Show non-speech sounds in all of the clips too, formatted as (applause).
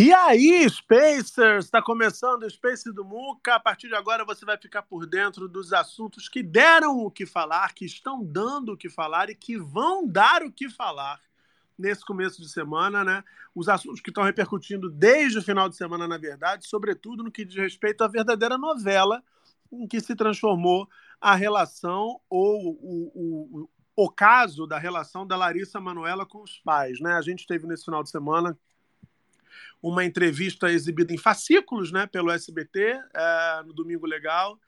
E aí, Spacers? Está começando o Space do Muca. A partir de agora você vai ficar por dentro dos assuntos que deram o que falar, que estão dando o que falar e que vão dar o que falar nesse começo de semana, né? Os assuntos que estão repercutindo desde o final de semana, na verdade, sobretudo no que diz respeito à verdadeira novela em que se transformou a relação ou o, o, o, o caso da relação da Larissa Manoela com os pais, né? A gente teve nesse final de semana uma entrevista exibida em fascículos né, pelo SBT, eh, no Domingo Legal.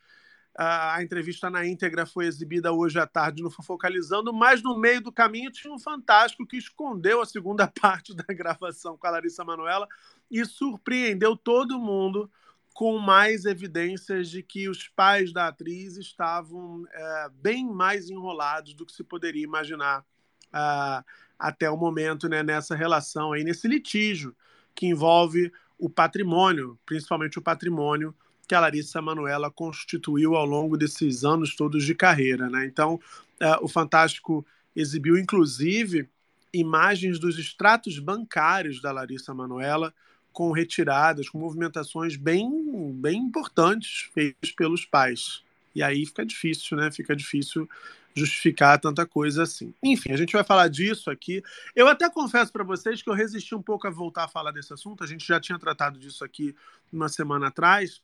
Ah, a entrevista na íntegra foi exibida hoje à tarde no Fofocalizando, mas no meio do caminho tinha um fantástico que escondeu a segunda (laughs) parte da gravação com a Larissa Manoela e surpreendeu todo mundo com mais evidências de que os pais da atriz estavam eh, bem mais enrolados do que se poderia imaginar ah, até o momento né, nessa relação aí, nesse litígio que envolve o patrimônio, principalmente o patrimônio que a Larissa Manoela constituiu ao longo desses anos todos de carreira. Né? Então, eh, o Fantástico exibiu, inclusive, imagens dos extratos bancários da Larissa Manoela com retiradas, com movimentações bem, bem importantes feitas pelos pais. E aí fica difícil, né? Fica difícil justificar tanta coisa assim. Enfim, a gente vai falar disso aqui. Eu até confesso para vocês que eu resisti um pouco a voltar a falar desse assunto. A gente já tinha tratado disso aqui uma semana atrás,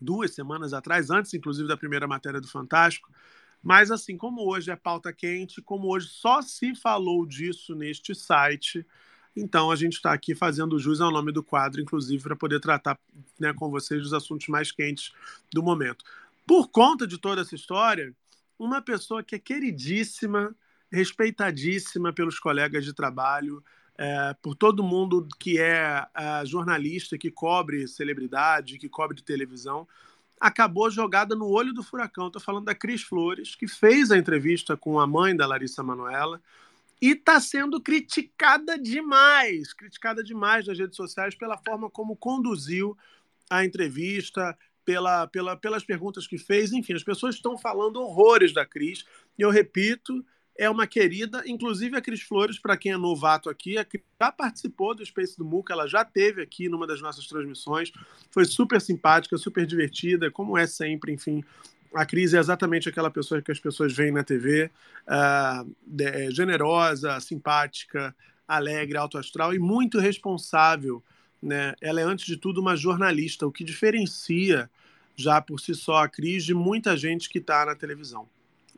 duas semanas atrás, antes inclusive da primeira matéria do Fantástico. Mas assim, como hoje é pauta quente, como hoje só se falou disso neste site, então a gente está aqui fazendo jus ao nome do quadro, inclusive para poder tratar né, com vocês dos assuntos mais quentes do momento. Por conta de toda essa história, uma pessoa que é queridíssima, respeitadíssima pelos colegas de trabalho, é, por todo mundo que é, é jornalista, que cobre celebridade, que cobre televisão, acabou jogada no olho do furacão. Estou falando da Cris Flores, que fez a entrevista com a mãe da Larissa Manoela e está sendo criticada demais, criticada demais nas redes sociais pela forma como conduziu a entrevista, pela, pela, pelas perguntas que fez. Enfim, as pessoas estão falando horrores da Cris. E eu repito, é uma querida. Inclusive, a Cris Flores, para quem é novato aqui, a Cris já participou do Space do Muca, ela já teve aqui numa das nossas transmissões. Foi super simpática, super divertida, como é sempre, enfim. A Cris é exatamente aquela pessoa que as pessoas veem na TV, uh, é, generosa, simpática, alegre, alto astral e muito responsável né? Ela é, antes de tudo, uma jornalista, o que diferencia já por si só a Cris de muita gente que está na televisão.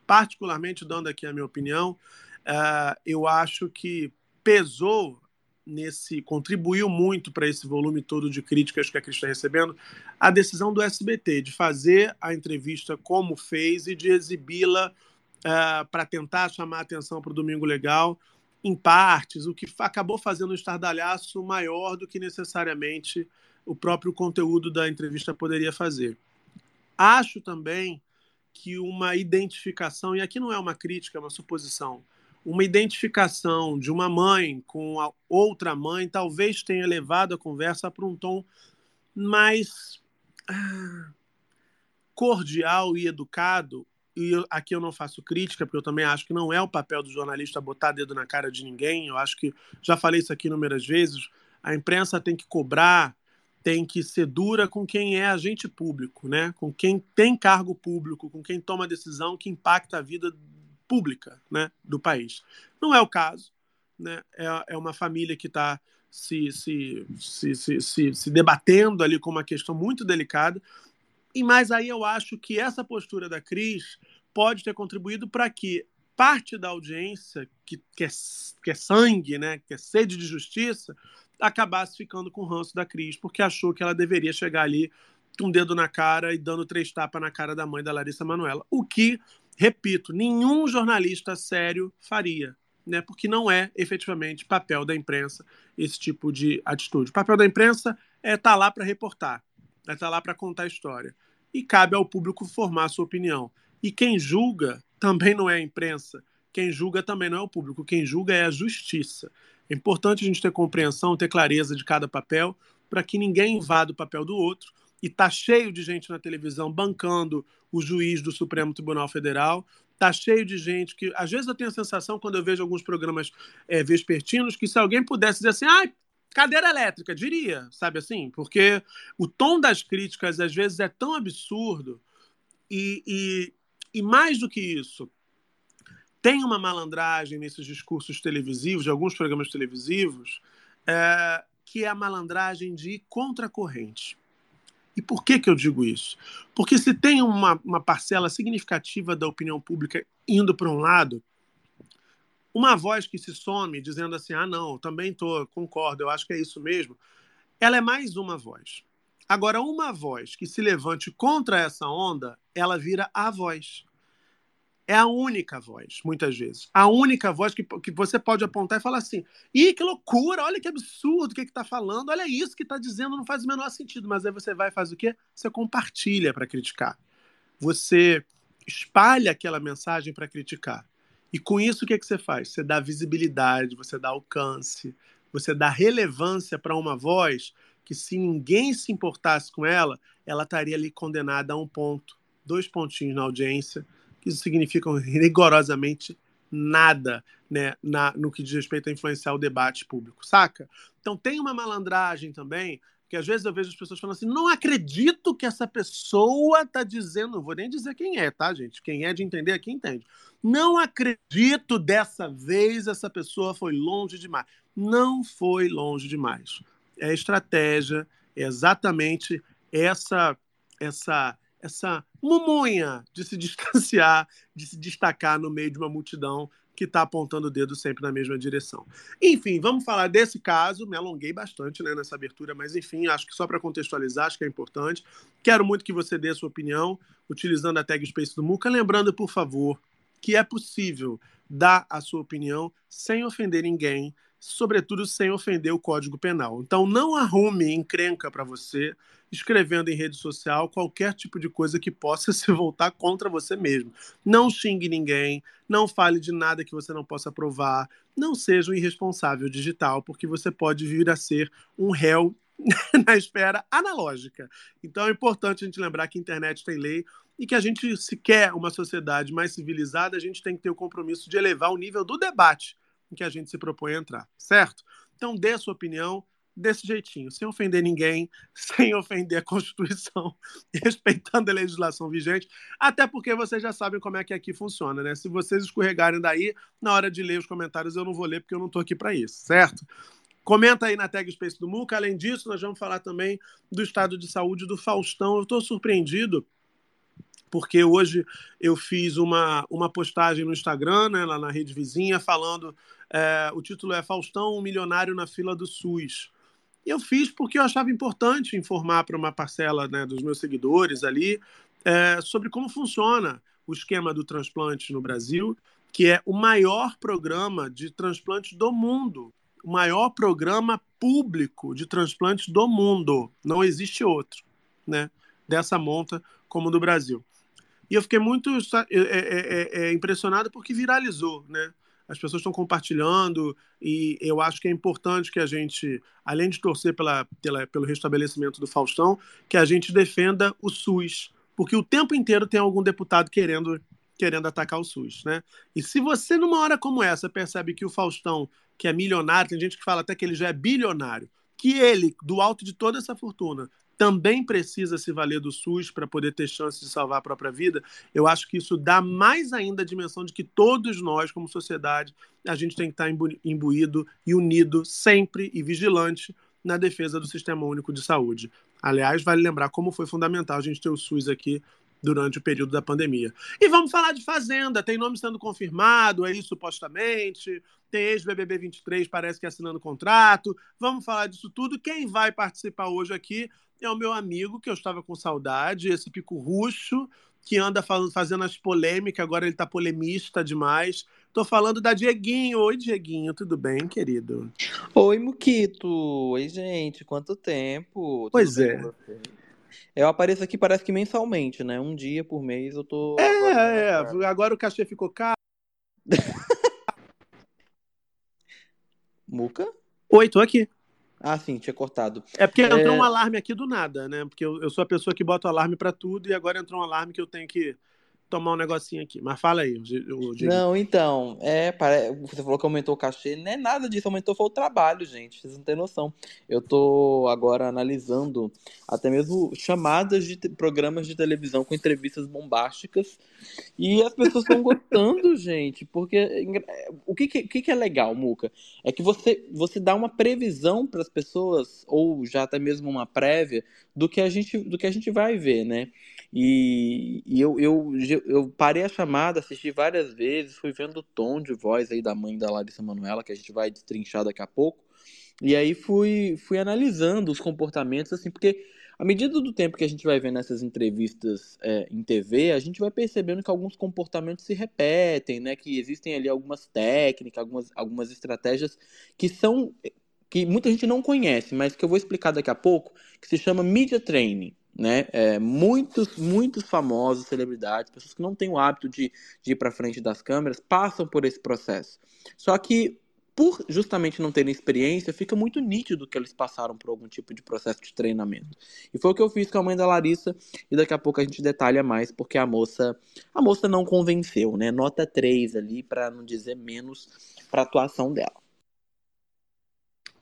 Particularmente, dando aqui a minha opinião, uh, eu acho que pesou nesse, contribuiu muito para esse volume todo de críticas que a Cris está recebendo, a decisão do SBT de fazer a entrevista como fez e de exibi-la uh, para tentar chamar atenção para o Domingo Legal em partes, o que acabou fazendo um estardalhaço maior do que necessariamente o próprio conteúdo da entrevista poderia fazer. Acho também que uma identificação, e aqui não é uma crítica, é uma suposição, uma identificação de uma mãe com a outra mãe talvez tenha levado a conversa para um tom mais ah, cordial e educado e eu, aqui eu não faço crítica, porque eu também acho que não é o papel do jornalista botar dedo na cara de ninguém. Eu acho que, já falei isso aqui inúmeras vezes, a imprensa tem que cobrar, tem que ser dura com quem é agente público, né? com quem tem cargo público, com quem toma decisão que impacta a vida pública né? do país. Não é o caso. né? é, é uma família que está se, se, se, se, se, se debatendo ali com uma questão muito delicada. E mais aí eu acho que essa postura da Cris pode ter contribuído para que parte da audiência que quer, quer sangue, né, que é sede de justiça, acabasse ficando com o ranço da Cris, porque achou que ela deveria chegar ali com o dedo na cara e dando três tapas na cara da mãe da Larissa Manoela. O que, repito, nenhum jornalista sério faria, né? Porque não é efetivamente papel da imprensa esse tipo de atitude. O papel da imprensa é estar tá lá para reportar, é estar tá lá para contar a história. E cabe ao público formar a sua opinião. E quem julga também não é a imprensa, quem julga também não é o público, quem julga é a justiça. É importante a gente ter compreensão, ter clareza de cada papel, para que ninguém invada o papel do outro. E tá cheio de gente na televisão bancando o juiz do Supremo Tribunal Federal. Tá cheio de gente que, às vezes, eu tenho a sensação, quando eu vejo alguns programas é, vespertinos, que se alguém pudesse dizer assim, ah, cadeira elétrica, diria, sabe assim? Porque o tom das críticas, às vezes, é tão absurdo. E, e, e mais do que isso, tem uma malandragem nesses discursos televisivos, de alguns programas televisivos, é, que é a malandragem de contracorrente. E por que, que eu digo isso? Porque se tem uma, uma parcela significativa da opinião pública indo para um lado, uma voz que se some dizendo assim: ah, não, também tô, concordo, eu acho que é isso mesmo, ela é mais uma voz. Agora, uma voz que se levante contra essa onda, ela vira a voz é a única voz, muitas vezes. A única voz que, que você pode apontar e falar assim: ih, que loucura, olha que absurdo o que está falando, olha isso que está dizendo, não faz o menor sentido. Mas aí você vai e faz o quê? Você compartilha para criticar. Você espalha aquela mensagem para criticar. E com isso, o que, que você faz? Você dá visibilidade, você dá alcance, você dá relevância para uma voz que, se ninguém se importasse com ela, ela estaria ali condenada a um ponto, dois pontinhos na audiência que isso significa rigorosamente nada né, na, no que diz respeito a influenciar o debate público, saca? Então tem uma malandragem também, que às vezes eu vejo as pessoas falando assim: não acredito que essa pessoa está dizendo, não vou nem dizer quem é, tá, gente? Quem é de entender aqui entende. Não acredito dessa vez essa pessoa foi longe demais. Não foi longe demais. É estratégia, é exatamente essa essa essa mumunha de se (laughs) distanciar, de se destacar no meio de uma multidão que está apontando o dedo sempre na mesma direção. Enfim, vamos falar desse caso. Me alonguei bastante né, nessa abertura, mas enfim, acho que só para contextualizar, acho que é importante. Quero muito que você dê a sua opinião utilizando a tag Space do Muca. Lembrando, por favor, que é possível dar a sua opinião sem ofender ninguém, sobretudo sem ofender o Código Penal. Então, não arrume encrenca para você escrevendo em rede social qualquer tipo de coisa que possa (laughs) se voltar contra você mesmo. Não xingue ninguém, não fale de nada que você não possa provar, não seja um irresponsável digital, porque você pode vir a ser um réu (laughs) na esfera analógica. Então é importante a gente lembrar que a internet tem lei e que a gente, se quer uma sociedade mais civilizada, a gente tem que ter o compromisso de elevar o nível do debate em que a gente se propõe a entrar, certo? Então dê a sua opinião desse jeitinho, sem ofender ninguém, (laughs) sem ofender a Constituição, (laughs) respeitando a legislação vigente, até porque vocês já sabem como é que aqui funciona, né? Se vocês escorregarem daí, na hora de ler os comentários eu não vou ler porque eu não estou aqui para isso, certo? Comenta aí na tag Space do Muca. Além disso, nós vamos falar também do estado de saúde do Faustão. Eu estou surpreendido porque hoje eu fiz uma, uma postagem no Instagram, né, lá na rede vizinha, falando. É, o título é Faustão, um milionário na fila do SUS. Eu fiz porque eu achava importante informar para uma parcela né, dos meus seguidores ali é, sobre como funciona o esquema do transplante no Brasil, que é o maior programa de transplante do mundo. O maior programa público de transplantes do mundo. Não existe outro, né? Dessa monta como do Brasil. E eu fiquei muito é, é, impressionado porque viralizou, né? As pessoas estão compartilhando e eu acho que é importante que a gente, além de torcer pela, pela, pelo restabelecimento do Faustão, que a gente defenda o SUS, porque o tempo inteiro tem algum deputado querendo querendo atacar o SUS, né? E se você numa hora como essa percebe que o Faustão, que é milionário, tem gente que fala até que ele já é bilionário, que ele, do alto de toda essa fortuna, também precisa se valer do SUS para poder ter chance de salvar a própria vida, eu acho que isso dá mais ainda a dimensão de que todos nós, como sociedade, a gente tem que estar imbuído e unido sempre e vigilante na defesa do Sistema Único de Saúde. Aliás, vale lembrar como foi fundamental a gente ter o SUS aqui durante o período da pandemia. E vamos falar de Fazenda, tem nome sendo confirmado aí supostamente, tem ex-BBB 23 parece que assinando contrato, vamos falar disso tudo. Quem vai participar hoje aqui é o meu amigo, que eu estava com saudade, esse pico ruxo, que anda fazendo as polêmicas, agora ele está polemista demais. Estou falando da Dieguinho. Oi, Dieguinho, tudo bem, querido? Oi, Muquito. Oi, gente, quanto tempo? Tudo pois é. Eu apareço aqui parece que mensalmente, né? Um dia por mês eu tô. É, agora, é. Agora o cachê ficou caro. (laughs) Muca? Oi, tô aqui. Ah, sim, tinha cortado. É porque entrou é... um alarme aqui do nada, né? Porque eu, eu sou a pessoa que bota o alarme para tudo e agora entrou um alarme que eu tenho que tomar um negocinho aqui. Mas fala aí, o Não, então, é, você falou que aumentou o cachê, não é nada disso, aumentou foi o trabalho, gente. Vocês não têm noção. Eu tô agora analisando até mesmo chamadas de programas de televisão com entrevistas bombásticas e as pessoas estão gostando, (laughs) gente, porque o que, que, que é legal, Muca? É que você, você dá uma previsão para as pessoas, ou já até mesmo uma prévia, do que a gente, do que a gente vai ver, né? E, e eu, eu, eu parei a chamada, assisti várias vezes, fui vendo o tom de voz aí da mãe da Larissa Manuela, que a gente vai destrinchar daqui a pouco. E aí fui, fui analisando os comportamentos, assim, porque à medida do tempo que a gente vai vendo essas entrevistas é, em TV, a gente vai percebendo que alguns comportamentos se repetem, né? Que existem ali algumas técnicas, algumas, algumas estratégias que são que muita gente não conhece, mas que eu vou explicar daqui a pouco, que se chama media training né? É, muitos, muitos famosos, celebridades, pessoas que não têm o hábito de, de ir para frente das câmeras, passam por esse processo. Só que, por justamente não terem experiência, fica muito nítido que eles passaram por algum tipo de processo de treinamento. E foi o que eu fiz com a mãe da Larissa, e daqui a pouco a gente detalha mais, porque a moça, a moça não convenceu, né? Nota 3 ali, para não dizer menos, para a atuação dela.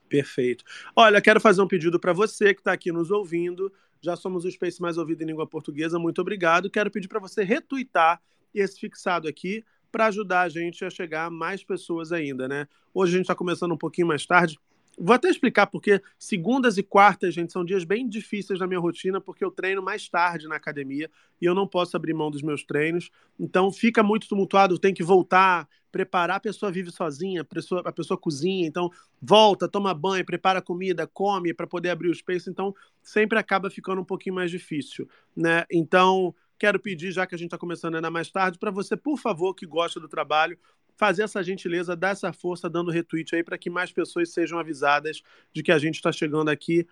Perfeito. Olha, quero fazer um pedido para você que está aqui nos ouvindo já somos o Space mais ouvido em língua portuguesa. Muito obrigado. Quero pedir para você retweetar esse fixado aqui para ajudar a gente a chegar a mais pessoas ainda, né? Hoje a gente está começando um pouquinho mais tarde. Vou até explicar porque segundas e quartas, gente, são dias bem difíceis na minha rotina, porque eu treino mais tarde na academia e eu não posso abrir mão dos meus treinos. Então fica muito tumultuado, tem que voltar, preparar. A pessoa vive sozinha, a pessoa, a pessoa cozinha, então volta, toma banho, prepara comida, come para poder abrir o space. Então sempre acaba ficando um pouquinho mais difícil, né? Então quero pedir, já que a gente está começando ainda mais tarde, para você, por favor, que gosta do trabalho, fazer essa gentileza, dar essa força, dando retweet aí para que mais pessoas sejam avisadas de que a gente está chegando aqui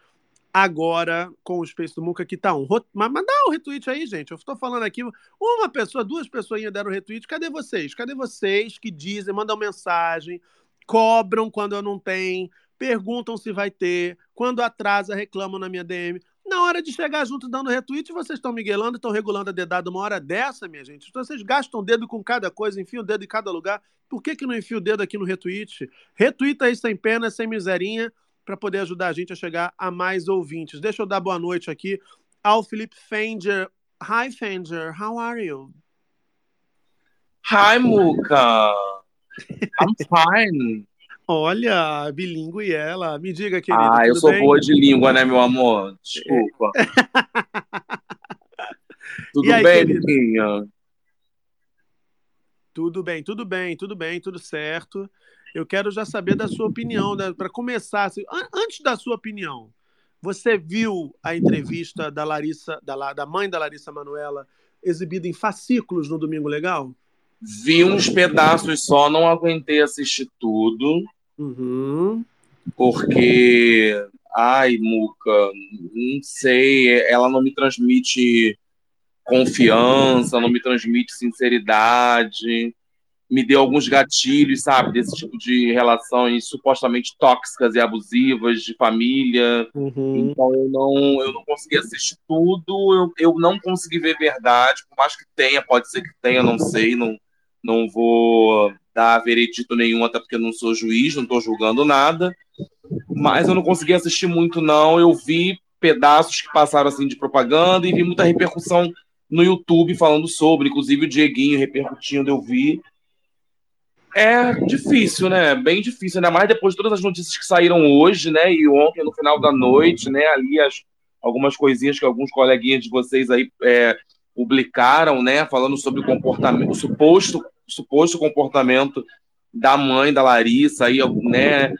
agora com o Space do Muca, que tá um. Mas, mas dá um retweet aí, gente. Eu estou falando aqui, uma pessoa, duas pessoas deram retweet. Cadê vocês? Cadê vocês que dizem, mandam mensagem, cobram quando eu não tenho, perguntam se vai ter, quando atrasa, reclamam na minha DM. Na hora de chegar junto dando retweet, vocês estão miguelando, estão regulando a dedada uma hora dessa, minha gente. Então vocês gastam o dedo com cada coisa, enfiam o dedo em cada lugar. Por que, que não enfia o dedo aqui no retweet? Retweeta aí sem pena, sem miserinha, para poder ajudar a gente a chegar a mais ouvintes. Deixa eu dar boa noite aqui ao Felipe Fenger. Hi, Fenger. How are you? Hi, Muka. I'm fine. Olha, bilíngue ela. Me diga, querida. Ah, eu sou bem? boa de língua, né, meu amor? Desculpa. (laughs) tudo aí, bem, Liminha? Tudo bem, tudo bem, tudo bem, tudo certo. Eu quero já saber da sua opinião, né? para começar. Assim, antes da sua opinião, você viu a entrevista da Larissa, da, da mãe da Larissa Manuela, exibida em fascículos no Domingo Legal? Vi uns pedaços só, não aguentei assistir tudo. Uhum. Porque, ai, Muca, não sei, ela não me transmite confiança, não me transmite sinceridade, me deu alguns gatilhos, sabe, desse tipo de relações supostamente tóxicas e abusivas de família. Uhum. Então eu não, eu não consegui assistir tudo, eu, eu não consegui ver verdade, por mais que tenha, pode ser que tenha, não sei, não, não vou dar veredito nenhum, até porque eu não sou juiz, não estou julgando nada. Mas eu não consegui assistir muito, não. Eu vi pedaços que passaram assim de propaganda e vi muita repercussão no YouTube falando sobre, inclusive o Dieguinho repercutindo, eu vi. É difícil, né? Bem difícil, ainda mais depois de todas as notícias que saíram hoje, né? E ontem, no final da noite, né? Ali as, algumas coisinhas que alguns coleguinhas de vocês aí é, publicaram, né? Falando sobre o comportamento, o suposto, suposto comportamento da mãe da Larissa aí, né?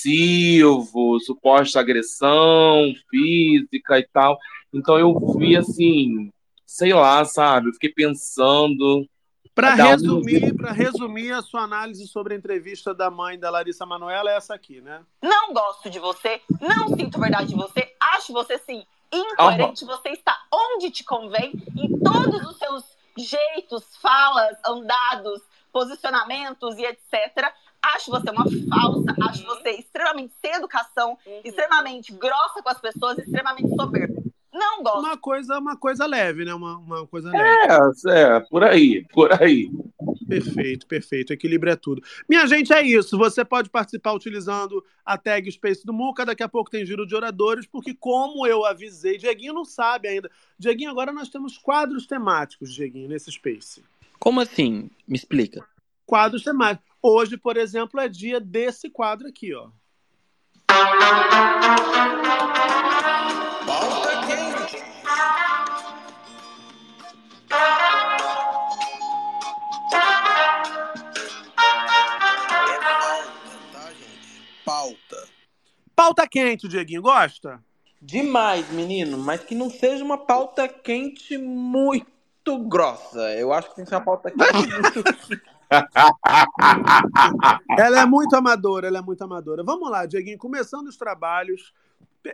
Agressivo, suposta agressão física e tal. Então eu vi assim, sei lá, sabe? Eu fiquei pensando. Para Dá um- resumir, para resumir a sua análise sobre a entrevista da mãe da Larissa Manoela é essa aqui, né? Não gosto de você, não sinto verdade de você, acho você sim incoerente, você está onde te convém, em todos os seus jeitos, falas, andados, posicionamentos e etc. Acho você uma falsa, acho você extremamente sem educação, extremamente grossa com as pessoas, extremamente soberba. Não gosto. Uma coisa, uma coisa leve, né? Uma, uma coisa leve. É, é, por aí, por aí. Perfeito, perfeito. Equilíbrio é tudo. Minha gente, é isso. Você pode participar utilizando a tag Space do Muca. Daqui a pouco tem giro de oradores, porque, como eu avisei, Dieguinho não sabe ainda. Dieguinho, agora nós temos quadros temáticos, Dieguinho, nesse Space. Como assim? Me explica. Quadros temáticos. Hoje, por exemplo, é dia desse quadro aqui, ó. Pauta quente, Dieguinho, gosta? Demais, menino, mas que não seja uma pauta quente muito grossa. Eu acho que tem que ser uma pauta quente (laughs) muito. (laughs) Ela é muito amadora, ela é muito amadora. Vamos lá, Dieguinho, começando os trabalhos.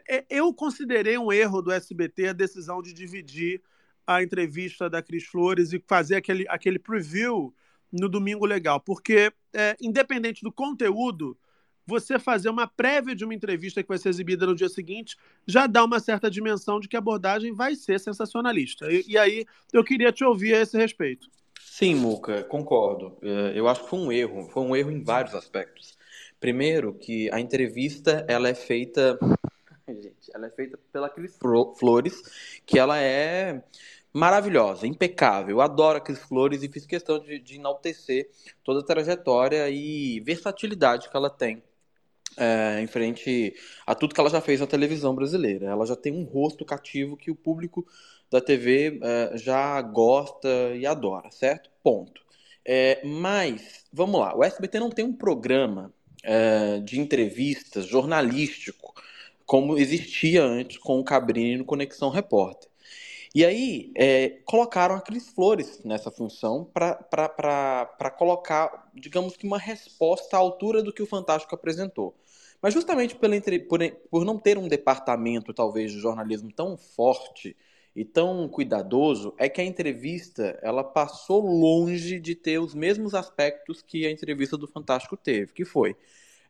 É, Eu considerei um erro do SBT a decisão de dividir a entrevista da Cris Flores e fazer aquele, aquele preview no Domingo Legal, porque, é, independente do conteúdo, você fazer uma prévia de uma entrevista que vai ser exibida no dia seguinte já dá uma certa dimensão de que a abordagem vai ser sensacionalista. E, e aí eu queria te ouvir a esse respeito. Sim, Muca, concordo. É, Eu acho que foi um erro, foi um erro em vários aspectos. Primeiro, que a entrevista ela é feita, gente, ela é feita pela Cris Flo- Flores, que ela é maravilhosa, impecável. Eu adoro a Cris Flores e fiz questão de, de enaltecer toda a trajetória e versatilidade que ela tem é, em frente a tudo que ela já fez na televisão brasileira. Ela já tem um rosto cativo que o público da TV é, já gosta e adora, certo? Ponto. É, mas, vamos lá, o SBT não tem um programa é, de entrevistas jornalístico como existia antes com o Cabrini no Conexão Repórter. E aí, é, colocaram a Cris Flores nessa função para colocar, digamos que, uma resposta à altura do que o Fantástico apresentou. Mas justamente por, por não ter um departamento, talvez, de jornalismo tão forte e tão cuidadoso, é que a entrevista ela passou longe de ter os mesmos aspectos que a entrevista do Fantástico teve, que foi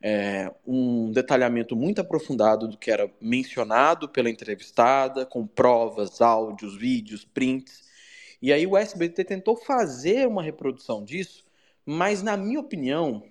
é, um detalhamento muito aprofundado do que era mencionado pela entrevistada, com provas, áudios, vídeos, prints. E aí o SBT tentou fazer uma reprodução disso, mas, na minha opinião,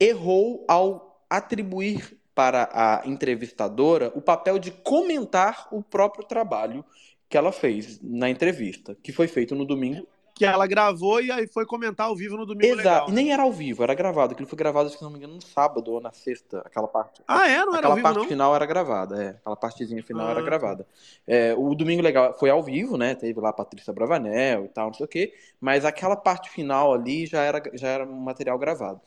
errou ao atribuir para a entrevistadora o papel de comentar o próprio trabalho que ela fez na entrevista, que foi feito no domingo Que ela gravou e aí foi comentar ao vivo no Domingo Exato. Legal. E nem era ao vivo, era gravado. Aquilo foi gravado, se não me engano, no sábado ou na sexta, aquela parte. Ah, é? Não era aquela ao vivo, parte não? final era gravada, é. Aquela partezinha final Ah, era tá. gravada. É, o Domingo Legal foi ao vivo, né? Teve lá a Patrícia Bravanel e tal, não sei o quê. Mas aquela parte final ali já era, já era um material gravado.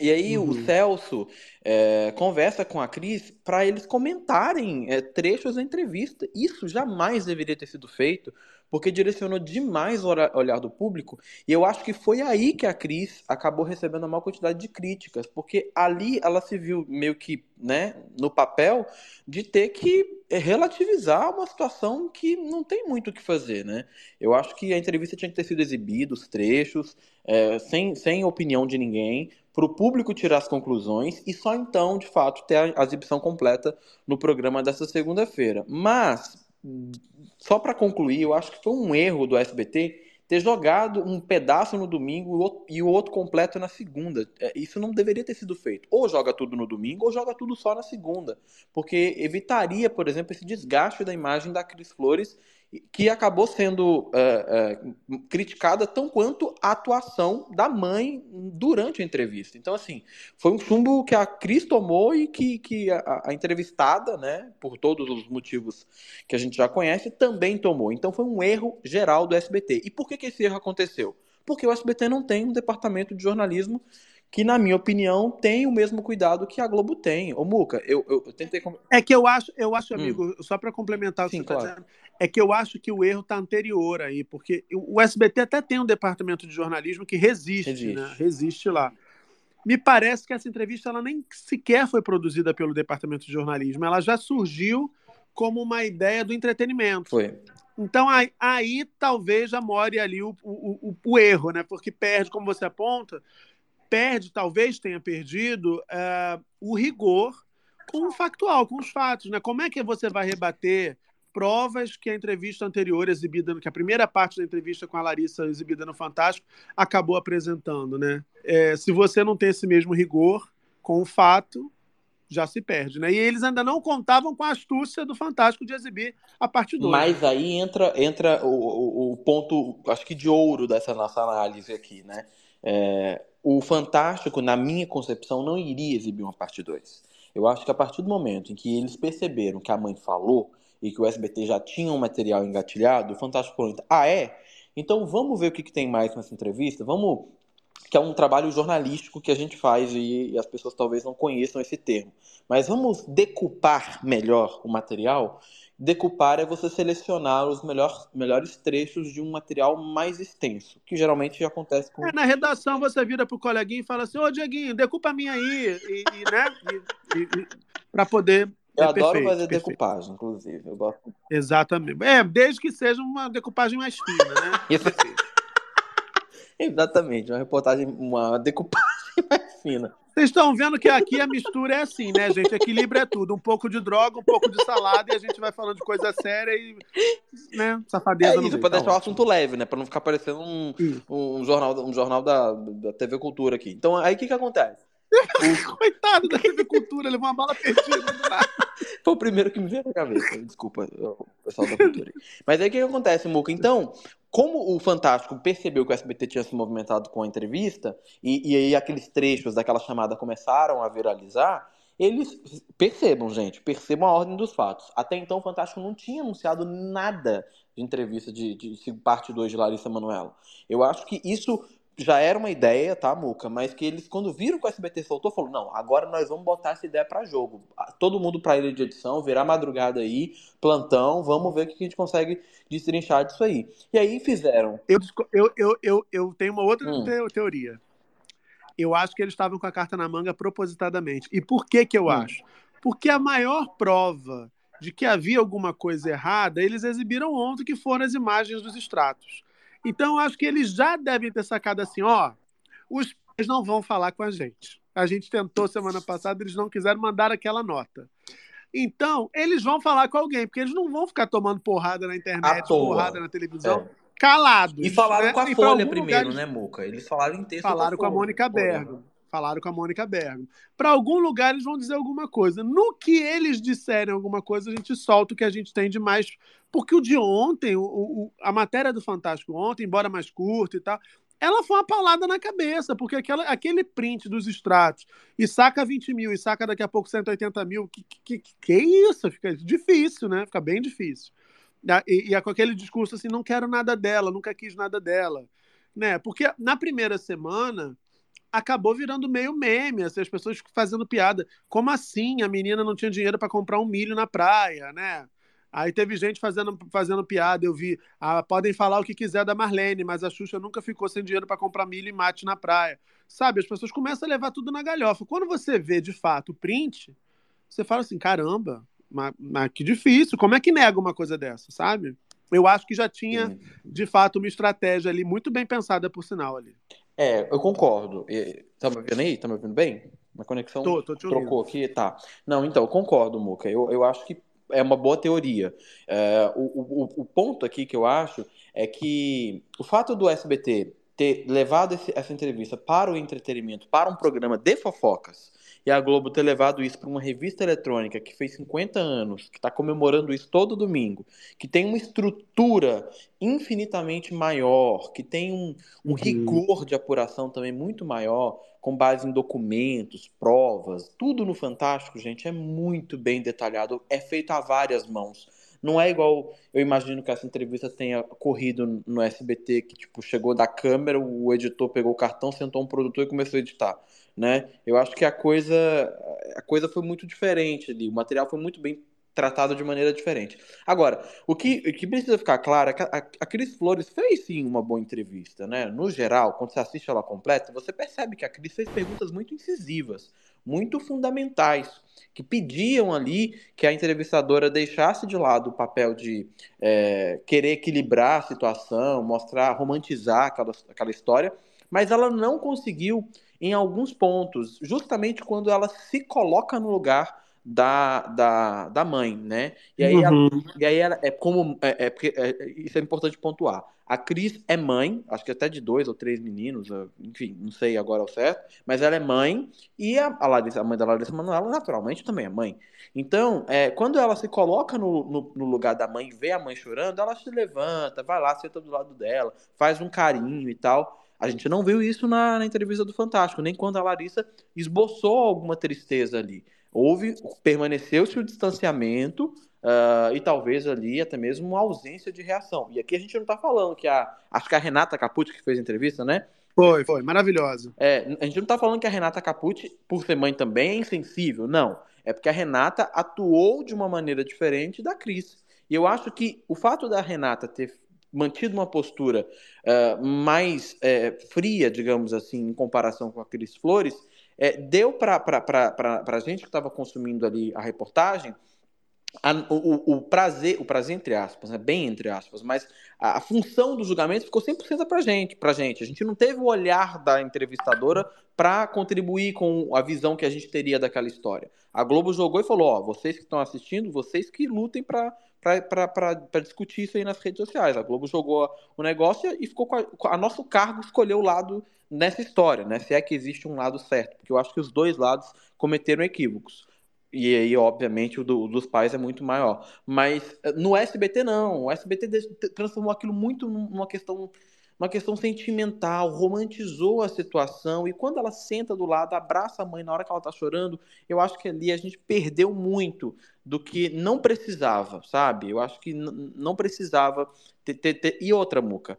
E aí o Uhum. Celso é, conversa com a Cris para eles comentarem é, trechos da entrevista. Isso jamais deveria ter sido feito, porque direcionou demais o olhar do público. E eu acho que foi aí que a Cris acabou recebendo a maior quantidade de críticas, porque ali ela se viu meio que, né, no papel de ter que é, relativizar uma situação que não tem muito o que fazer, né? Eu acho que a entrevista tinha que ter sido exibida, os trechos, é, sem, sem opinião de ninguém, para o público tirar as conclusões e só então, de fato, ter a, exibição completa no programa dessa segunda-feira. Mas, só para concluir, eu acho que foi um erro do SBT ter jogado um pedaço no domingo e o outro- e o outro completo na segunda. É, Isso não deveria ter sido feito. Ou joga tudo no domingo ou joga tudo só na segunda. Porque evitaria, por exemplo, esse desgaste da imagem da Cris Flores, que acabou sendo é, é, criticada tão quanto a atuação da mãe durante a entrevista. Então, assim, foi um chumbo que a Cris tomou e que, que a, a entrevistada, né, por todos os motivos que a gente já conhece, também tomou. Então foi um erro geral do SBT. E por que, que esse erro aconteceu? Porque o SBT não tem um departamento de jornalismo que, na minha opinião, tem o mesmo cuidado que a Globo tem. Ô, Muca, eu, eu, eu tentei. É que eu acho, eu acho, Hum. amigo, só para complementar o que Sim, você está claro. dizendo, é que eu acho que o erro está anterior aí, porque o SBT até tem um departamento de jornalismo que resiste, Resiste. né? Resiste lá. Me parece que essa entrevista ela nem sequer foi produzida pelo departamento de jornalismo, ela já surgiu como uma ideia do entretenimento. Foi. Então aí, aí talvez já more ali o, o, o, o erro, né? Porque perde, como você aponta, perde, talvez tenha perdido eh, o rigor com o factual, com os fatos, né? Como é que você vai rebater provas que a entrevista anterior exibida, que a primeira parte da entrevista com a Larissa exibida no Fantástico acabou apresentando, né? Eh, se você não tem esse mesmo rigor com o fato, já se perde, né? E eles ainda não contavam com a astúcia do Fantástico de exibir a parte 2. Mas aí entra, entra o, o, o ponto, acho que de ouro dessa nossa análise aqui, né? É, o Fantástico, na minha concepção, não iria exibir uma parte 2. Eu acho que a partir do momento em que eles perceberam que a mãe falou e que o SBT já tinha um material engatilhado, o Fantástico falou, ah, é? Então vamos ver o que, que tem mais nessa entrevista, vamos que é um trabalho jornalístico que a gente faz e, e as pessoas talvez não conheçam esse termo. Mas vamos decupar melhor o material. Decupar é você selecionar os melhor, melhores trechos de um material mais extenso, que geralmente acontece com. É, na redação você vira pro coleguinha e fala assim, ô Dieguinho, decupa a minha aí, e, e, né? Para poder. Eu é, adoro perfeito, fazer perfeito. decupagem, inclusive. Eu gosto. Exatamente. É, desde que seja uma decupagem mais fina, né? (laughs) Exatamente, uma reportagem, uma decupagem (laughs) mais fina. Vocês estão vendo que aqui a mistura é assim, né, gente? Equilíbrio é tudo. Um pouco de droga, um pouco de salada, e a gente vai falando de coisa séria e. né? Safadeza É isso, meio. pra Tá deixar o ótimo. assunto leve, né? Pra não ficar parecendo um, um jornal, um jornal da, da TV Cultura aqui. Então, aí o que que acontece? (laughs) Coitado da TV Cultura, levou uma bala perdida. Foi o primeiro que me veio na cabeça. Desculpa, pessoal da cultura. Mas aí o que, que acontece, Muca? Então, como o Fantástico percebeu que o SBT tinha se movimentado com a entrevista, e, e aí aqueles trechos daquela chamada começaram a viralizar, eles percebam, gente, percebam a ordem dos fatos. Até então o Fantástico não tinha anunciado nada de entrevista de, de parte 2 de Larissa Manoela. Eu acho que isso já era uma ideia, tá, Muca? Mas que eles, quando viram que o SBT soltou, falaram: não, agora nós vamos botar essa ideia pra jogo. Todo mundo pra ilha de edição, virar madrugada aí, plantão, vamos ver o que a gente consegue destrinchar disso aí. E aí fizeram. Eu, eu, eu, eu, eu tenho uma outra Hum. teo- teoria. Eu acho que eles estavam com a carta na manga propositadamente. E por que que eu Hum. acho? Porque a maior prova de que havia alguma coisa errada, eles exibiram ontem, que foram as imagens dos extratos. Então, eu acho que eles já devem ter sacado assim, ó, os pais não vão falar com a gente. A gente tentou semana passada, eles não quiseram mandar aquela nota. Então, eles vão falar com alguém, porque eles não vão ficar tomando porrada na internet, porrada na televisão, É. calados. E falaram né? com a Folha primeiro, lugar né, Muca? Eles falaram em texto Falaram com a. Mônica Bergamo. Falaram com a Mônica Bergamo. Para algum lugar eles vão dizer alguma coisa. No que eles disserem alguma coisa, a gente solta o que a gente tem de mais. Porque o de ontem, o, o- a matéria do Fantástico ontem, embora mais curta e tal, ela foi uma palada na cabeça, porque aquela, aquele print dos extratos e saca 20 mil e saca daqui a pouco 180 mil, que, que, que, que isso? Fica difícil, né? Fica bem difícil. E, e é com aquele discurso assim, não quero nada dela, nunca quis nada dela. Né? Porque na primeira semana acabou virando meio meme, assim, as pessoas fazendo piada. Como assim a menina não tinha dinheiro para comprar um milho na praia, né? Aí teve gente fazendo, fazendo piada, eu vi. Ah, podem falar o que quiser da Marlene, mas a Xuxa nunca ficou sem dinheiro para comprar milho e mate na praia. Sabe, as pessoas começam a levar tudo na galhofa. Quando você vê de fato o print, você fala assim: caramba, mas, mas que difícil, como é que nega uma coisa dessa, sabe? Eu acho que já tinha, de fato, uma estratégia ali muito bem pensada, por sinal, ali. É, eu concordo. E- Tá me ouvindo aí? Tá me ouvindo bem? A conexão Tô, tô trocou aqui? Tá. Não, então, eu concordo, Muca. Eu, eu acho que é uma boa teoria. É, o, o, o ponto aqui que eu acho é que o fato do SBT ter levado esse, essa entrevista para o entretenimento, para um programa de fofocas, e a Globo ter levado isso para uma revista eletrônica que fez 50 anos, que está comemorando isso todo domingo, que tem uma estrutura infinitamente maior, que tem um, um uhum. rigor de apuração também muito maior, com base em documentos, provas, tudo no Fantástico, gente, é muito bem detalhado, é feito a várias mãos. Não é igual eu imagino que essa entrevista tenha corrido no SBT, que tipo, chegou da câmera, o editor pegou o cartão, sentou um produtor e começou a editar né? Eu acho que a coisa a coisa foi muito diferente ali, o material foi muito bem tratado de maneira diferente. Agora, o que, o que precisa ficar claro é que a, a Cris Flores fez sim uma boa entrevista, né? No geral, quando você assiste ela completa, você percebe que a Cris fez perguntas muito incisivas, muito fundamentais, que pediam ali que a entrevistadora deixasse de lado o papel de é, querer equilibrar a situação, mostrar, romantizar aquela, aquela história, mas ela não conseguiu em alguns pontos, justamente quando ela se coloca no lugar da, da, da mãe, né? E aí, uhum. ela, e aí ela é como. É, é, é, isso é importante pontuar. A Cris é mãe, acho que até de dois ou três meninos, enfim, não sei agora o certo, mas ela é mãe, e a, a, Larissa, a mãe da Larissa Manoela, naturalmente, também é mãe. Então, é, quando ela se coloca no, no, no, lugar da mãe e vê a mãe chorando, ela se levanta, vai lá, senta do lado dela, faz um carinho e tal. A gente não viu isso na, na entrevista do Fantástico, nem quando a Larissa esboçou alguma tristeza ali. Houve, permaneceu-se o distanciamento uh, e talvez ali até mesmo uma ausência de reação. E aqui a gente não está falando que a. Acho que a Renata Capucci que fez a entrevista, né? Foi, foi, maravilhosa. É, a gente não está falando que a Renata Capucci, por ser mãe também, é insensível. Não. É porque a Renata atuou de uma maneira diferente da Cris. E eu acho que o fato da Renata ter mantido uma postura uh, mais uh, fria, digamos assim, em comparação com a Cris Flores, uh, deu para a gente que estava consumindo ali a reportagem a, o, o, prazer, o prazer entre aspas, né, bem entre aspas, mas a, a função do julgamento ficou 100% para gente, pra gente. A gente não teve o olhar da entrevistadora para contribuir com a visão que a gente teria daquela história. A Globo jogou e falou: ó, vocês que estão assistindo, vocês que lutem para para discutir isso aí nas redes sociais. A Globo jogou o negócio e ficou a, a nosso cargo escolher o lado nessa história, né? Se é que existe um lado certo, porque eu acho que os dois lados cometeram equívocos. E aí, obviamente, o, do, o dos pais é muito maior. Mas eh, no SBT, não. O SBT transformou aquilo muito numa questão uma questão sentimental, romantizou a situação e quando ela senta do lado, abraça a mãe na hora que ela tá chorando, eu acho que ali a gente perdeu muito do que não precisava, sabe? Eu acho que não precisava ter, ter, ter... E outra, Muca,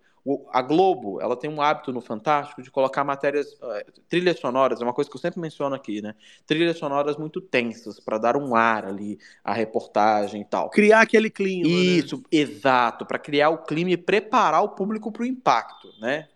a Globo, ela tem um hábito no Fantástico de colocar matérias, uh, trilhas sonoras, é uma coisa que eu sempre menciono aqui, né? Trilhas sonoras muito tensas, para dar um ar ali à reportagem e tal. Criar aquele clima. Né? Isso, né? exato, para criar o clima e preparar o público para o impacto, né?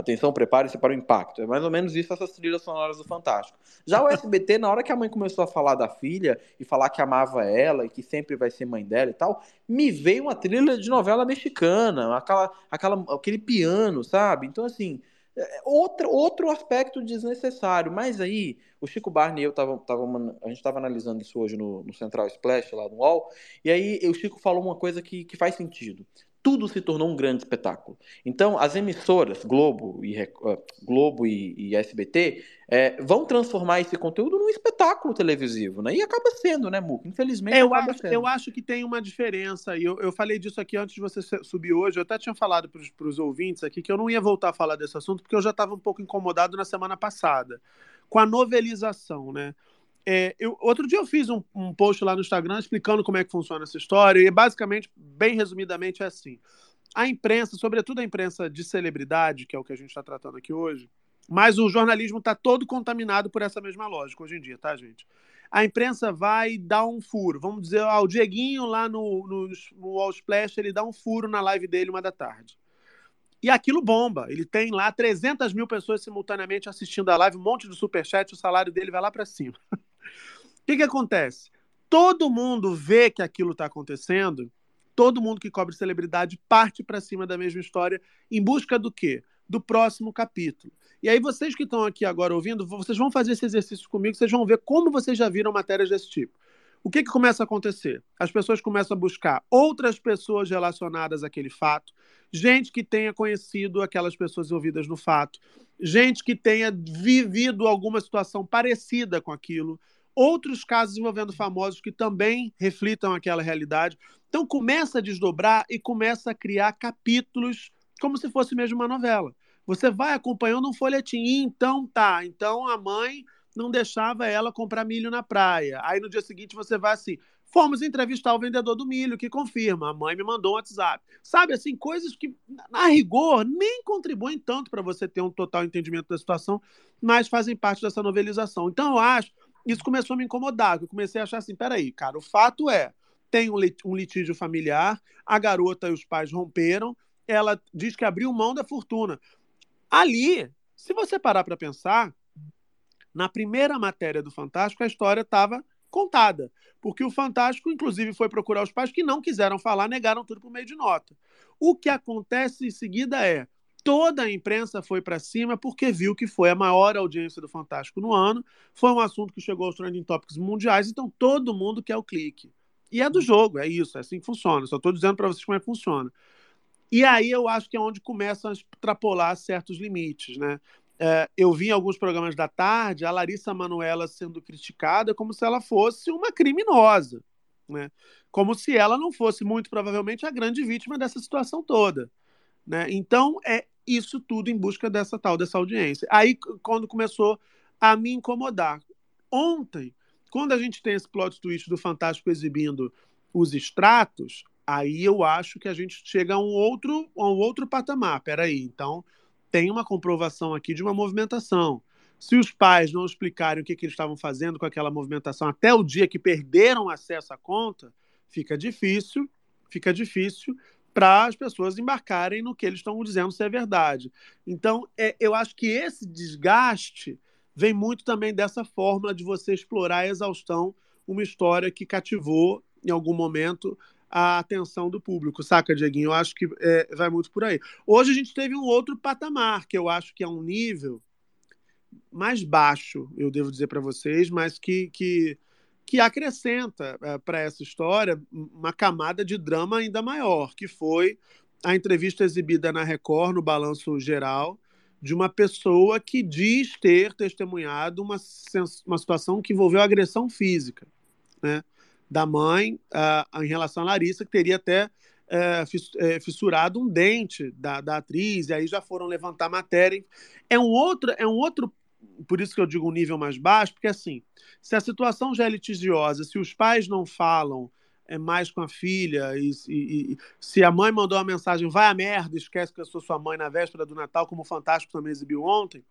Atenção, prepare-se para o impacto. É mais ou menos isso essas trilhas sonoras do Fantástico. Já o SBT, na hora que a mãe começou a falar da filha e falar que amava ela e que sempre vai ser mãe dela e tal, me veio uma trilha de novela mexicana, aquela, aquela, aquele piano, sabe? Então, assim, é, outro, outro aspecto desnecessário. Mas aí, o Chico Barney e eu tava, tava a gente estava analisando isso hoje no, no Central Splash, lá no UOL, e aí o Chico falou uma coisa que, que faz sentido tudo se tornou um grande espetáculo. Então, as emissoras Globo e, uh, Globo e, e SBT é, vão transformar esse conteúdo num espetáculo televisivo, né? E acaba sendo, né, Muco? Infelizmente, eu acho, sendo. Eu acho que tem uma diferença, e eu, eu falei disso aqui antes de você subir hoje, eu até tinha falado para os ouvintes aqui que eu não ia voltar a falar desse assunto, porque eu já estava um pouco incomodado na semana passada, com a novelização, né? É, eu, outro dia eu fiz um, um, post lá no Instagram explicando como é que funciona essa história, e basicamente, bem resumidamente, é assim. A imprensa, sobretudo a imprensa de celebridade, que é o que a gente está tratando aqui hoje, mas o jornalismo está todo contaminado por essa mesma lógica hoje em dia, tá, gente? A imprensa vai dar um furo. Vamos dizer, o Dieguinho lá no, no, no Splash, ele dá um furo na live dele uma da tarde. E aquilo bomba. Ele tem lá 300 mil pessoas simultaneamente assistindo a live, um monte de superchat, o salário dele vai lá para cima. (laughs) O que, que acontece? Todo mundo vê que aquilo está acontecendo, todo mundo que cobre celebridade parte para cima da mesma história em busca do quê? Do próximo capítulo. E aí, vocês que estão aqui agora ouvindo, vocês vão fazer esse exercício comigo, vocês vão ver como vocês já viram matérias desse tipo. O que, que começa a acontecer? As pessoas começam a buscar outras pessoas relacionadas àquele fato, gente que tenha conhecido aquelas pessoas envolvidas no fato, gente que tenha vivido alguma situação parecida com aquilo, outros casos envolvendo famosos que também reflitam aquela realidade. Então começa a desdobrar e começa a criar capítulos como se fosse mesmo uma novela. Você vai acompanhando um folhetim, então tá, então a mãe não deixava ela comprar milho na praia. Aí no dia seguinte você vai assim: fomos entrevistar o vendedor do milho, que confirma. A mãe me mandou um WhatsApp. Sabe, assim, coisas que, na rigor, nem contribuem tanto para você ter um total entendimento da situação, mas fazem parte dessa novelização. Então eu acho, isso começou a me incomodar. Eu comecei a achar assim: peraí, cara, o fato é. Tem um litígio familiar, a garota e os pais romperam, ela diz que abriu mão da fortuna. Ali, se você parar para pensar, na primeira matéria do Fantástico, a história estava contada, porque o Fantástico, inclusive, foi procurar os pais que não quiseram falar, negaram tudo por meio de nota. O que acontece em seguida é toda a imprensa foi para cima porque viu que foi a maior audiência do Fantástico no ano, foi um assunto que chegou aos trending topics mundiais, então todo mundo quer o clique. E é do jogo, é isso, é assim que funciona. Só estou dizendo para vocês como é que funciona. E aí eu acho que é onde começam a extrapolar certos limites, né? É, eu vi em alguns programas da tarde a Larissa Manuela sendo criticada como se ela fosse uma criminosa, né? como se ela não fosse, muito provavelmente, a grande vítima dessa situação toda. Né? Então, é isso tudo em busca dessa tal, dessa audiência. Aí, quando começou a me incomodar. Ontem, quando a gente tem esse plot twist do Fantástico exibindo os extratos, aí eu acho que a gente chega a um outro, a um outro patamar. Peraí, então tem uma comprovação aqui de uma movimentação. Se os pais não explicarem o que, que eles estavam fazendo com aquela movimentação até o dia que perderam acesso à conta, fica difícil, fica difícil para as pessoas embarcarem no que eles estão dizendo ser verdade. Então, é, eu acho que esse desgaste vem muito também dessa fórmula de você explorar a exaustão uma história que cativou em algum momento a atenção do público, saca, Dieguinho? Eu acho que é, vai muito por aí. Hoje a gente teve um outro patamar, que eu acho que é um nível mais baixo, eu devo dizer para vocês, mas que, que, que acrescenta é, para essa história uma camada de drama ainda maior, que foi a entrevista exibida na Record, no Balanço Geral, de uma pessoa que diz ter testemunhado uma, uma situação que envolveu agressão física. Né? Da mãe uh, em relação a Larissa, que teria até uh, fissurado um dente da, da atriz, e aí já foram levantar matéria. É um outro, é um outro, por isso que eu digo um nível mais baixo, porque assim, se a situação já é litigiosa, se os pais não falam é mais com a filha, e, e, e, se a mãe mandou uma mensagem, vai a merda, esquece que eu sou sua mãe na véspera do Natal, como o Fantástico também exibiu ontem,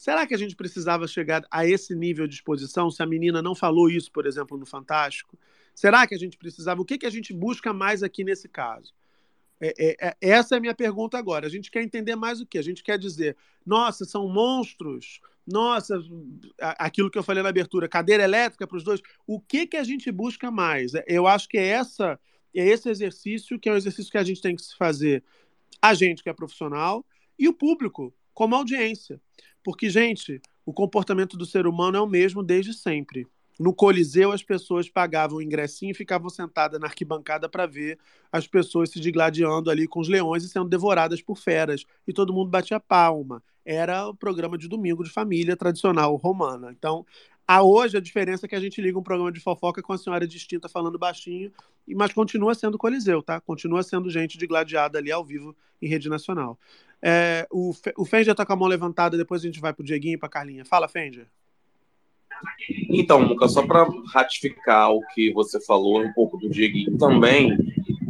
Será que a gente precisava chegar a esse nível de exposição se a menina não falou isso, por exemplo, no Fantástico? Será que a gente precisava? O que, que a gente busca mais aqui nesse caso? É, é, é, essa é a minha pergunta agora. A gente quer entender mais o que? A gente quer dizer, nossa, são monstros, nossa, aquilo que eu falei na abertura, cadeira elétrica para os dois. O que, que a gente busca mais? É, eu acho que é, essa, é esse exercício que é o exercício que a gente tem que se fazer. A gente que é profissional e o público, como audiência. Porque, gente, o comportamento do ser humano é o mesmo desde sempre. No Coliseu, as pessoas pagavam o ingressinho e ficavam sentadas na arquibancada para ver as pessoas se digladiando ali com os leões e sendo devoradas por feras. E todo mundo batia palma. Era o programa de domingo de família tradicional romana. Então, a hoje a diferença é que a gente liga um programa de fofoca com a senhora distinta falando baixinho, mas continua sendo Coliseu, tá? Continua sendo gente digladiada ali ao vivo em rede nacional. É, o, o Fenger tá com a mão levantada, depois a gente vai pro Dieguinho e pra Carlinha. Fala, Fenger. Então, Muca, só para ratificar o que você falou, um pouco do Dieguinho também,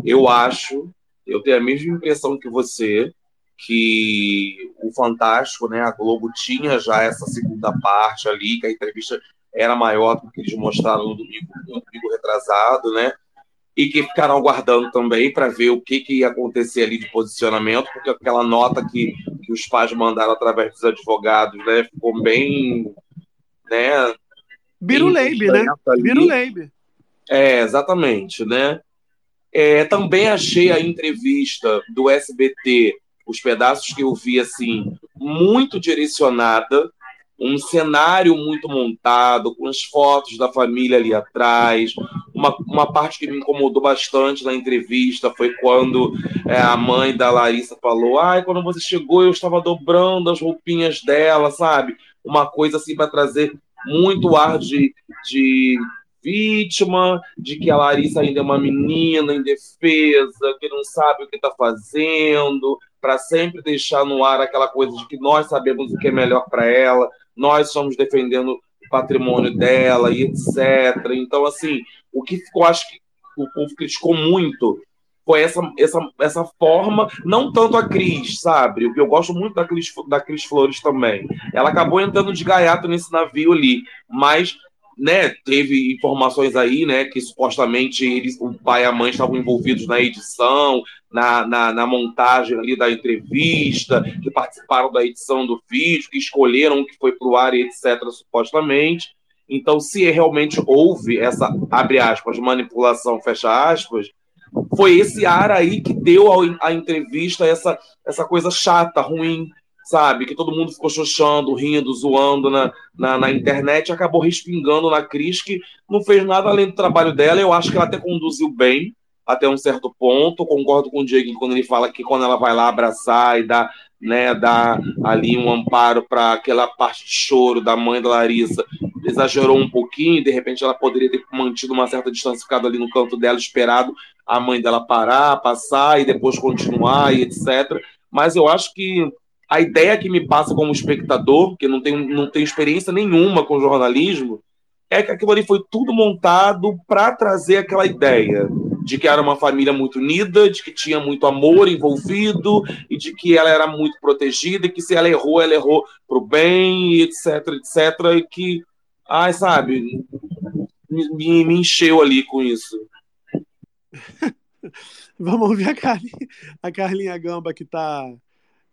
eu acho, eu tenho a mesma impressão que você, que o Fantástico, né, a Globo tinha já essa segunda parte ali, que a entrevista era maior do que eles mostraram no domingo, no domingo retrasado, né? E que ficaram aguardando também para ver o que, que ia acontecer ali de posicionamento, porque aquela nota que, que os pais mandaram através dos advogados, né, ficou bem, né? Biruleibe, né? Biruleibe. É, exatamente, né? É, também achei a entrevista do SBT, os pedaços que eu vi, assim, muito direcionada, um cenário muito montado, com as fotos da família ali atrás. Uma, uma parte que me incomodou bastante na entrevista foi quando é, a mãe da Larissa falou: Ai, quando você chegou, eu estava dobrando as roupinhas dela, sabe? Uma coisa assim para trazer muito ar de, de vítima, de que a Larissa ainda é uma menina indefesa, que não sabe o que está fazendo, para sempre deixar no ar aquela coisa de que nós sabemos o que é melhor para ela, nós estamos defendendo o patrimônio dela e etc. Então, assim, o que eu acho que o povo criticou muito foi essa, essa, essa forma, não tanto a Cris, sabe? O que eu gosto muito da Cris, da Cris Flores também. Ela acabou entrando de gaiato nesse navio ali, mas né, teve informações aí, né, que supostamente eles, o pai e a mãe estavam envolvidos na edição, na, na, na, montagem ali da entrevista, que participaram da edição do vídeo, que escolheram o que foi para o ar e etc., supostamente. Então, se realmente houve essa, abre aspas, manipulação, fecha aspas, foi esse ar aí que deu à entrevista essa, essa coisa chata, ruim, sabe? Que todo mundo ficou xoxando, rindo, zoando na, na, na, internet, acabou respingando na Cris, que não fez nada além do trabalho dela. Eu acho que ela até conduziu bem até um certo ponto. Concordo com o Diego quando ele fala que quando ela vai lá abraçar e dar, né, dar ali um amparo para aquela parte de choro da mãe da Larissa, exagerou um pouquinho, de repente ela poderia ter mantido uma certa distância, ficado ali no canto dela, esperado a mãe dela parar, passar e depois continuar e etc. Mas eu acho que a ideia que me passa como espectador, que não tenho, não tenho experiência nenhuma com jornalismo, é que aquilo ali foi tudo montado para trazer aquela ideia de que era uma família muito unida, de que tinha muito amor envolvido e de que ela era muito protegida e que se ela errou, ela errou pro bem, etc, etc, e que, ai, sabe, me, me encheu ali com isso. (laughs) Vamos ouvir a Carlinha, a Carlinha Gamba que está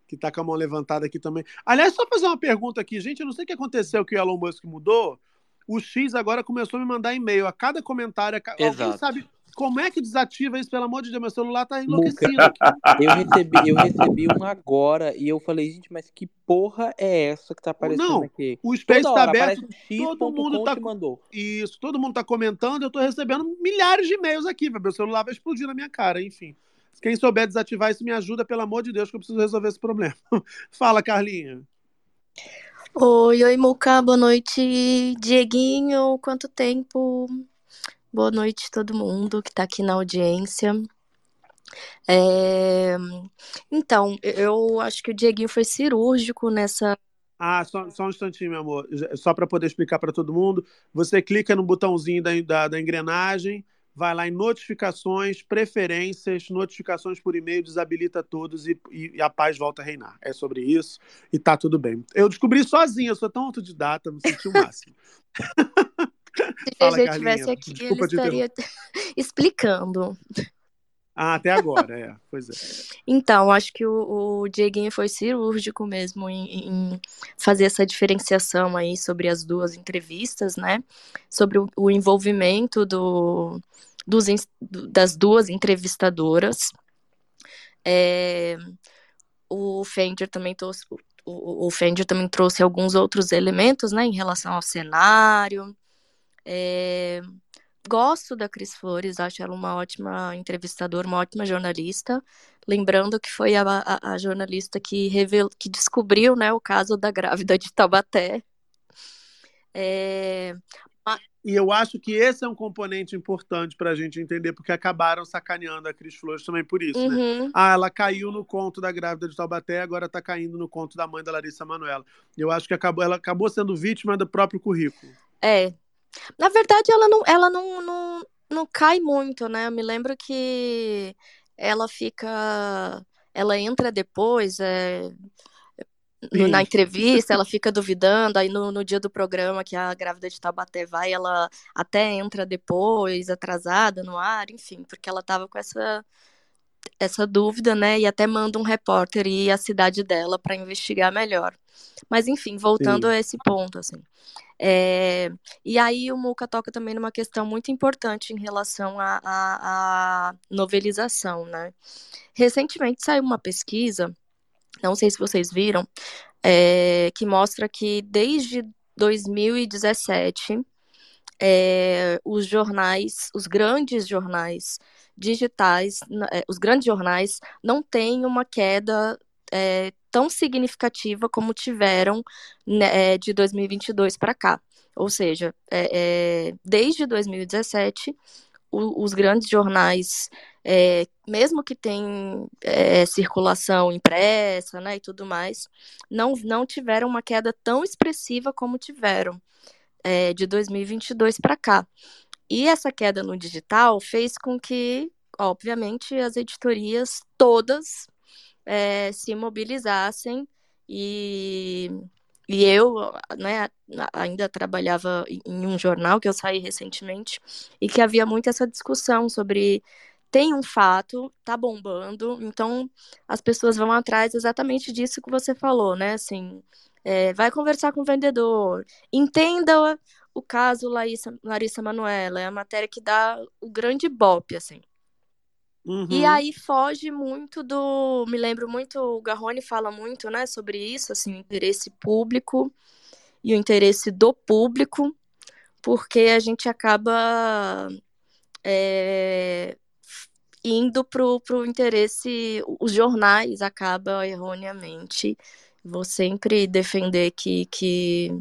que tá com a mão levantada aqui também. Aliás, só fazer uma pergunta aqui, gente. Eu não sei o que aconteceu que o Elon Musk mudou. O X agora começou a me mandar e-mail. A cada comentário, a... alguém sabe como é que desativa isso? Pelo amor de Deus, meu celular tá enlouquecido aqui. (laughs) Eu recebi, eu recebi um agora e eu falei, gente, mas que porra é essa que tá aparecendo não, aqui? O Space Toda tá aberto, um todo mundo tá mandou. Isso, todo mundo tá comentando, eu tô recebendo milhares de e-mails aqui, meu celular vai explodir na minha cara, enfim. Quem souber desativar isso, me ajuda, pelo amor de Deus, que eu preciso resolver esse problema. (laughs) Fala, Carlinha. Oi, oi, Muca, boa noite. Dieguinho, quanto tempo? Boa noite todo mundo que está aqui na audiência. É... Então, eu acho que o Dieguinho foi cirúrgico nessa. Ah, só, só um instantinho, meu amor. Só para poder explicar para todo mundo. Você clica no botãozinho da, da, da engrenagem vai lá em notificações, preferências, notificações por e-mail, desabilita todos e, e, a paz volta a reinar. É sobre isso e tá tudo bem. Eu descobri sozinho, eu sou tão autodidata, me senti o máximo. (laughs) Se Fala, a gente estivesse aqui, Desculpa ele estaria (laughs) explicando. Ah, até agora, é. Pois é. Então, acho que o, o Dieguinho foi cirúrgico mesmo em, em, fazer essa diferenciação aí sobre as duas entrevistas, né? Sobre o, o envolvimento do, dos, das duas entrevistadoras. É, o Fender também trouxe, o, o Fender também trouxe alguns outros elementos, né, em relação ao cenário. É, gosto da Cris Flores, acho ela uma ótima entrevistadora, uma ótima jornalista. Lembrando que foi a, a, a jornalista que, revelou, que descobriu né, o caso da grávida de Taubaté. É, e eu acho que esse é um componente importante para a gente entender, porque acabaram sacaneando a Cris Flores também por isso, né? uhum. né? Ah, ela caiu no conto da grávida de Taubaté, agora está caindo no conto da mãe da Larissa Manoela. Eu acho que acabou, ela acabou sendo vítima do próprio currículo. É. Na verdade, ela não, ela não, não, não cai muito, né? Eu me lembro que ela fica. Ela entra depois, é, na entrevista, ela fica duvidando, aí no, no, dia do programa que a grávida de Taubaté vai, ela até entra depois, atrasada no ar, enfim, porque ela tava com essa essa dúvida, né, e até manda um repórter ir à cidade dela para investigar melhor. Mas enfim, voltando Sim. a esse ponto, assim. É, e aí o Muca toca também numa questão muito importante em relação à novelização, né? Recentemente saiu uma pesquisa não sei se vocês viram, é, que mostra que desde 2017 é, os jornais, os grandes jornais digitais, é, os grandes jornais não têm uma queda é, tão significativa como tiveram né, é, de 2022 para cá. Ou seja, é, desde 2017 o, os grandes jornais, é, mesmo que tenham é, circulação impressa né, e tudo mais, não, não tiveram uma queda tão expressiva como tiveram é, de 2022 para cá. E essa queda no digital fez com que, obviamente, as editorias todas é, se mobilizassem e e eu, né, ainda trabalhava em um jornal que eu saí recentemente e que havia muito essa discussão sobre tem um fato, tá bombando, então as pessoas vão atrás exatamente disso que você falou, né? Assim, é, vai conversar com o vendedor, entenda o caso Larissa, Larissa Manoela, é a matéria que dá o grande bope, assim. Uhum. E aí foge muito do. Me lembro muito, o Garrone fala muito, né, sobre isso, assim, o interesse público e o interesse do público, porque a gente acaba é, indo pro, pro interesse. Os jornais acabam erroneamente. Vou sempre defender que, que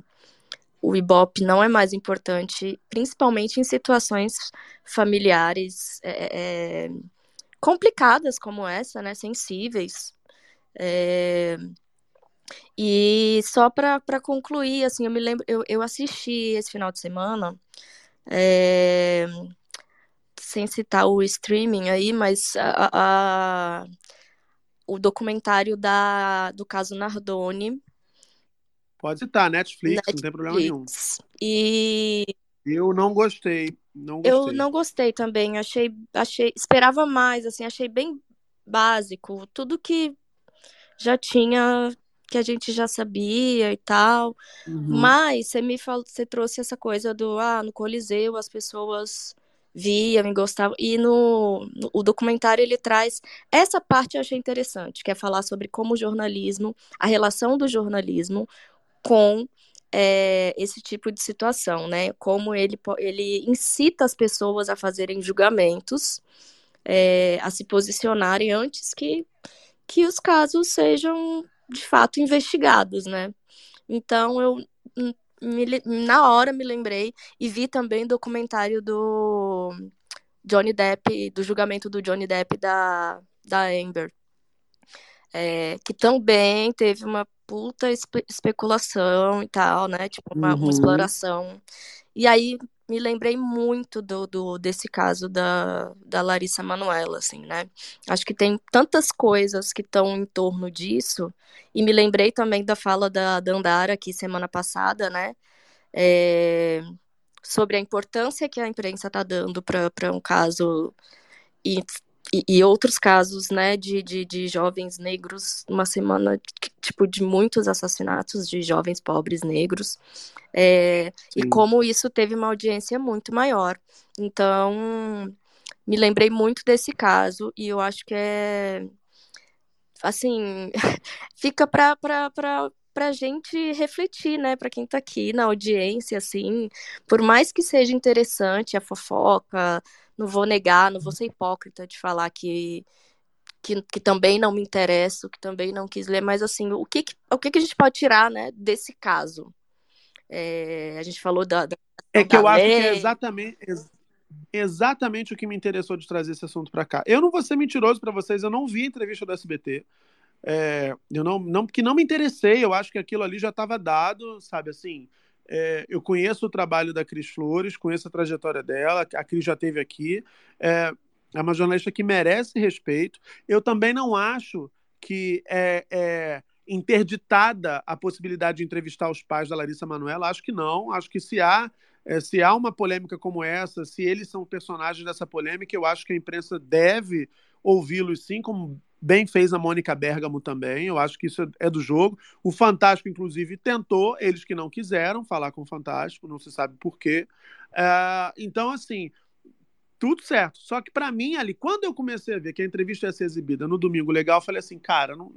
o Ibope não é mais importante, principalmente em situações familiares. É, é, complicadas como essa, né, sensíveis. É... E só para concluir, assim, eu me lembro, eu, eu assisti esse final de semana, é... sem citar o streaming aí, mas a, a, o documentário da, do caso Nardoni. Pode citar, Netflix, Netflix, não tem problema nenhum. E eu não gostei. Não gostei. Eu não gostei também. Achei, achei, esperava mais, assim, achei bem básico. Tudo que já tinha, que a gente já sabia e tal. Uhum. Mas você me falou, você trouxe essa coisa do ah, no Coliseu as pessoas viam e gostavam. E no, no, o documentário ele traz essa parte eu achei interessante, que é falar sobre como o jornalismo, a relação do jornalismo com é, esse tipo de situação, né? Como ele, ele incita as pessoas a fazerem julgamentos, é, a se posicionarem antes que, que os casos sejam de fato investigados, né? Então eu me, na hora me lembrei e vi também o documentário do Johnny Depp, do julgamento do Johnny Depp da, da Amber. É, que também teve uma puta espe especulação e tal, né? Tipo, uma, uhum. uma, exploração. E aí me lembrei muito do, do desse caso da, da Larissa Manoela, assim, né? Acho que tem tantas coisas que estão em torno disso. E me lembrei também da fala da Dandara aqui semana passada, né? É, sobre a importância que a imprensa está dando para um caso e e, e, outros casos, né, de, de, de, jovens negros, uma semana, tipo, de muitos assassinatos de jovens pobres negros, é, e como isso teve uma audiência muito maior. Então, me lembrei muito desse caso, e eu acho que é, assim, (laughs) fica para para a gente refletir, né, para quem está aqui na audiência, assim, por mais que seja interessante a fofoca, não vou negar, não vou ser hipócrita de falar que, que, que também não me interesso, que também não quis ler, mas assim, o que, o que, que a gente pode tirar, né, desse caso? É, a gente falou da. da é que eu lei. acho que é exatamente, ex exatamente o que me interessou de trazer esse assunto para cá. Eu não vou ser mentiroso para vocês, eu não vi a entrevista do SBT. É, eu não, não, porque não me interessei, eu acho que aquilo ali já estava dado, sabe assim. É, eu conheço o trabalho da Cris Flores, conheço a trajetória dela, a Cris já teve aqui. É, é uma jornalista que merece respeito. Eu também não acho que é, é interditada a possibilidade de entrevistar os pais da Larissa Manoela. Acho que não. Acho que se há, é, se há uma polêmica como essa, se eles são personagens dessa polêmica, eu acho que a imprensa deve ouvi-los sim, como Bem fez a Mônica Bergamo também, eu acho que isso é do jogo. O Fantástico, inclusive, tentou, eles que não quiseram falar com o Fantástico, não se sabe por quê. É, então, assim, tudo certo. Só que para mim, ali, quando eu comecei a ver que a entrevista ia ser exibida no Domingo Legal, eu falei assim, cara, não,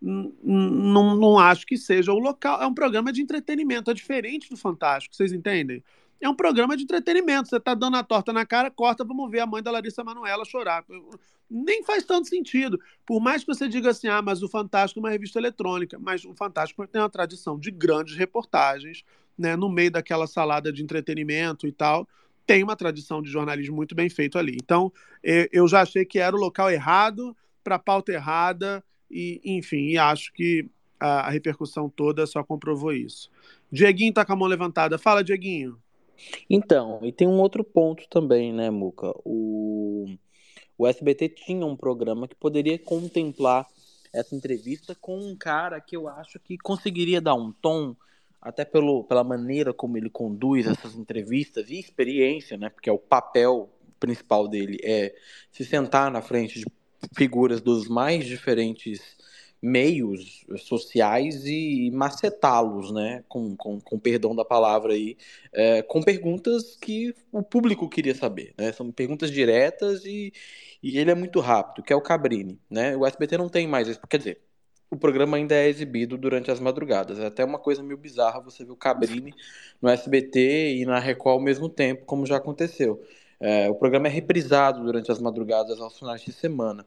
não, não acho que seja o local. É um programa de entretenimento, é diferente do Fantástico, vocês entendem? É um programa de entretenimento. Você está dando a torta na cara, corta, vamos ver a mãe da Larissa Manoela chorar. Nem faz tanto sentido. Por mais que você diga assim, ah, mas o Fantástico é uma revista eletrônica. Mas o Fantástico tem uma tradição de grandes reportagens, né? No meio daquela salada de entretenimento e tal. Tem uma tradição de jornalismo muito bem feito ali. Então, eu já achei que era o local errado, para a pauta errada, e, enfim, e acho que a, a repercussão toda só comprovou isso. Dieguinho tá com a mão levantada. Fala, Dieguinho. Então, e tem um outro ponto também, né, Muca? O, o SBT tinha um programa que poderia contemplar essa entrevista com um cara que eu acho que conseguiria dar um tom, até pelo, pela maneira como ele conduz essas entrevistas e experiência, né? Porque é o papel principal dele é se sentar na frente de figuras dos mais diferentes meios sociais e macetá-los, né, com, com, com, perdão da palavra aí, é, com perguntas que o público queria saber, né, são perguntas diretas e, e ele é muito rápido, que é o Cabrini, né, o SBT não tem mais isso, quer dizer, o programa ainda é exibido durante as madrugadas, é até uma coisa meio bizarra você ver o Cabrini no SBT e na Record ao mesmo tempo, como já aconteceu, é, o programa é reprisado durante as madrugadas aos finais de semana.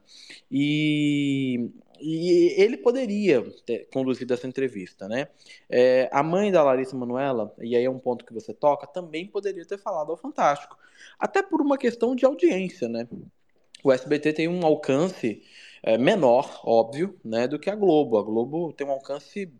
E, e ele poderia ter conduzido essa entrevista, né? É, a mãe da Larissa Manuela, e aí é um ponto que você toca, também poderia ter falado ao Fantástico. Até por uma questão de audiência, né? O SBT tem um alcance é, menor, óbvio, né, do que a Globo. A Globo tem um alcance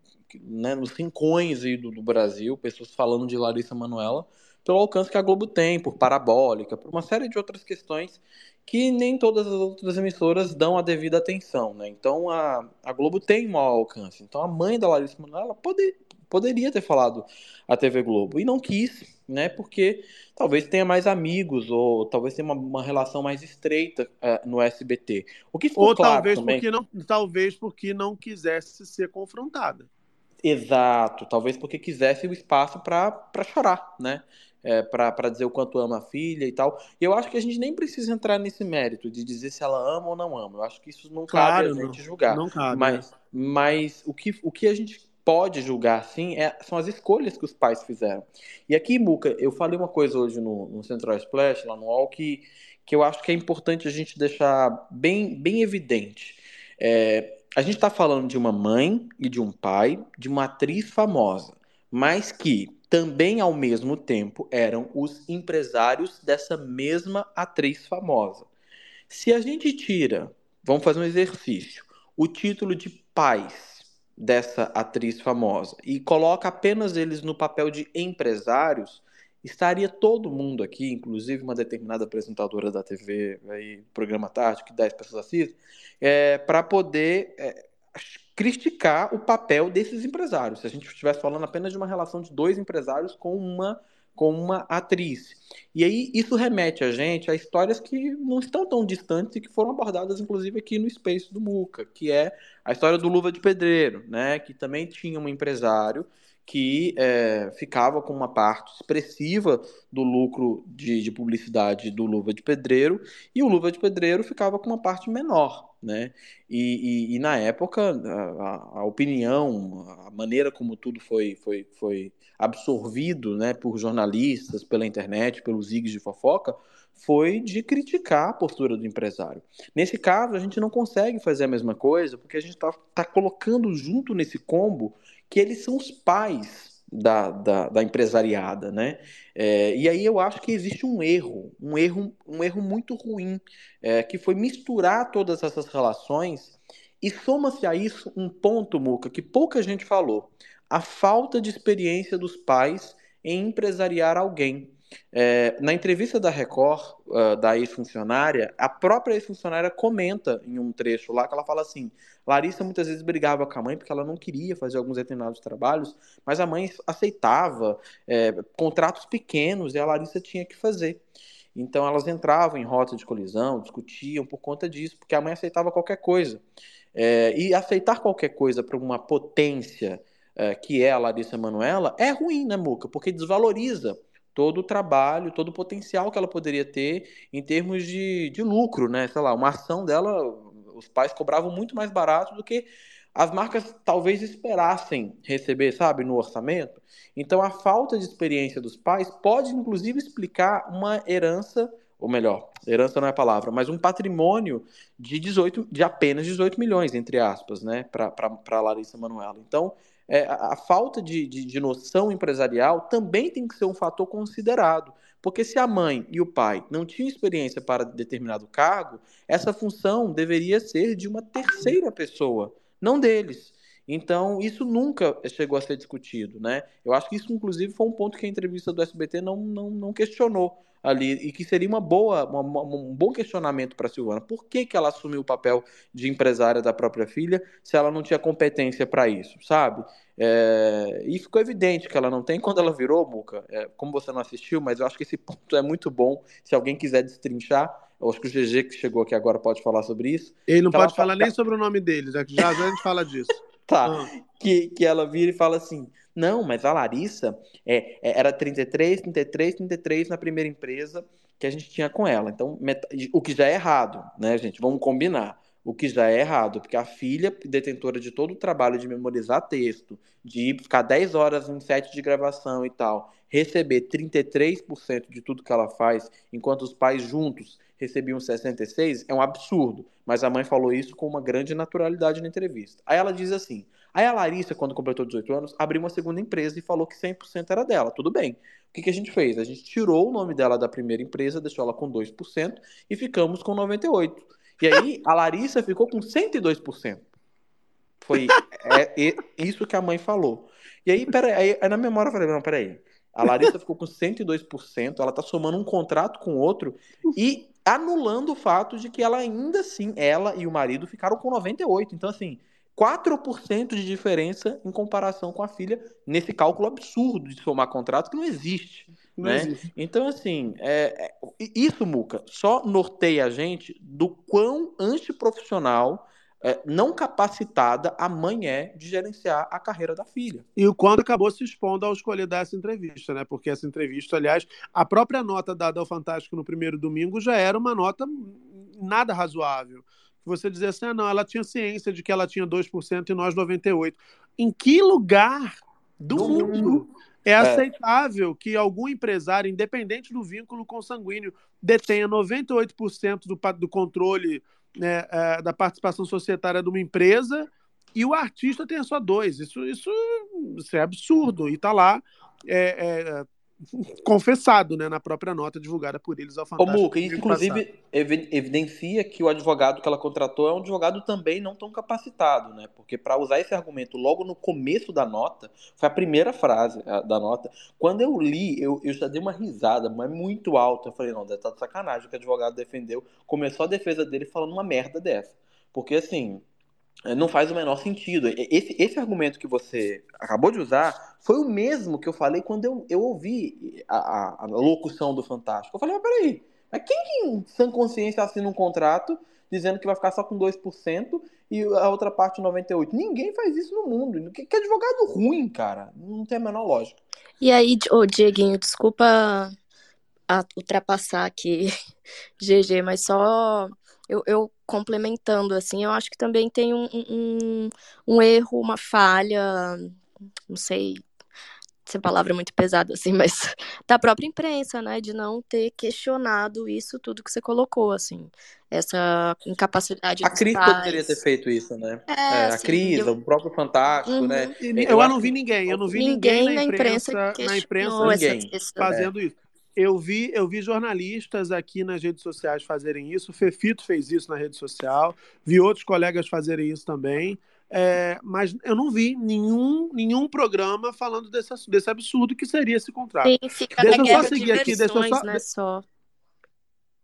né, nos rincões do, do Brasil, pessoas falando de Larissa Manuela pelo alcance que a Globo tem, por parabólica, por uma série de outras questões que nem todas as outras emissoras dão a devida atenção, né? Então a, a Globo tem maior alcance. Então a mãe da Larissa Manoela pode, poderia ter falado a TV Globo e não quis, né? Porque talvez tenha mais amigos ou talvez tenha uma, uma relação mais estreita uh, no SBT. O que ficou ou claro talvez também... porque não, talvez porque não quisesse ser confrontada. Exato, talvez porque quisesse o espaço para chorar, né? É, para dizer o quanto ama a filha e tal. E eu acho que a gente nem precisa entrar nesse mérito de dizer se ela ama ou não ama. Eu acho que isso não claro, cabe a gente não, julgar. Não cabe. Mas, mas o, que, o que a gente pode julgar, sim, é, são as escolhas que os pais fizeram. E aqui, Muca, eu falei uma coisa hoje no, no Central Splash, lá no UOL, que, que eu acho que é importante a gente deixar bem, bem evidente. É, a gente está falando de uma mãe e de um pai, de uma atriz famosa, mas que também ao mesmo tempo eram os empresários dessa mesma atriz famosa. Se a gente tira, vamos fazer um exercício, o título de pais dessa atriz famosa e coloca apenas eles no papel de empresários, estaria todo mundo aqui, inclusive uma determinada apresentadora da TV, aí, programa tarde, que 10 pessoas assistem, é, para poder é, criticar o papel desses empresários. Se a gente estivesse falando apenas de uma relação de dois empresários com uma com uma atriz. E aí isso remete a gente a histórias que não estão tão distantes e que foram abordadas inclusive aqui no Space do Muca, que é a história do Luva de Pedreiro, né, que também tinha um empresário que é, ficava com uma parte expressiva do lucro de, de, publicidade do Luva de Pedreiro e o Luva de Pedreiro ficava com uma parte menor, né? E, e, e na época a, a, opinião, a maneira como tudo foi, foi, foi absorvido, né, por jornalistas, pela internet, pelos igues de fofoca, foi de criticar a postura do empresário. Nesse caso, a gente não consegue fazer a mesma coisa porque a gente está tá colocando junto nesse combo que eles são os pais da, da, da empresariada, né? É, e aí eu acho que existe um erro, um erro, um erro muito ruim, é, que foi misturar todas essas relações e soma-se a isso um ponto, Muca, que pouca gente falou: a falta de experiência dos pais em empresariar alguém. É, na entrevista da Record, uh, da ex-funcionária, a própria ex-funcionária comenta em um trecho lá que ela fala assim: Larissa muitas vezes brigava com a mãe porque ela não queria fazer alguns determinados trabalhos, mas a mãe aceitava é, contratos pequenos e a Larissa tinha que fazer. Então elas entravam em rota de colisão, discutiam por conta disso, porque a mãe aceitava qualquer coisa. É, e aceitar qualquer coisa para uma potência é, que é a Larissa Manuela é ruim, né, Muca? Porque desvaloriza todo o trabalho, todo o potencial que ela poderia ter em termos de, de lucro, né? Sei lá, uma ação dela, os pais cobravam muito mais barato do que as marcas talvez esperassem receber, sabe, no orçamento. Então, a falta de experiência dos pais pode, inclusive, explicar uma herança, ou melhor, herança não é a palavra, mas um patrimônio de 18, de apenas 18 milhões, entre aspas, né, para Larissa Manoela. Então, é, a, falta de, de, de noção empresarial também tem que ser um fator considerado. Porque se a mãe e o pai não tinham experiência para determinado cargo, essa função deveria ser de uma terceira pessoa, não deles. Então, isso nunca chegou a ser discutido, né? Eu acho que isso, inclusive, foi um ponto que a entrevista do SBT não, não, não questionou ali, e que seria uma boa, uma, um bom questionamento para a Silvana. Por que, que ela assumiu o papel de empresária da própria filha se ela não tinha competência para isso, sabe? É, e ficou evidente que ela não tem quando ela virou, Muca. É, como você não assistiu, mas eu acho que esse ponto é muito bom. Se alguém quiser destrinchar, eu acho que o GG que chegou aqui agora pode falar sobre isso. Ele não pode falar nem sobre o nome deles, já, já a gente fala disso. (laughs) tá. Ah. Que, que ela vira e fala assim: não, mas a Larissa é, é, era 33, 33, 33 na primeira empresa que a gente tinha com ela. Então, o que já é errado, né, gente? Vamos combinar o que já é errado, porque a filha, detentora de todo o trabalho de memorizar texto, de ficar 10 horas em set de gravação e tal, receber 33% de tudo que ela faz, enquanto os pais juntos recebiam 66%, é um absurdo. Mas a mãe falou isso com uma grande naturalidade na entrevista. Aí ela diz assim: aí a Larissa, quando completou 18 anos, abriu uma segunda empresa e falou que 100% era dela. Tudo bem. O que, que a gente fez? A gente tirou o nome dela da primeira empresa, deixou ela com 2% e ficamos com 98%. E aí a Larissa ficou com 102%. Foi é, é, isso que a mãe falou. E aí, peraí, aí, aí na memória eu falei, não, peraí. A Larissa ficou com 102%, ela tá somando um contrato com outro e anulando o fato de que ela ainda assim, ela e o marido ficaram com 98%. Então, assim, 4% de diferença em comparação com a filha nesse cálculo absurdo de somar contrato que não existe. Não né? Existe. Então, assim, é, é, isso, Muca, só norteia a gente do quão antiprofissional, é, não capacitada a mãe é de gerenciar a carreira da filha. E o quando acabou se expondo ao escolher dar essa entrevista, né? Porque essa entrevista, aliás, a própria nota dada ao Fantástico no primeiro domingo já era uma nota nada razoável você dizer assim, ah, não, ela tinha ciência de que ela tinha 2% e nós 98%. Em que lugar do, do mundo, mundo é, é aceitável que algum empresário, independente do vínculo consanguíneo, detenha 98% do, do controle né, é, da participação societária de uma empresa e o artista tenha só dois? Isso, isso, isso é absurdo. E está lá é, é confessado né, na própria nota divulgada por eles ao Fantástico. Muca, isso inclusive evidencia que o advogado que ela contratou é um advogado também não tão capacitado, né? Porque para usar esse argumento logo no começo da nota, foi a primeira frase da nota. Quando eu li, eu, eu já dei uma risada, mas muito alta. Eu falei, não, deve estar tá de sacanagem que o advogado defendeu. Começou a defesa dele falando uma merda dessa. Porque assim, não faz o menor sentido. Esse, esse argumento que você acabou de usar foi o mesmo que eu falei quando eu, eu ouvi a, a, a locução do Fantástico. Eu falei, mas peraí, mas quem que em sã consciência assina um contrato dizendo que vai ficar só com 2% e a outra parte 98%? Ninguém faz isso no mundo. Que, que advogado ruim, cara. Não tem a menor lógica. E aí, ô Dieguinho, desculpa ultrapassar aqui, (laughs) GG, mas só eu, eu, complementando, assim, eu acho que também tem um, um, um erro, uma falha, não sei se a palavra é muito pesada, assim, (laughs) mas da própria imprensa, né, de não ter questionado isso tudo que você colocou, assim, essa incapacidade A Cris poderia ter feito isso, né? É, é, a assim, Cris, eu... o próprio Fantástico, né? uhum. né? Eu, eu não vi ninguém, eu não vi ninguém, ninguém na imprensa, na imprensa, ninguém. fazendo isso. Eu vi, eu vi jornalistas aqui nas redes sociais fazerem isso. O Fefito fez isso na rede social. Vi outros colegas fazerem isso também. É, mas eu não vi nenhum, nenhum programa falando desse, desse absurdo que seria esse contrato. Sim, fica deixa eu só seguir aqui, deixa eu só. Né, só.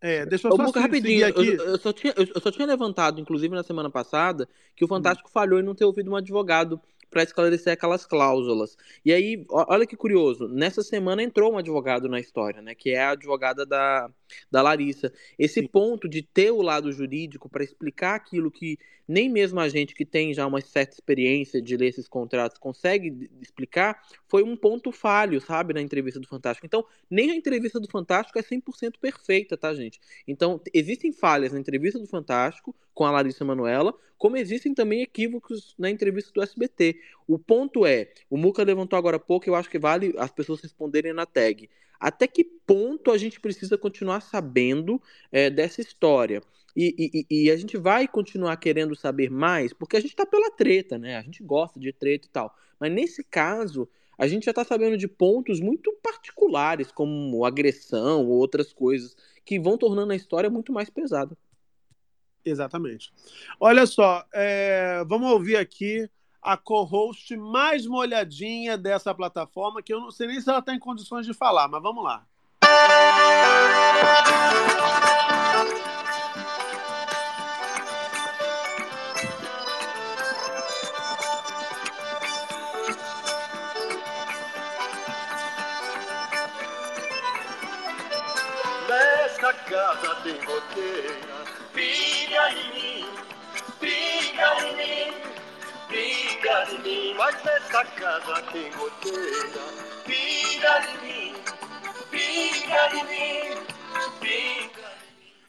É, deixa eu só seguir, rapidinho, aqui. Eu, eu, só tinha, eu, só tinha levantado, inclusive na semana passada, que o Fantástico hum. falhou em não ter ouvido um advogado para esclarecer aquelas cláusulas. E aí, olha que curioso, nessa semana entrou um advogado na história, né, que é a advogada da, da Larissa. Esse Sim. ponto de ter o lado jurídico para explicar aquilo que nem mesmo a gente que tem já uma certa experiência de ler esses contratos consegue explicar, foi um ponto falho, sabe, na entrevista do Fantástico. Então, nem a entrevista do Fantástico é 100% perfeita, tá, gente? Então, existem falhas na entrevista do Fantástico, com a Larissa Manoela, como existem também equívocos na entrevista do SBT. O ponto é, o Muca levantou agora há pouco, eu acho que vale as pessoas responderem na tag. Até que ponto a gente precisa continuar sabendo é, dessa história? E, e, e, a gente vai continuar querendo saber mais, porque a gente tá pela treta, né? A gente gosta de treta e tal. Mas nesse caso, a gente já tá sabendo de pontos muito particulares, como agressão ou outras coisas, que vão tornando a história muito mais pesada. Exatamente. Olha só, é, vamos ouvir aqui a co-host mais molhadinha dessa plataforma, que eu não sei nem se ela está em condições de falar, mas vamos lá. Nesta casa tem goteira, em mim. Mas nesta casa tem goteira, em mim, em mim,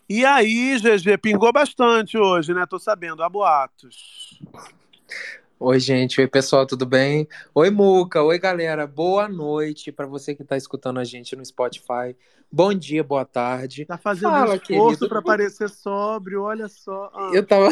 E aí, GG, pingou bastante hoje, né? Tô sabendo, há boatos. Oi, gente. Oi, pessoal, tudo bem? Oi, Muca. Oi, galera. Boa noite para você que está escutando a gente no Spotify. Bom dia, boa tarde. Tá fazendo Fala, um esforço para parecer sóbrio, olha só. Ah. Eu tava.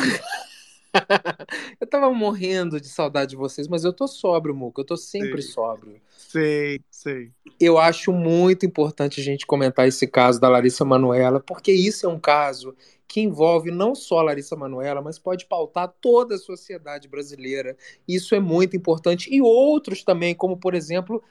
(laughs) eu tava morrendo de saudade de vocês, mas eu tô sóbrio, Muca. Eu tô sempre sei. sóbrio. Sei, sei. Eu acho muito importante a gente comentar esse caso da Larissa Manuela, porque isso é um caso que envolve não só a Larissa Manoela, mas pode pautar toda a sociedade brasileira. Isso é muito importante. E outros também, como por exemplo,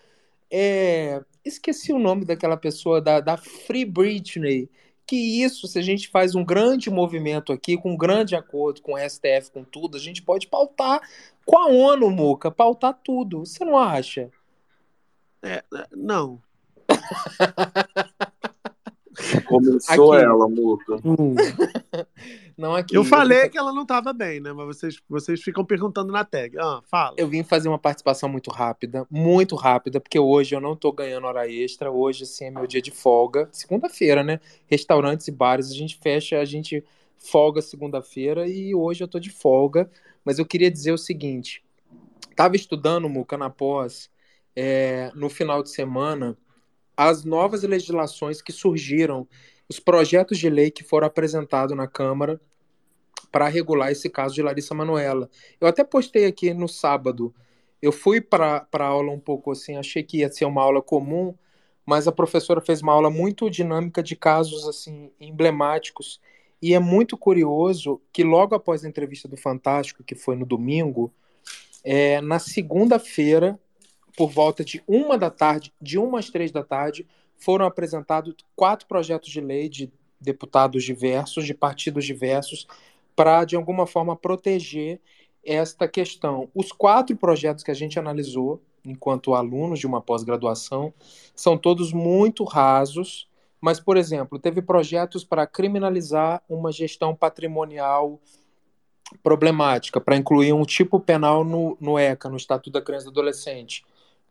é... esqueci o nome daquela pessoa, da, da Free Britney. Que isso, se a gente faz um grande movimento aqui, com um grande acordo com o STF, com tudo, a gente pode pautar com a ONU, Muca, pautar tudo. Você não acha? É, não. (laughs) Começou aqui. ela, Muca. Hum. (laughs) Não aqui. Eu falei que ela não estava bem, né? Mas vocês, vocês ficam perguntando na tag. Ah, fala. Eu vim fazer uma participação muito rápida, muito rápida, porque hoje eu não tô ganhando hora extra. Hoje, assim, é meu dia de folga. Segunda-feira, né? Restaurantes e bares, a gente fecha, a gente folga segunda-feira e hoje eu tô de folga. Mas eu queria dizer o seguinte: tava estudando, Muca, na pós, é, no final de semana as novas legislações que surgiram, os projetos de lei que foram apresentados na Câmara para regular esse caso de Larissa Manuela. Eu até postei aqui no sábado. Eu fui para a aula um pouco assim, achei que ia ser uma aula comum, mas a professora fez uma aula muito dinâmica de casos assim emblemáticos. E é muito curioso que logo após a entrevista do Fantástico, que foi no domingo, é, na segunda-feira por volta de uma da tarde, de uma às três da tarde, foram apresentados quatro projetos de lei de deputados diversos, de partidos diversos, para, de alguma forma, proteger esta questão. Os quatro projetos que a gente analisou, enquanto alunos de uma pós-graduação, são todos muito rasos, mas, por exemplo, teve projetos para criminalizar uma gestão patrimonial problemática, para incluir um tipo penal no, no ECA, no Estatuto da Criança e do Adolescente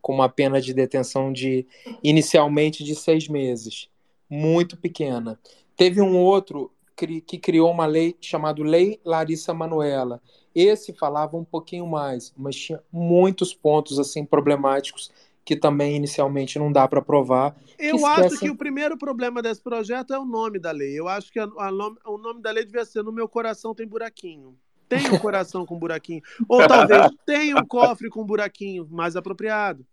com uma pena de detenção de inicialmente de seis meses, muito pequena. Teve um outro que criou uma lei chamada Lei Larissa Manuela. Esse falava um pouquinho mais, mas tinha muitos pontos assim problemáticos que também inicialmente não dá para provar. Eu acho que o primeiro problema desse projeto é o nome da lei. Eu acho que a, a nome, o nome da lei devia ser No Meu Coração Tem Buraquinho tem um coração com buraquinho. Ou talvez (laughs) tenha um cofre com buraquinho mais apropriado.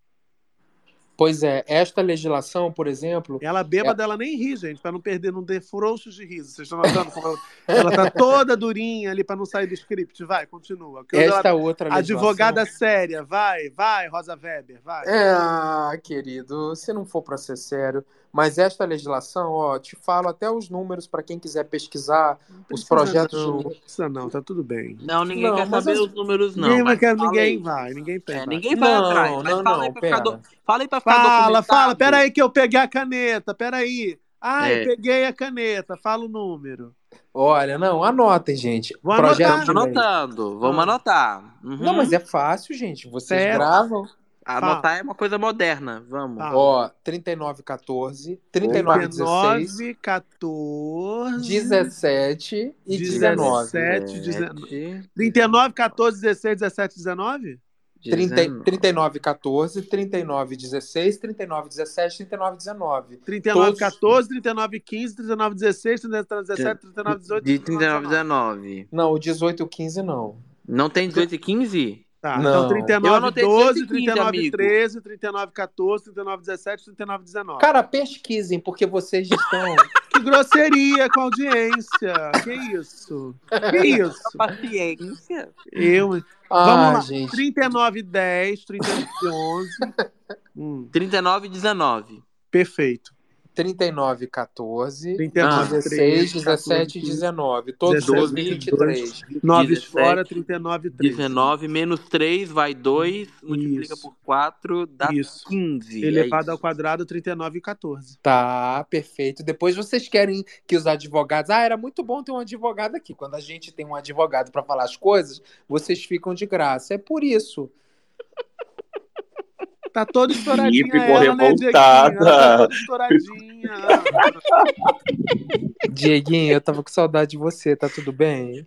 Pois é, esta legislação, por exemplo. Ela bêbada, é... ela nem ri, gente, para não perder, não ter frouxos de riso. Vocês estão notando como ela, ela tá toda durinha ali para não sair do script. Vai, continua. Esta ela... outra legislação... Advogada séria, vai, vai, Rosa Weber, vai. É, ah, querido, se não for para ser sério. Mas esta legislação, ó, te falo até os números para quem quiser pesquisar os projetos. Não, não precisa não, tá tudo bem. Não, ninguém não, quer saber as... os números, não. Ninguém, quer, ninguém vai, ninguém pega. É, ninguém vai não, atrás. Não, não, não, pera. Do... Fala aí pra ficar Fala, fala, pera aí que eu peguei a caneta, pera aí. Ai, é. peguei a caneta, fala o número. Olha, não, anotem, gente. Vou Projeto anotar. anotando, vamos ah. anotar. Uhum. Não, mas é fácil, gente. Vocês Pera. gravam. Anotar é uma coisa moderna. Vamos. Tá. Ó, 3914, 3916, 19, 14. 17 e 19. 17, 19. 39, 14, 16, 17, 19? 30, 39, 14, 39, 16, 39, 17, 39, 19. 39, Todos- 14, 39, 15, 39, 16, 39, 17, 39, 18. De 39 19. Não, o 18 e o 15 não. Não tem 18 e 15? Tá, Não. então Eu 39, anotei 12, 18 e 15, 39, amigo. 13, 39, 14, 39, 17, 39, 19. Cara, pesquisem, porque vocês estão. (laughs) Que grosseria com a audiência. Que isso? Que (laughs) isso? Paciência. Eu. hein? Ah, Vamos lá. gente. 39, 10, 39, 11. Hum, 39 e 19. perfeito. 39, 14, 39, 16, 13, 17 e 19. Todos 17, 23. 9 17, fora, 39, 13. 19 menos 3 vai 2, multiplica Isso. por 4, dá Isso. 15. Elevado é ao quadrado, 39 e 14. Tá, perfeito. Depois vocês querem que os advogados. Ah, era muito bom ter um advogado aqui. Quando a gente tem um advogado para falar as coisas, vocês ficam de graça. É por isso. Tá toda estouradinha ficou ela, né, Dieguinho? revoltada. Ela tá toda estouradinha. Dieguinho, eu tava com saudade de você, tá tudo bem?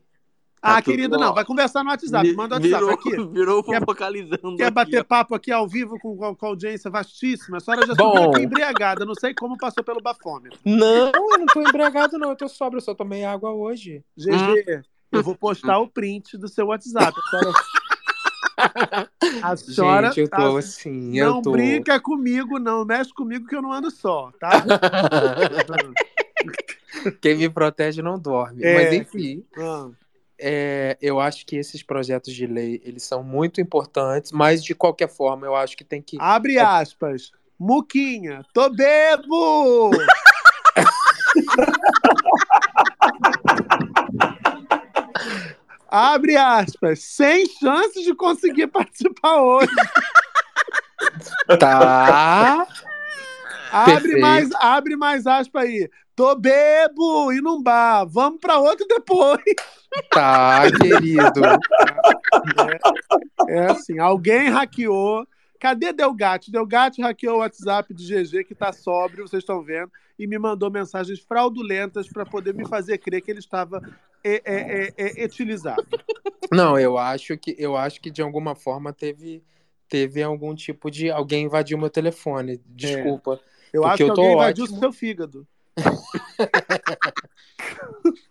Ah, Tá tudo querido, bom. não. Vai conversar no WhatsApp. Manda o WhatsApp virou, aqui. (laughs) Virou Quer- focalizando. Quer aqui, bater ó. papo aqui ao vivo com, com, audiência vastíssima? A senhora já Bom. aqui embriagada. Não sei como passou pelo bafômetro. Não, eu não tô embriagado, não. Eu tô sóbrio, eu só tomei água hoje. GG, eu vou postar o print do seu WhatsApp. A senhora, a (laughs) senhora Gente, eu tá- tô assim, eu não tô. brinca comigo, não. Mexe comigo que eu não ando só, tá? (laughs) Quem me protege não dorme. É. Mas enfim, Ah, é, eu acho que esses projetos de lei, eles são muito importantes, mas de qualquer forma, eu acho que tem que... Abre aspas. Muquinha, tô bebo! (laughs) Abre aspas. Sem chances de conseguir (laughs) participar hoje. Tá, Abre Perfeito. mais, abre mais aspas aí. Tô bebo e num bar. Vamos pra outro depois. tá, querido. É assim, alguém hackeou. Cadê Delgatti? Delgatti hackeou o WhatsApp do GG, que tá sóbrio, vocês estão vendo, e me mandou mensagens fraudulentas para poder me fazer crer que ele estava é, é, é, é, utilizado. Não, eu acho que eu acho que de alguma forma teve teve algum tipo de alguém invadiu meu telefone. Desculpa. Eu acho que eu tô alguém invadiu o ótimo. seu fígado. (laughs)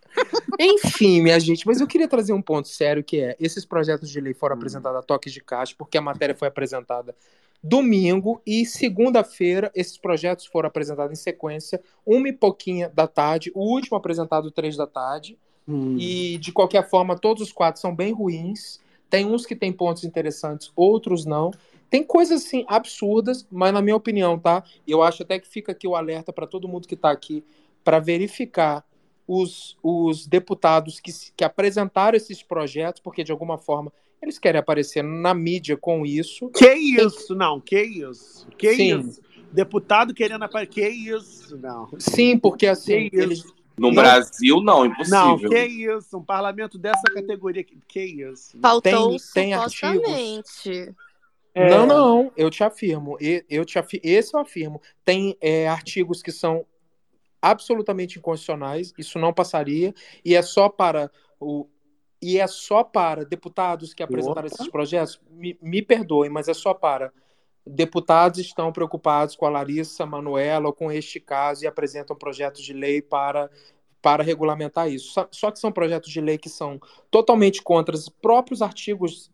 Enfim, minha gente, mas eu queria trazer um ponto sério que é: esses projetos de lei Hum. foram apresentados a toque de caixa, porque a matéria foi apresentada domingo e segunda-feira esses projetos foram apresentados em sequência, uma e pouquinha da tarde, o último apresentado três da tarde. Hum. E de qualquer forma, todos os quatro são bem ruins. Tem uns que têm pontos interessantes, outros não. Tem coisas assim absurdas, mas na minha opinião, tá? Eu acho até que fica aqui o alerta para todo mundo que está aqui para verificar os, os deputados que, que apresentaram esses projetos, porque de alguma forma eles querem aparecer na mídia com isso. Que isso? Não, que isso? Que Sim. isso? Deputado querendo aparecer. Que isso? Não. Sim, porque assim, eles. No Não. Brasil, não, Não, impossível. que isso? Um parlamento dessa categoria. Que, que isso? Faltou Tem- supostamente. É. Não, não, eu te afirmo. e- Eu te afi- Esse eu afirmo. Tem é, artigos que são absolutamente inconstitucionais, isso não passaria, e é só para o. E é só para deputados que apresentaram Opa. esses projetos, me, me perdoem, mas é só para deputados estão preocupados com a Larissa Manuela ou com este caso e apresentam projetos de lei para, para regulamentar isso. Só, só que são projetos de lei que são totalmente contra os próprios artigos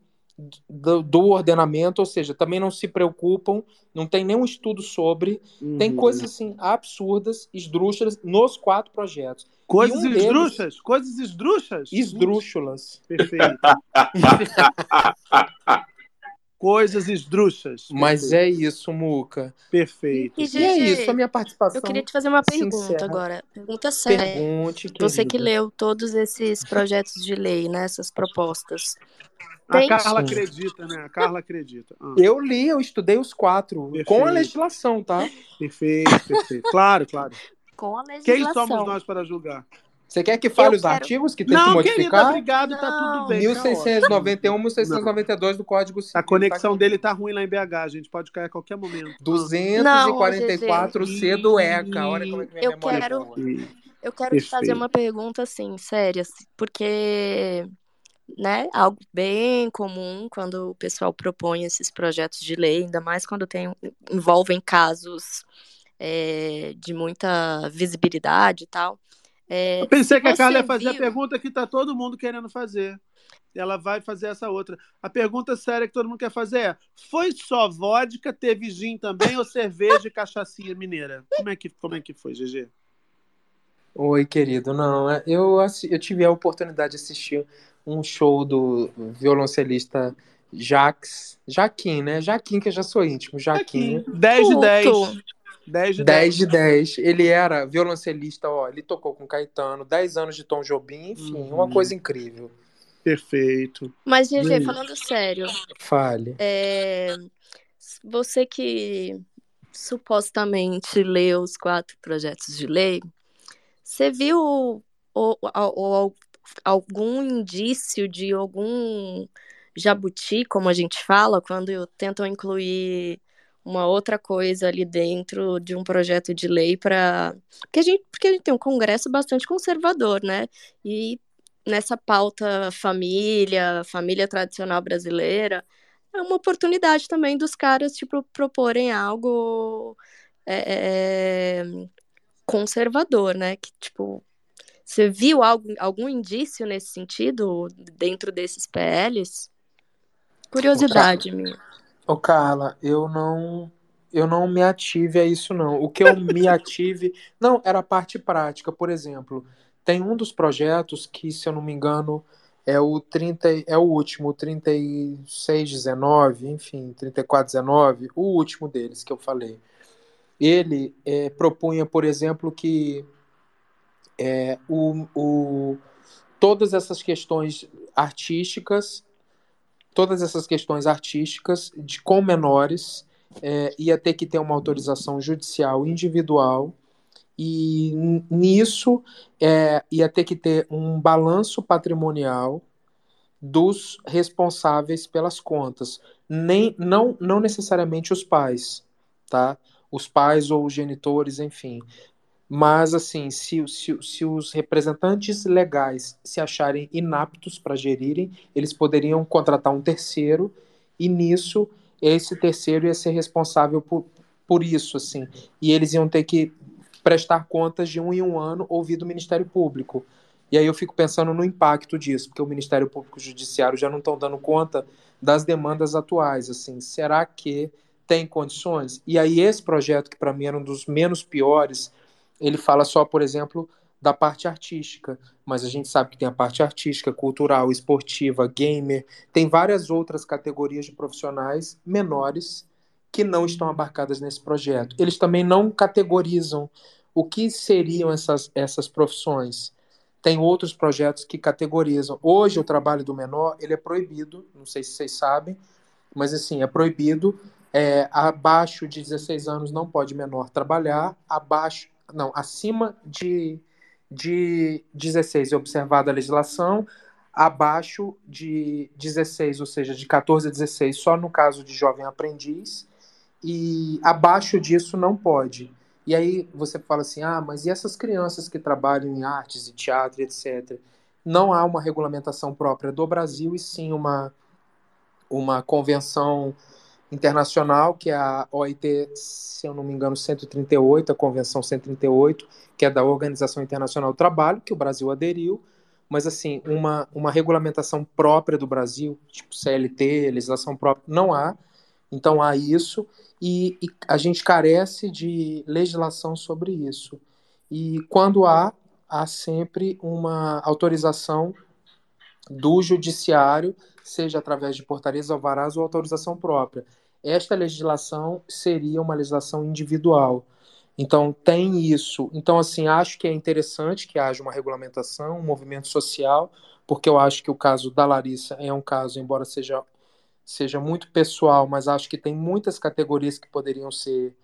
do, do ordenamento, ou seja, também não se preocupam, não tem nenhum estudo sobre, tem Uhum. coisas assim absurdas, esdrúxulas nos quatro projetos. Coisas um deles- esdrúxulas? Coisas esdrúxulas? Esdrúxulas. Perfeito. (laughs) (laughs) Coisas esdrúxulas. Mas é isso, Muca. Perfeito. E, E é isso, a minha participação. Eu queria te fazer uma pergunta sincera. agora. Pergunta séria. Pergunte, Você que querida. leu todos esses projetos de lei, né, essas propostas. A Tem- Carla Sim. acredita, né? A Carla acredita. Ah, Eu li, eu estudei os quatro, com a Perfeito. legislação, tá? perfeito, perfeito. Claro, claro. Com a Quem legislação. somos nós para julgar? Você quer que fale Eu os quero- artigos que tem Não, que modificar? obrigado, tá tudo bem. tá ótimo. 1691, 1692 do Código Civil. A conexão tá dele tá ruim lá em BH, gente. Pode cair a qualquer momento. 244C do ECA. Olha como é que minha Eu memória quero- é boa. Eu quero te fazer Perfeito. uma pergunta assim, séria, assim, porque, né, algo bem comum quando o pessoal propõe esses projetos de lei, ainda mais quando tem, envolvem casos é, de muita visibilidade e tal. É, Eu pensei se que a Carla ia fazer a pergunta que tá todo mundo querendo fazer. Ela vai fazer essa outra. A pergunta séria que todo mundo quer fazer é: foi só vodka, teve gin também ou cerveja e cachaçinha mineira? Como é que, como é que foi, GG? Oi, querido. Não, é- eu, eu tive a oportunidade de assistir um show do violoncelista Jax. Jaquim, né? Jaquim, que eu já sou íntimo. Jaquim. 10 de 10. Culto. 10 de 10 de 10. Ele era violoncelista, ó. Ele tocou com Caetano, 10 anos de Tom Jobim, enfim, Uhum. uma coisa incrível. Perfeito. Mas, GG, falando sério, Fale. é, você que supostamente leu os quatro projetos de lei, você viu ou, ou- ou algum indício de algum jabuti, como a gente fala, quando tentam incluir uma outra coisa ali dentro de um projeto de lei para porque a gente porque a gente tem um congresso bastante conservador, né? E nessa pauta família, família tradicional brasileira, é uma oportunidade também dos caras tipo proporem algo é, é, conservador, né? Que tipo você viu algo, algum indício nesse sentido dentro desses PLs? Curiosidade minha. Ô, Carla, eu não eu não me ative a isso não. O que eu me (laughs) ative, não, era a parte prática, por exemplo, tem um dos projetos que, se eu não me engano, é o 30, é o último, o 3619, enfim, 3419, o último deles que eu falei. Ele é, propunha, por exemplo, que é, o, o, todas essas questões artísticas todas essas questões artísticas de com menores é, ia ter que ter uma autorização judicial individual e nisso é, ia ter que ter um balanço patrimonial dos responsáveis pelas contas, nem não, não necessariamente os pais, tá? Os pais ou os genitores, enfim. Mas, assim, se, se, se os representantes legais se acharem inaptos para gerirem, eles poderiam contratar um terceiro, e nisso, esse terceiro ia ser responsável por, por isso, assim. E eles iam ter que prestar contas de um em um ano ouvido o Ministério Público. E aí eu fico pensando no impacto disso, porque o Ministério Público e o Judiciário já não estão dando conta das demandas atuais, assim. Será que tem condições? E aí esse projeto, que para mim era um dos menos piores, ele fala só, por exemplo, da parte artística, mas a gente sabe que tem a parte artística, cultural, esportiva, gamer, tem várias outras categorias de profissionais menores que não estão abarcadas nesse projeto. Eles também não categorizam o que seriam essas, essas profissões. Tem outros projetos que categorizam. Hoje o trabalho do menor ele é proibido, não sei se vocês sabem, mas assim é proibido. É, abaixo de 16 anos não pode menor trabalhar, abaixo não, acima de, de 16 é observada a legislação, abaixo de 16, ou seja, de 14 a 16, só no caso de jovem aprendiz, e abaixo disso não pode. E aí você fala assim: ah, mas e essas crianças que trabalham em artes e teatro, etc. Não há uma regulamentação própria do Brasil, e sim uma, uma convenção internacional, que é a OIT, se eu não me engano, 138, a Convenção 138, que é da Organização Internacional do Trabalho, que o Brasil aderiu, mas assim, uma, uma regulamentação própria do Brasil, tipo CLT, legislação própria, não há. Então há isso, e, e a gente carece de legislação sobre isso. E quando há, há sempre uma autorização do judiciário, seja através de portarias alvarás ou autorização própria. Esta legislação seria uma legislação individual. Então, tem isso. Então, assim, acho que é interessante que haja uma regulamentação, um movimento social, porque eu acho que o caso da Larissa é um caso, embora seja, seja muito pessoal, mas acho que tem muitas categorias que poderiam ser,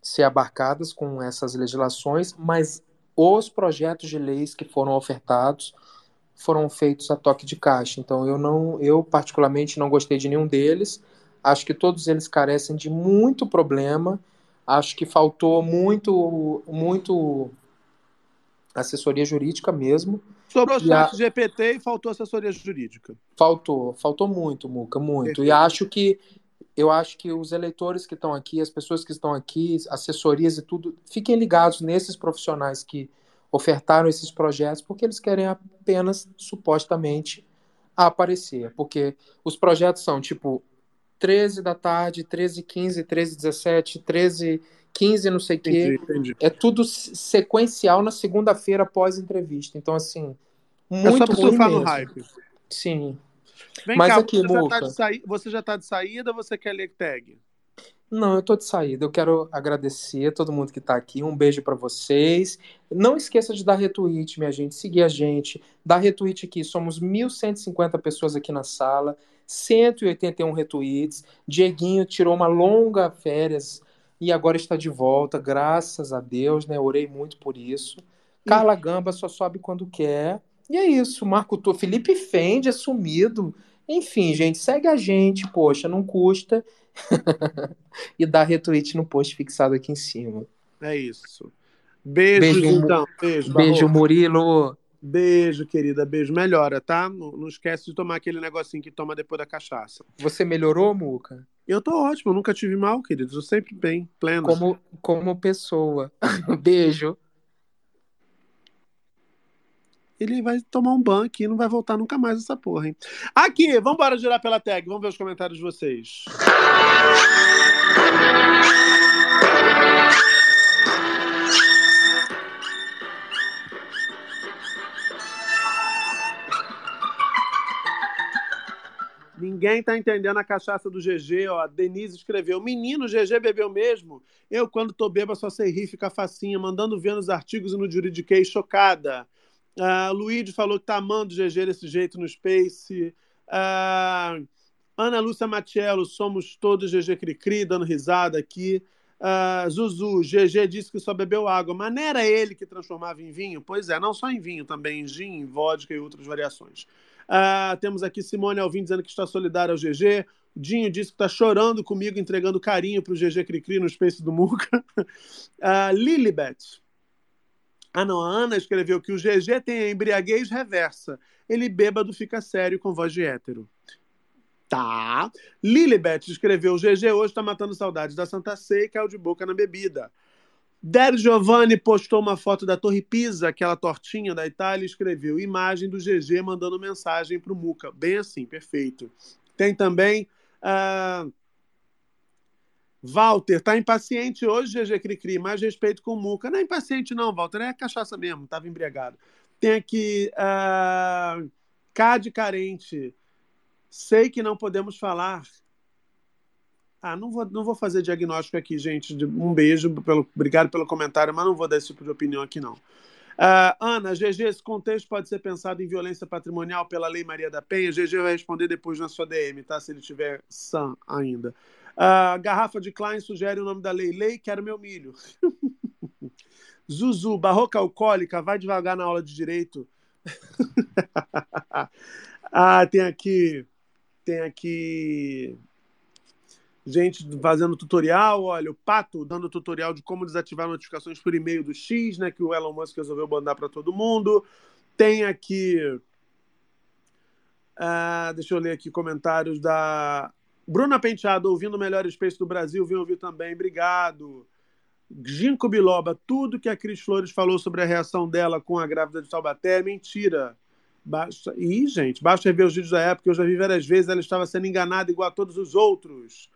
ser abarcadas com essas legislações, mas os projetos de leis que foram ofertados foram feitos a toque de caixa. Então eu não, eu particularmente não gostei de nenhum deles. Acho que todos eles carecem de muito problema. Acho que faltou muito, muito assessoria jurídica mesmo. Sobrou E a- GPT e faltou assessoria jurídica. Faltou, faltou muito, Muca, muito. E Perfeito. acho que eu acho que os eleitores que estão aqui, as pessoas que estão aqui, assessorias e tudo, fiquem ligados nesses profissionais que ofertaram esses projetos, porque eles querem apenas, supostamente, aparecer. Porque os projetos são tipo 13 da tarde, 13 15, 13 17, 13 15, não sei o quê. Entendi, entendi. É tudo se- sequencial na segunda-feira após entrevista. Então, assim, É muito só pra ruim surfar no mesmo. hype. Sim. Vem Mas cá, aqui, você, já tá saí- você já tá de saída ou você quer ler tag? Não, eu tô de saída. Eu quero agradecer a todo mundo que tá aqui. Um beijo pra vocês. Não esqueça de dar retweet, minha gente. Seguir a gente. Dar retweet aqui. Somos 1.150 pessoas aqui na sala. 181 retweets. Dieguinho tirou uma longa férias e agora está de volta, graças a Deus, né? Orei muito por isso. Carla Gamba só sobe quando quer. E é isso, Marco Tô. Felipe Fende é sumido. Enfim, gente, segue a gente, poxa, não custa. (laughs) e dá retweet no post fixado aqui em cima. É isso. Beijos, Beijo, então. Beijo, Beijo. Murilo. Beijo, querida. Beijo. Melhora, tá? Não, não esquece de tomar aquele negocinho que toma depois da cachaça. Você melhorou, Muca? Eu tô ótimo, eu nunca tive mal, querido. Eu sempre bem, pleno. Como, como pessoa. (laughs) Beijo. Ele vai tomar um banho aqui e não vai voltar nunca mais essa porra, hein? Aqui, vamos embora girar pela tag. Vamos ver os comentários de vocês. Ninguém tá entendendo a cachaça do GG, ó. A Denise escreveu: Menino, GG bebeu mesmo? Eu, quando tô bêbado, só sei rir, ficar facinha, mandando ver nos artigos e no juridiquês, chocada. Ah, Luigi falou que tá amando o GG desse jeito no Space. Ah, Ana Lúcia Matiello, somos todos GG Cricri, dando risada aqui. Ah, Zuzu, GG disse que só bebeu água, mas não era ele que transformava em vinho? Pois é, não só em vinho, também em gin, em vodka e outras variações. Ah, temos aqui Simone Alvim dizendo que está solidária ao GG. Dinho disse que está chorando comigo, entregando carinho para o GG Cricri no Space do Muca. (laughs) Ah, Lilibet. Ah, não, a Ana escreveu que o GG tem a embriaguez reversa. Ele bêbado fica sério com voz de hétero. Tá. Lilibet escreveu: o GG hoje está matando saudades da Santa Ceia e caiu de boca na bebida. Der Giovanni postou uma foto da Torre Pisa, aquela tortinha da Itália, e escreveu imagem do GG mandando mensagem para o Muca. Bem assim, perfeito. Tem também. ah, Walter, tá impaciente hoje, GG Cricri, mais respeito com o Muca. Não é impaciente, não, Walter, é cachaça mesmo, tava embriagado. Tem aqui. ah, K de carente. Sei que não podemos falar. Ah, não vou, não vou fazer diagnóstico aqui, gente. Um beijo, pelo, obrigado pelo comentário, mas não vou dar esse tipo de opinião aqui, não. Ah, Ana, GG, esse contexto pode ser pensado em violência patrimonial pela Lei Maria da Penha? GG vai responder depois na sua DM, tá? Se ele tiver sã ainda. Ah, Garrafa de Klein sugere o nome da lei. Lei, quero meu milho. (laughs) Zuzu, barroca alcoólica, vai devagar na aula de direito. (laughs) ah, tem aqui. Tem aqui. Gente fazendo tutorial, olha, o Pato dando tutorial de como desativar notificações por e-mail do X, né? Que o Elon Musk resolveu mandar para todo mundo. Tem aqui. ah, deixa eu ler aqui comentários da Bruna Penteado, ouvindo o melhor Space do Brasil, vim ouvir também, obrigado. Ginkgo Biloba, tudo que a Cris Flores falou sobre a reação dela com a grávida de Taubaté é mentira. Basta... Ih, gente, basta rever os vídeos da época, eu já vi várias vezes, ela estava sendo enganada igual a todos os outros.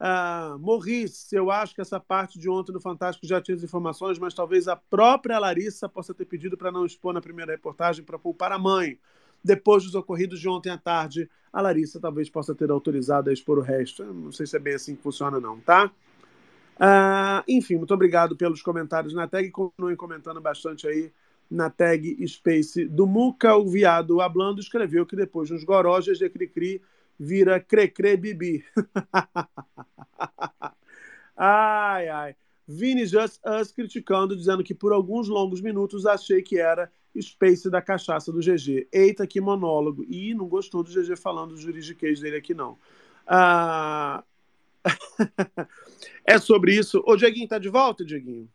Ah, Morris, eu acho que essa parte de ontem do Fantástico já tinha as informações, mas talvez a própria Larissa possa ter pedido para não expor na primeira reportagem para poupar a mãe. Depois dos ocorridos de ontem à tarde, a Larissa talvez possa ter autorizado a expor o resto. Eu não sei se é bem assim que funciona, não, tá? Ah, enfim, muito obrigado pelos comentários na tag. Continuem comentando bastante aí na tag Space do Muca. O viado Ablando escreveu que depois de uns gorojas de Cricri vira Crecre Bibi. (laughs) ai, ai. Vini Just Us criticando, dizendo que por alguns longos minutos achei que era Space da cachaça do GG. Eita, que monólogo. E não gostou do GG falando do juridiquês dele aqui, não. Ah... (laughs) é sobre isso. Ô, Dieguinho, tá de volta, Dieguinho?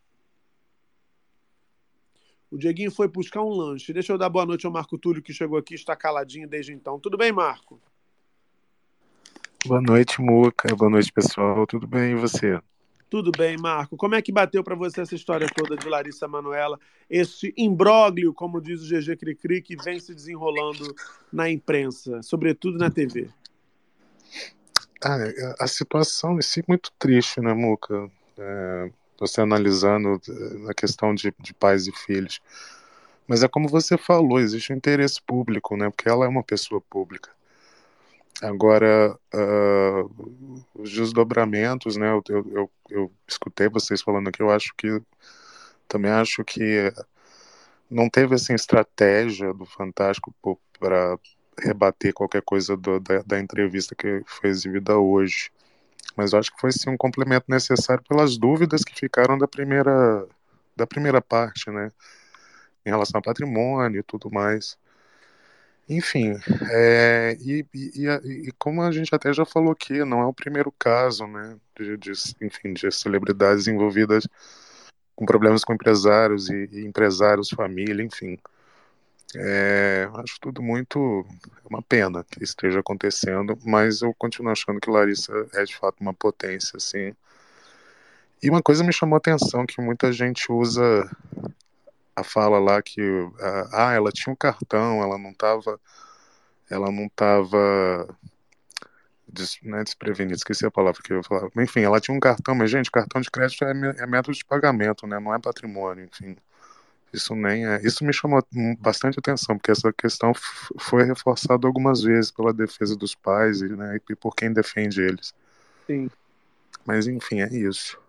O Dieguinho foi buscar um lanche. Deixa eu dar boa noite ao Marco Túlio, que chegou aqui está caladinho desde então. Tudo bem, Marco? Boa noite, Muca. Boa noite, pessoal. Tudo bem e você? Tudo bem, Marco. Como é que bateu para você essa história toda de Larissa Manuela? Este imbróglio, como diz o GG Cricri, que vem se desenrolando na imprensa, sobretudo na TV. Ah, a situação em si é muito triste, né, Muca? É, você analisando eh, a questão de, de pais e filhos. Mas é como você falou, existe um interesse público, né? Porque ela é uma pessoa pública. Agora, uh, os desdobramentos, né? Eu, eu, eu, eu, escutei vocês falando aqui, eu acho que também acho que não teve essa estratégia do Fantástico para rebater qualquer coisa do, da, da entrevista que foi exibida hoje. Mas eu acho que foi sim um complemento necessário pelas dúvidas que ficaram da primeira da primeira parte, né? Em relação ao patrimônio e tudo mais. Enfim, é, e, e, e, como a gente até já falou aqui, não é o primeiro caso, né? De, de enfim, de celebridades envolvidas com problemas com empresários e, e empresários, família, enfim. É, acho tudo muito é uma pena que esteja acontecendo, mas eu continuo achando que Larissa é de fato uma potência, assim. E uma coisa me chamou a atenção que muita gente usa a fala lá que ah, ela tinha um cartão, ela não estava ela não estava des, não é desprevenida, esqueci a palavra que eu ia falar. Enfim, ela tinha um cartão, mas gente, cartão de crédito é, é método de pagamento, né? Não é patrimônio, enfim. Isso nem é. Isso me chamou bastante atenção, porque essa questão foi reforçada algumas vezes pela defesa dos pais e, né, e por quem defende eles. Sim. Mas enfim, é isso.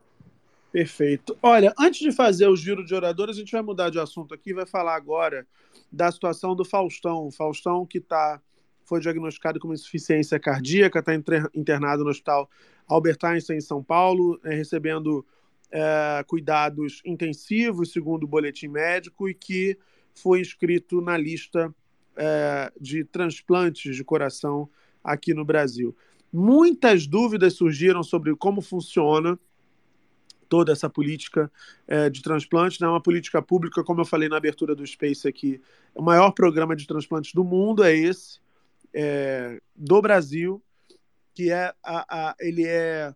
Perfeito. Olha, antes de fazer o giro de oradores, a gente vai mudar de assunto aqui vai falar agora da situação do Faustão. Faustão que tá, foi diagnosticado com insuficiência cardíaca, está internado no hospital Albert Einstein em São Paulo, é, recebendo é, cuidados intensivos, segundo o boletim médico, e que foi inscrito na lista é, de transplantes de coração aqui no Brasil. Muitas dúvidas surgiram sobre como funciona toda essa política é, de transplantes. É né? uma política pública, como eu falei na abertura do Space aqui, o maior programa de transplantes do mundo é esse, é, do Brasil, que é a, a, ele é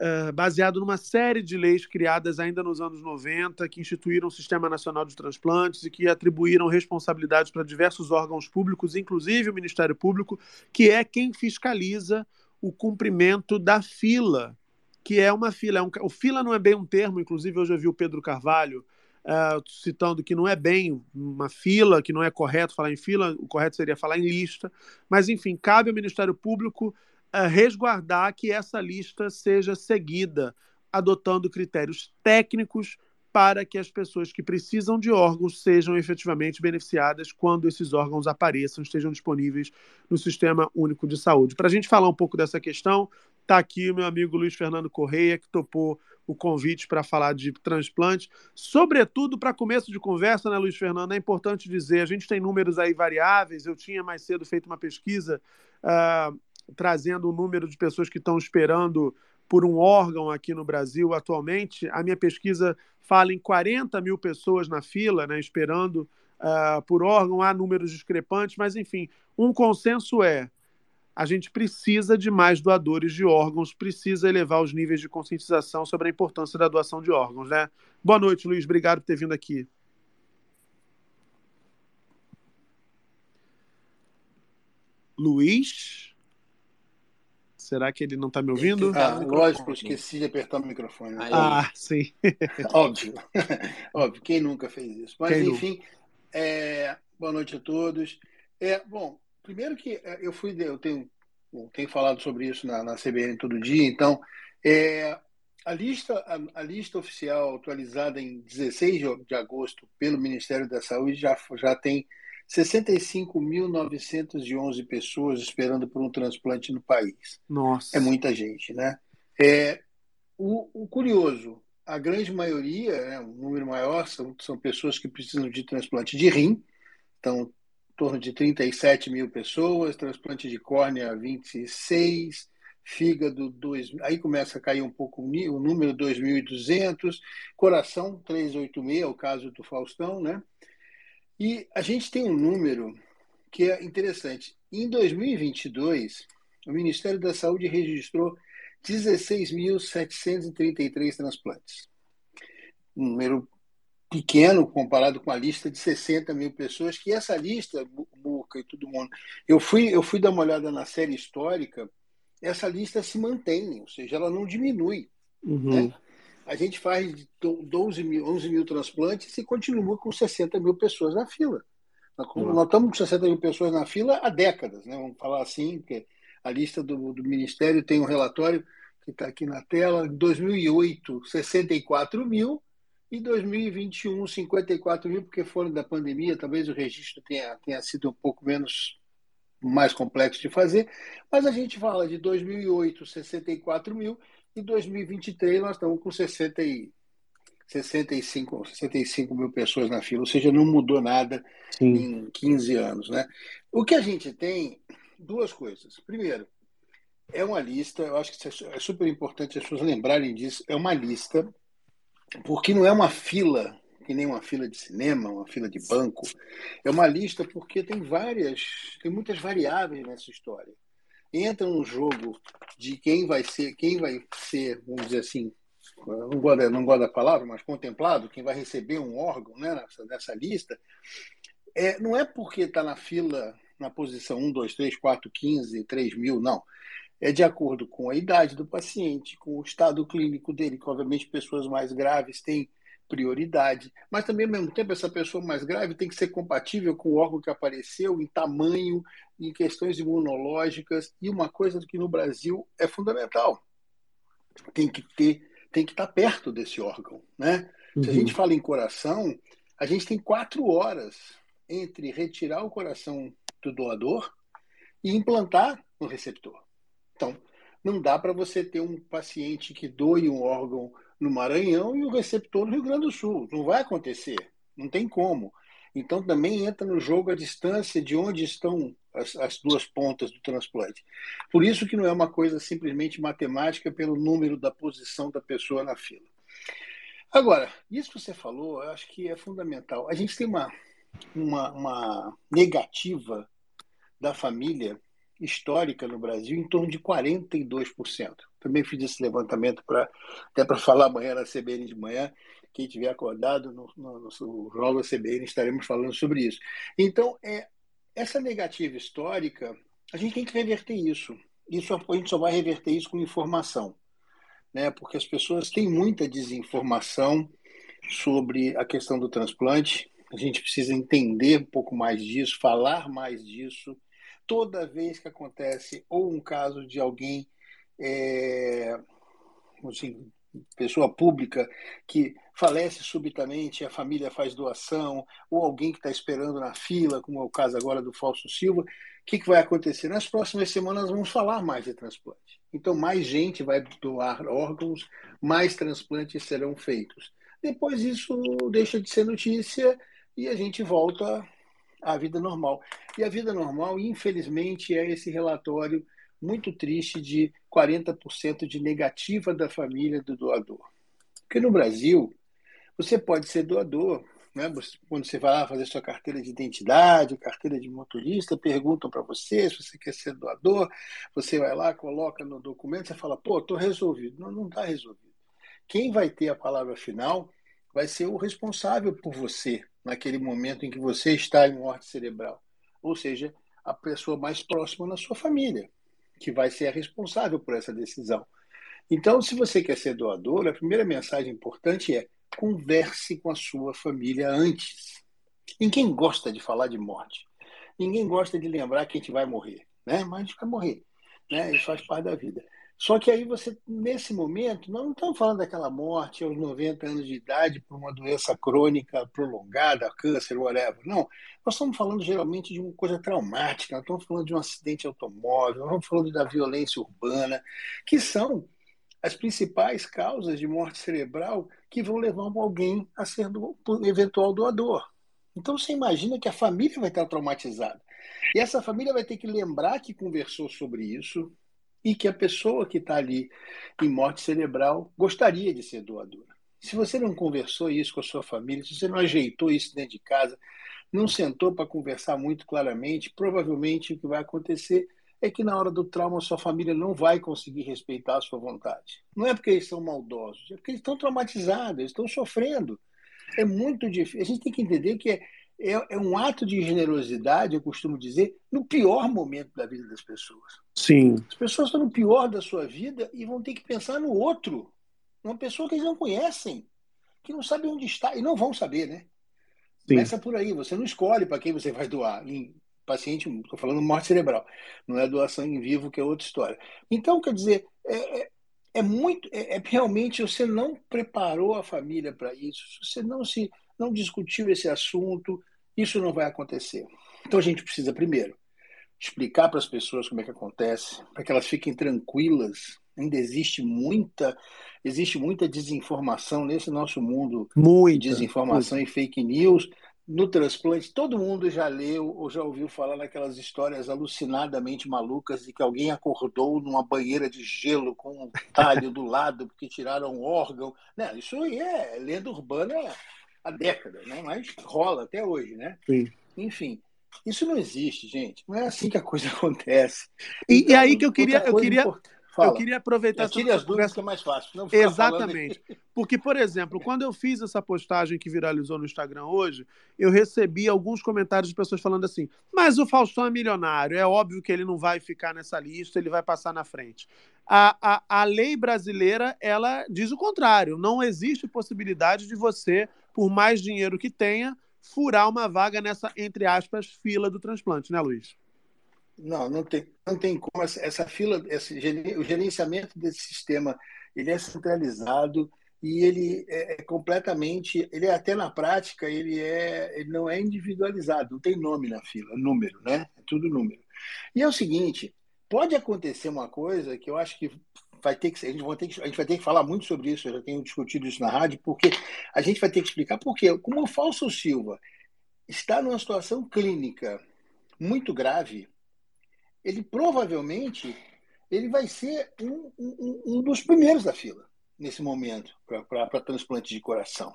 uh, baseado numa série de leis criadas ainda nos anos 90, que instituíram o Sistema Nacional de Transplantes e que atribuíram responsabilidades para diversos órgãos públicos, inclusive o Ministério Público, que é quem fiscaliza o cumprimento da fila, que é uma fila. É um, o fila não é bem um termo, inclusive eu vi o Pedro Carvalho uh, citando que não é bem uma fila, que não é correto falar em fila, o correto seria falar em lista, mas enfim, cabe ao Ministério Público resguardar que essa lista seja seguida, adotando critérios técnicos para que as pessoas que precisam de órgãos sejam efetivamente beneficiadas quando esses órgãos apareçam, estejam disponíveis no Sistema Único de Saúde. Para a gente falar um pouco dessa questão, está aqui o meu amigo Luiz Fernando Correia, que topou o convite para falar de transplante. Sobretudo, para começo de conversa, né, Luiz Fernando, é importante dizer, a gente tem números aí variáveis, eu tinha mais cedo feito uma pesquisa uh, trazendo o número de pessoas que estão esperando por um órgão aqui no Brasil atualmente. A minha pesquisa fala em 40 mil pessoas na fila, né, esperando uh, por órgão. Há números discrepantes, mas enfim, um consenso é a gente precisa de mais doadores de órgãos, precisa elevar os níveis de conscientização sobre a importância da doação de órgãos, né? Boa noite, Luiz. Obrigado por ter vindo aqui. Luiz? Será que ele não está me ouvindo? Ah, lógico, esqueci de apertar o microfone. Né? Ah, sim. (laughs) Óbvio. (laughs) Óbvio, quem nunca fez isso? Mas, quem enfim, é... boa noite a todos. É, bom, primeiro que é, eu fui, eu tenho, eu tenho falado sobre isso na, na CBN todo dia, então, é, a lista, a, a, lista oficial atualizada em 16 de, agosto pelo Ministério da Saúde já, já tem 65.911 pessoas esperando por um transplante no país. Nossa. É muita gente, né? É, o, o curioso, a grande maioria, né, um número maior, são, são pessoas que precisam de transplante de rim, então, torno de 37 mil pessoas, transplante de córnea 26, fígado 2, aí começa a cair um pouco o número 2.200, coração 386, é o caso do Faustão, né? E a gente tem um número que é interessante. Em 2022, o Ministério da Saúde registrou 16.733 transplantes. Um número pequeno comparado com a lista de 60 mil pessoas, que essa lista, Muca e todo mundo, eu fui, eu fui dar uma olhada na série histórica, essa lista se mantém, ou seja, ela não diminui. Uhum. Né? A gente faz 12 mil, 11 mil transplantes e continua com 60 mil pessoas na fila. Uhum. Nós estamos com 60 mil pessoas na fila há décadas, né? vamos falar assim, porque a lista do, do Ministério tem um relatório que está aqui na tela. Em 2008, 64 mil. E 2021, 54 mil, porque foram da pandemia, talvez o registro tenha, tenha sido um pouco menos mais complexo de fazer, mas a gente fala de 2008, 64 mil, e 2023 nós estamos com 60 e, 65, 65 mil pessoas na fila, ou seja, não mudou nada Sim. em 15 anos. Né? O que a gente tem duas coisas. Primeiro, é uma lista, eu acho que é, é super importante as pessoas lembrarem disso, é uma lista, porque não é uma fila, que nem uma fila de cinema, uma fila de banco. É uma lista porque tem várias, tem muitas variáveis nessa história. Entra no jogo de quem vai ser, quem vai ser, vamos dizer assim, não gosto, não gosto da palavra, mas contemplado, quem vai receber um órgão né, nessa, nessa lista, é, não é porque está na fila na posição 1, 2, 3, 4, 15, 3 mil, não. É de acordo com a idade do paciente, com o estado clínico dele, que obviamente pessoas mais graves têm prioridade, mas também ao mesmo tempo essa pessoa mais grave tem que ser compatível com o órgão que apareceu em tamanho, em questões imunológicas e uma coisa que no Brasil é fundamental, tem que ter, tem que estar perto desse órgão, né? Uhum. Se a gente fala em coração, a gente tem quatro horas entre retirar o coração do doador e implantar no receptor. Então, não dá para você ter um paciente que doe um órgão no Maranhão e o receptor no Rio Grande do Sul. Não vai acontecer, não tem como. Então também entra no jogo a distância de onde estão as, as, duas pontas do transplante. Por isso que não é uma coisa simplesmente matemática pelo número da posição da pessoa na fila. Agora, isso que você falou, eu acho que é fundamental. A gente tem uma, uma, uma negativa da família histórica no Brasil em torno de 42%. Também fiz esse levantamento para até para falar amanhã na CBN de manhã. Quem tiver acordado no, no, no Jornal da CBN estaremos falando sobre isso. Então, é, essa negativa histórica, a gente tem que reverter isso. isso. A gente só vai reverter isso com informação. Né? Porque as pessoas têm muita desinformação sobre a questão do transplante. A gente precisa entender um pouco mais disso, falar mais disso. Toda vez que acontece ou um caso de alguém, é, assim, pessoa pública que falece subitamente, a família faz doação, ou alguém que está esperando na fila, como é o caso agora do Fausto Silva, o que, que vai acontecer? Nas próximas semanas vamos falar mais de transplante. Então, mais gente vai doar órgãos, mais transplantes serão feitos. Depois isso deixa de ser notícia e a gente volta à vida normal. E a vida normal, infelizmente, é esse relatório muito triste de 40% de negativa da família do doador. Porque no Brasil, você pode ser doador, né? quando você vai lá fazer sua carteira de identidade, carteira de motorista, perguntam para você se você quer ser doador, você vai lá, coloca no documento, você fala, pô, estou resolvido. Não, não está resolvido. Quem vai ter a palavra final vai ser o responsável por você naquele momento em que você está em morte cerebral. Ou seja, a pessoa mais próxima na sua família, que vai ser a responsável por essa decisão. Então, se você quer ser doador, a primeira mensagem importante é converse com a sua família antes. Ninguém gosta de falar de morte. Ninguém gosta de lembrar que a gente vai morrer, né? Mas a gente vai morrer, né? Isso faz parte da vida. Só que aí você, nesse momento, nós não estamos falando daquela morte aos 90 anos de idade por uma doença crônica prolongada, câncer, whatever. Não. Nós estamos falando geralmente de uma coisa traumática, nós estamos falando de um acidente automóvel, nós estamos falando da violência urbana, que são as principais causas de morte cerebral que vão levar alguém a ser do, eventual doador. Então você imagina que a família vai estar traumatizada. E essa família vai ter que lembrar que conversou sobre isso e que a pessoa que está ali em morte cerebral gostaria de ser doadora. Se você não conversou isso com a sua família, se você não ajeitou isso dentro de casa, não sentou para conversar muito claramente, provavelmente o que vai acontecer é que na hora do trauma sua família não vai conseguir respeitar a sua vontade. Não é porque eles são maldosos, é porque eles estão traumatizados, eles estão sofrendo. É muito difícil. A gente tem que entender que é, é, é, um ato de generosidade, eu costumo dizer, no pior momento da vida das pessoas. Sim. As pessoas estão no pior da sua vida e vão ter que pensar no outro, uma pessoa que eles não conhecem, que não sabe onde está, e não vão saber, né? Sim. Começa por aí, você não escolhe para quem você vai doar. Em paciente, estou falando morte cerebral, não é doação em vivo, que é outra história. Então, quer dizer, é, é, é muito, é, é, realmente você não preparou a família para isso, você não se não discutiu esse assunto, isso não vai acontecer. Então a gente precisa primeiro explicar para as pessoas como é que acontece, para que elas fiquem tranquilas. Ainda existe muita existe muita desinformação nesse nosso mundo muita, de desinformação muita. e fake news no transplante, todo mundo já leu ou já ouviu falar naquelas histórias alucinadamente malucas de que alguém acordou numa banheira de gelo com um talho do lado porque tiraram um órgão. Né? Isso aí é lenda urbana há décadas, né? mas rola até hoje. Né? Sim. Enfim, isso não existe, gente. Não é assim que a coisa (laughs) acontece. E, então, e aí que eu queria, eu queria, Fala. Eu queria aproveitar tire as dúvidas que é mais fácil. Não Exatamente. Porque, por exemplo, quando eu fiz essa postagem que viralizou no Instagram hoje, eu recebi alguns comentários de pessoas falando assim: mas o Faustão é milionário, é óbvio que ele não vai ficar nessa lista, ele vai passar na frente. A, a, a lei brasileira, ela diz o contrário. Não existe possibilidade de você, por mais dinheiro que tenha, furar uma vaga nessa, entre aspas, fila do transplante, né, Luiz? Não, não tem, não tem como. Essa, essa fila, esse, o gerenciamento desse sistema, ele é centralizado e ele é, é, completamente, ele é até na prática, ele é, ele não é individualizado, não tem nome na fila, número, né? É tudo número. E é o seguinte, pode acontecer uma coisa que eu acho que vai ter que a gente vai ter que, a gente vai ter que falar muito sobre isso, eu já tenho discutido isso na rádio, porque a gente vai ter que explicar por quê. Como o Falso Silva está numa situação clínica muito grave, ele provavelmente ele vai ser um, um, um dos primeiros da fila nesse momento para transplante de coração.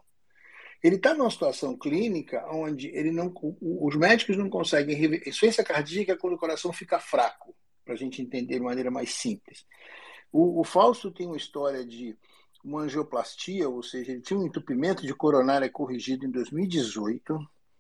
Ele está numa situação clínica onde ele não, os médicos não conseguem. Insuficiência cardíaca é quando o coração fica fraco, para a gente entender de maneira mais simples. O, o Fausto tem uma história de uma angioplastia, ou seja, ele tinha um entupimento de coronária corrigido em 2018.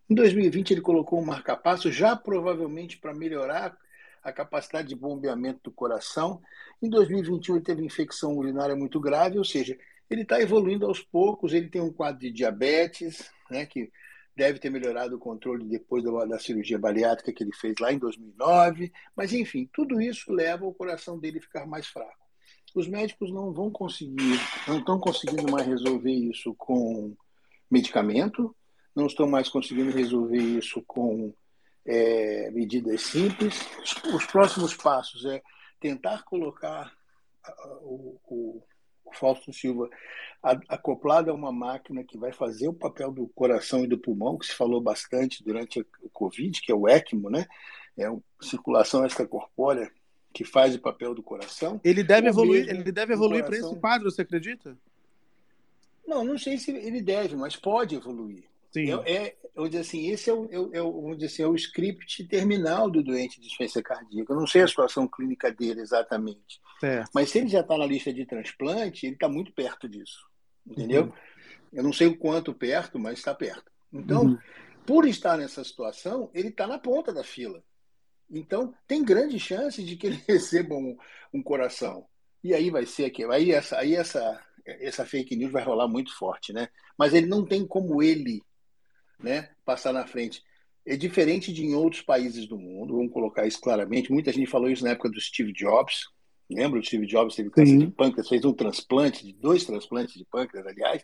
Em 2020 ele colocou um marcapasso, já provavelmente para melhorar a capacidade de bombeamento do coração. Em 2021 ele teve infecção urinária muito grave, ou seja, ele está evoluindo aos poucos, ele tem um quadro de diabetes, né, que deve ter melhorado o controle depois da, da, cirurgia bariátrica que ele fez lá em 2009, mas enfim, tudo isso leva o coração dele a ficar mais fraco. Os médicos não vão conseguir, não estão conseguindo mais resolver isso com medicamento, não estão mais conseguindo resolver isso com é, medidas simples. Os próximos passos é tentar colocar o, o, o Fausto Silva acoplado a uma máquina que vai fazer o papel do coração e do pulmão, que se falou bastante durante o Covid, que é o ECMO, né? É a circulação extracorpórea que faz o papel do coração. Ele deve evoluir, ele deve evoluir para esse quadro, você acredita? Não, não sei se ele deve, mas pode evoluir. Sim. É, é, assim, esse é o, é, o, assim, é o script terminal do doente de insuficiência cardíaca. Eu não sei a situação clínica dele exatamente. Certo. Mas se ele já está na lista de transplante, ele está muito perto disso. Entendeu? Uhum. Eu não sei o quanto perto, mas está perto. Então, uhum. por estar nessa situação, ele está na ponta da fila. Então, tem grande chance de que ele (laughs) receba um, um coração. E aí vai ser aqui. Aí essa, aí essa, essa fake news vai rolar muito forte, né? Mas ele não tem como ele né, passar na frente. É diferente de em outros países do mundo, vamos colocar isso claramente. Muita gente falou isso na época do Steve Jobs. Lembra? O Steve Jobs teve câncer de pâncreas, fez um transplante, dois transplantes de pâncreas, aliás,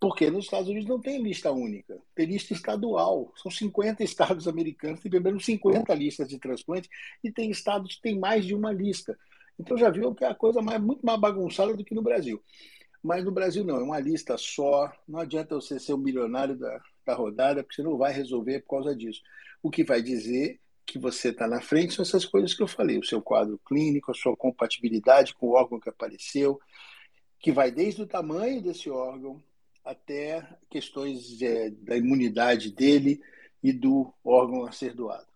porque nos Estados Unidos não tem lista única, tem lista estadual. São 50 estados americanos, tem pelo menos 50 listas de transplante, e tem estados que têm mais de uma lista. Então já viu que é a coisa mais, muito mais bagunçada do que no Brasil. Mas no Brasil não, é uma lista só. Não adianta você ser o milionário da, da rodada, porque você não vai resolver por causa disso. O que vai dizer que você está na frente são essas coisas que eu falei: o seu quadro clínico, a sua compatibilidade com o órgão que apareceu, que vai desde o tamanho desse órgão até questões é, da imunidade dele e do órgão a ser doado.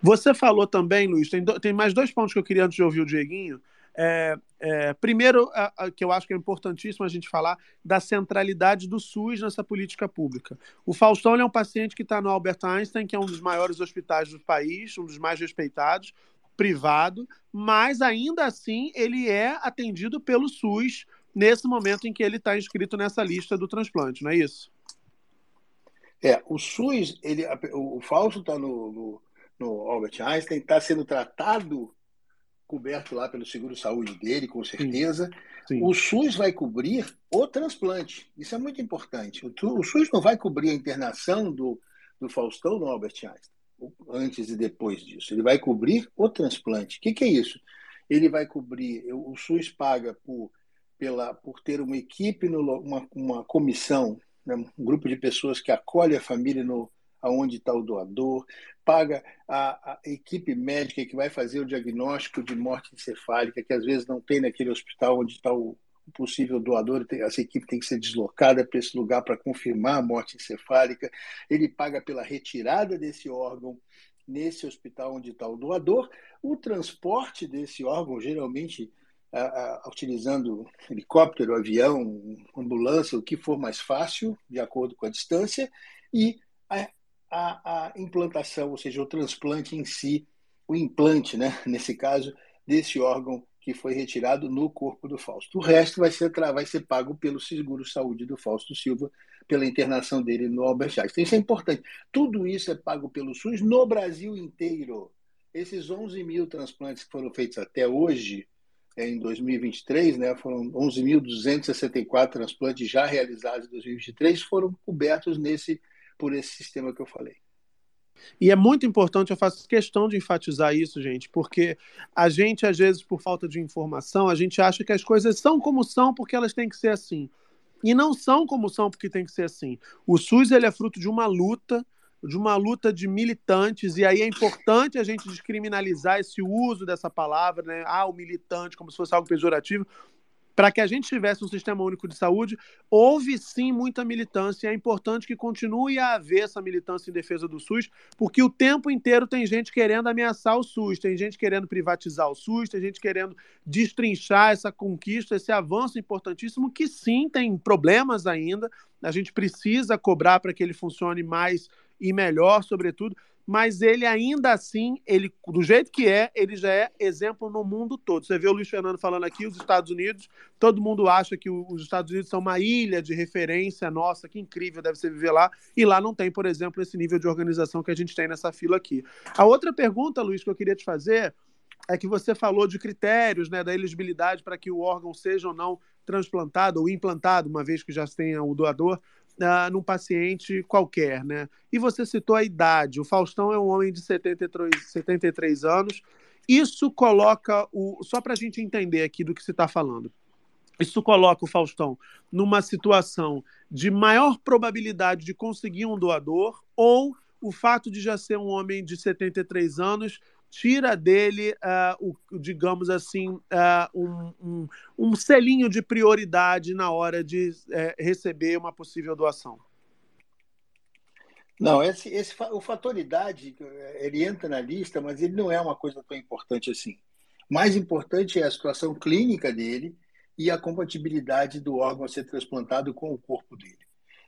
Você falou também, Luiz, tem, do, tem mais dois pontos que eu queria antes de ouvir o Dieguinho. É, é, primeiro, a, a, que eu acho que é importantíssimo a gente falar da centralidade do SUS nessa política pública. O Faustão é um paciente que está no Albert Einstein, que é um dos maiores hospitais do país, um dos mais respeitados, privado, mas ainda assim ele é atendido pelo SUS nesse momento em que ele está inscrito nessa lista do transplante, não é isso? É, o SUS, ele, o Fausto está no, no, no Albert Einstein, está sendo tratado coberto lá pelo seguro-saúde dele, com certeza. Sim. Sim. O SUS vai cobrir o transplante. Isso é muito importante. O, o SUS não vai cobrir a internação do, do Faustão no Albert Einstein, antes e depois disso. Ele vai cobrir o transplante. O que, que é isso? Ele vai cobrir, o SUS paga por, pela, por ter uma equipe, no, uma, uma comissão, né, um grupo de pessoas que acolhe a família no, aonde está o doador, paga a, a, equipe médica que vai fazer o diagnóstico de morte encefálica, que às vezes não tem naquele hospital onde está o, possível doador, essa equipe tem que ser deslocada para esse lugar para confirmar a morte encefálica. Ele paga pela retirada desse órgão nesse hospital onde está o doador, o transporte desse órgão, geralmente utilizando helicóptero, avião, ambulância, o que for mais fácil, de acordo com a distância, e a a, implantação, ou seja, o transplante em si, o implante, né, (laughs) nesse caso, desse órgão que foi retirado no corpo do Fausto. O resto vai ser, vai ser pago pelo seguro-saúde do Fausto Silva, pela internação dele no Albert Einstein. Isso é importante. Tudo isso é pago pelo SUS no Brasil inteiro. Esses 11 mil transplantes que foram feitos até hoje, em 2023, né, foram 11.264 transplantes já realizados em 2023, foram cobertos nesse por esse sistema que eu falei. E é muito importante, eu faço questão de enfatizar isso, gente, porque a gente, às vezes, por falta de informação, a gente acha que as coisas são como são porque elas têm que ser assim. E não são como são porque tem que ser assim. O SUS ele é fruto de uma luta, de uma luta de militantes, e aí é importante a gente descriminalizar esse uso dessa palavra, né? Ah, o militante, como se fosse algo pejorativo, para que a gente tivesse um sistema único de saúde, houve sim muita militância. É importante que continue a haver essa militância em defesa do SUS, porque o tempo inteiro tem gente querendo ameaçar o SUS, tem gente querendo privatizar o SUS, tem gente querendo destrinchar essa conquista, esse avanço importantíssimo, que sim tem problemas ainda. A gente precisa cobrar para que ele funcione mais e melhor, sobretudo mas ele ainda assim, ele do jeito que é, ele já é exemplo no mundo todo. Você vê o Luiz Fernando falando aqui, os Estados Unidos, todo mundo acha que os Estados Unidos são uma ilha de referência, nossa, que incrível deve ser viver lá, e lá não tem, por exemplo, esse nível de organização que a gente tem nessa fila aqui. A outra pergunta, Luiz, que eu queria te fazer é que você falou de critérios, né, da elegibilidade para que o órgão seja ou não transplantado ou implantado, uma vez que já tenha o doador num paciente qualquer, né? E você citou a idade. O Faustão é um homem de 73, 73 anos. Isso coloca o. Só para a gente entender aqui do que se está falando. Isso coloca o Faustão numa situação de maior probabilidade de conseguir um doador ou o fato de já ser um homem de 73 anos tira dele, uh, o, digamos assim, uh, um, um, um, selinho de prioridade na hora de uh, receber uma possível doação? Não, esse, esse, o fator idade, ele entra na lista, mas ele não é uma coisa tão importante assim. Mais importante é a situação clínica dele e a compatibilidade do órgão a ser transplantado com o corpo dele.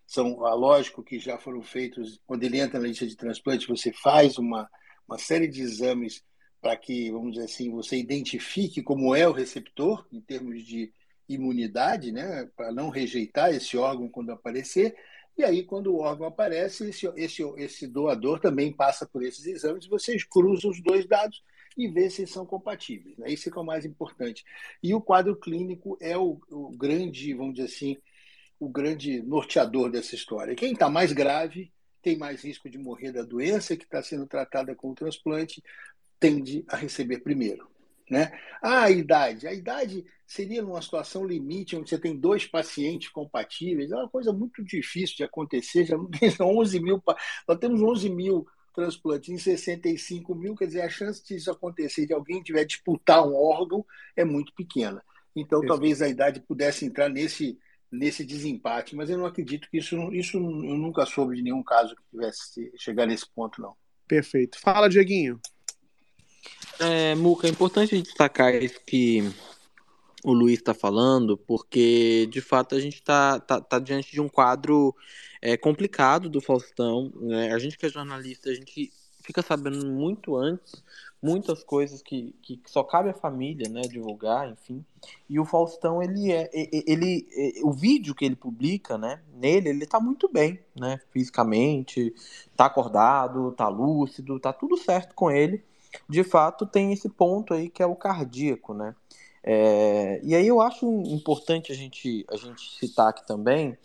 São, ah, lógico que já foram feitos, quando ele entra na lista de transplante, você faz uma, uma série de exames para que, vamos dizer assim, você identifique como é o receptor em termos de imunidade, né, para não rejeitar esse órgão quando aparecer. E aí, quando o órgão aparece, esse, esse, esse doador também passa por esses exames, vocês cruzam os dois dados e vê se são compatíveis. Né? Isso é o mais importante. E o quadro clínico é o, o grande, vamos dizer assim, o grande norteador dessa história. Quem está mais grave tem mais risco de morrer da doença que está sendo tratada com o transplante, tende a receber primeiro. Né? Ah, a idade. A idade seria numa situação limite, onde você tem dois pacientes compatíveis, é uma coisa muito difícil de acontecer. Já não (laughs) tem 11 mil, nós temos 11 mil transplantes em 65 mil, quer dizer, a chance disso acontecer, de alguém tiver disputar um órgão, é muito pequena. Então, isso. talvez a idade pudesse entrar nesse, nesse desempate, mas eu não acredito que isso, isso eu nunca soube de nenhum caso que tivesse chegar nesse ponto, não. Perfeito. Fala, Dieguinho. É, Muca, é importante destacar isso que o Luiz está falando, porque de fato a gente está tá, tá diante de um quadro é, complicado do Faustão. Né? A gente que é jornalista, a gente fica sabendo muito antes muitas coisas que, que só cabe à família, né, divulgar, enfim. E o Faustão, ele é, ele, o vídeo que ele publica, né, nele, ele tá muito bem, né, fisicamente, tá acordado, tá lúcido, tá tudo certo com ele. De fato, tem esse ponto aí que é o cardíaco, né. É, e aí eu acho importante a gente, a gente citar aqui também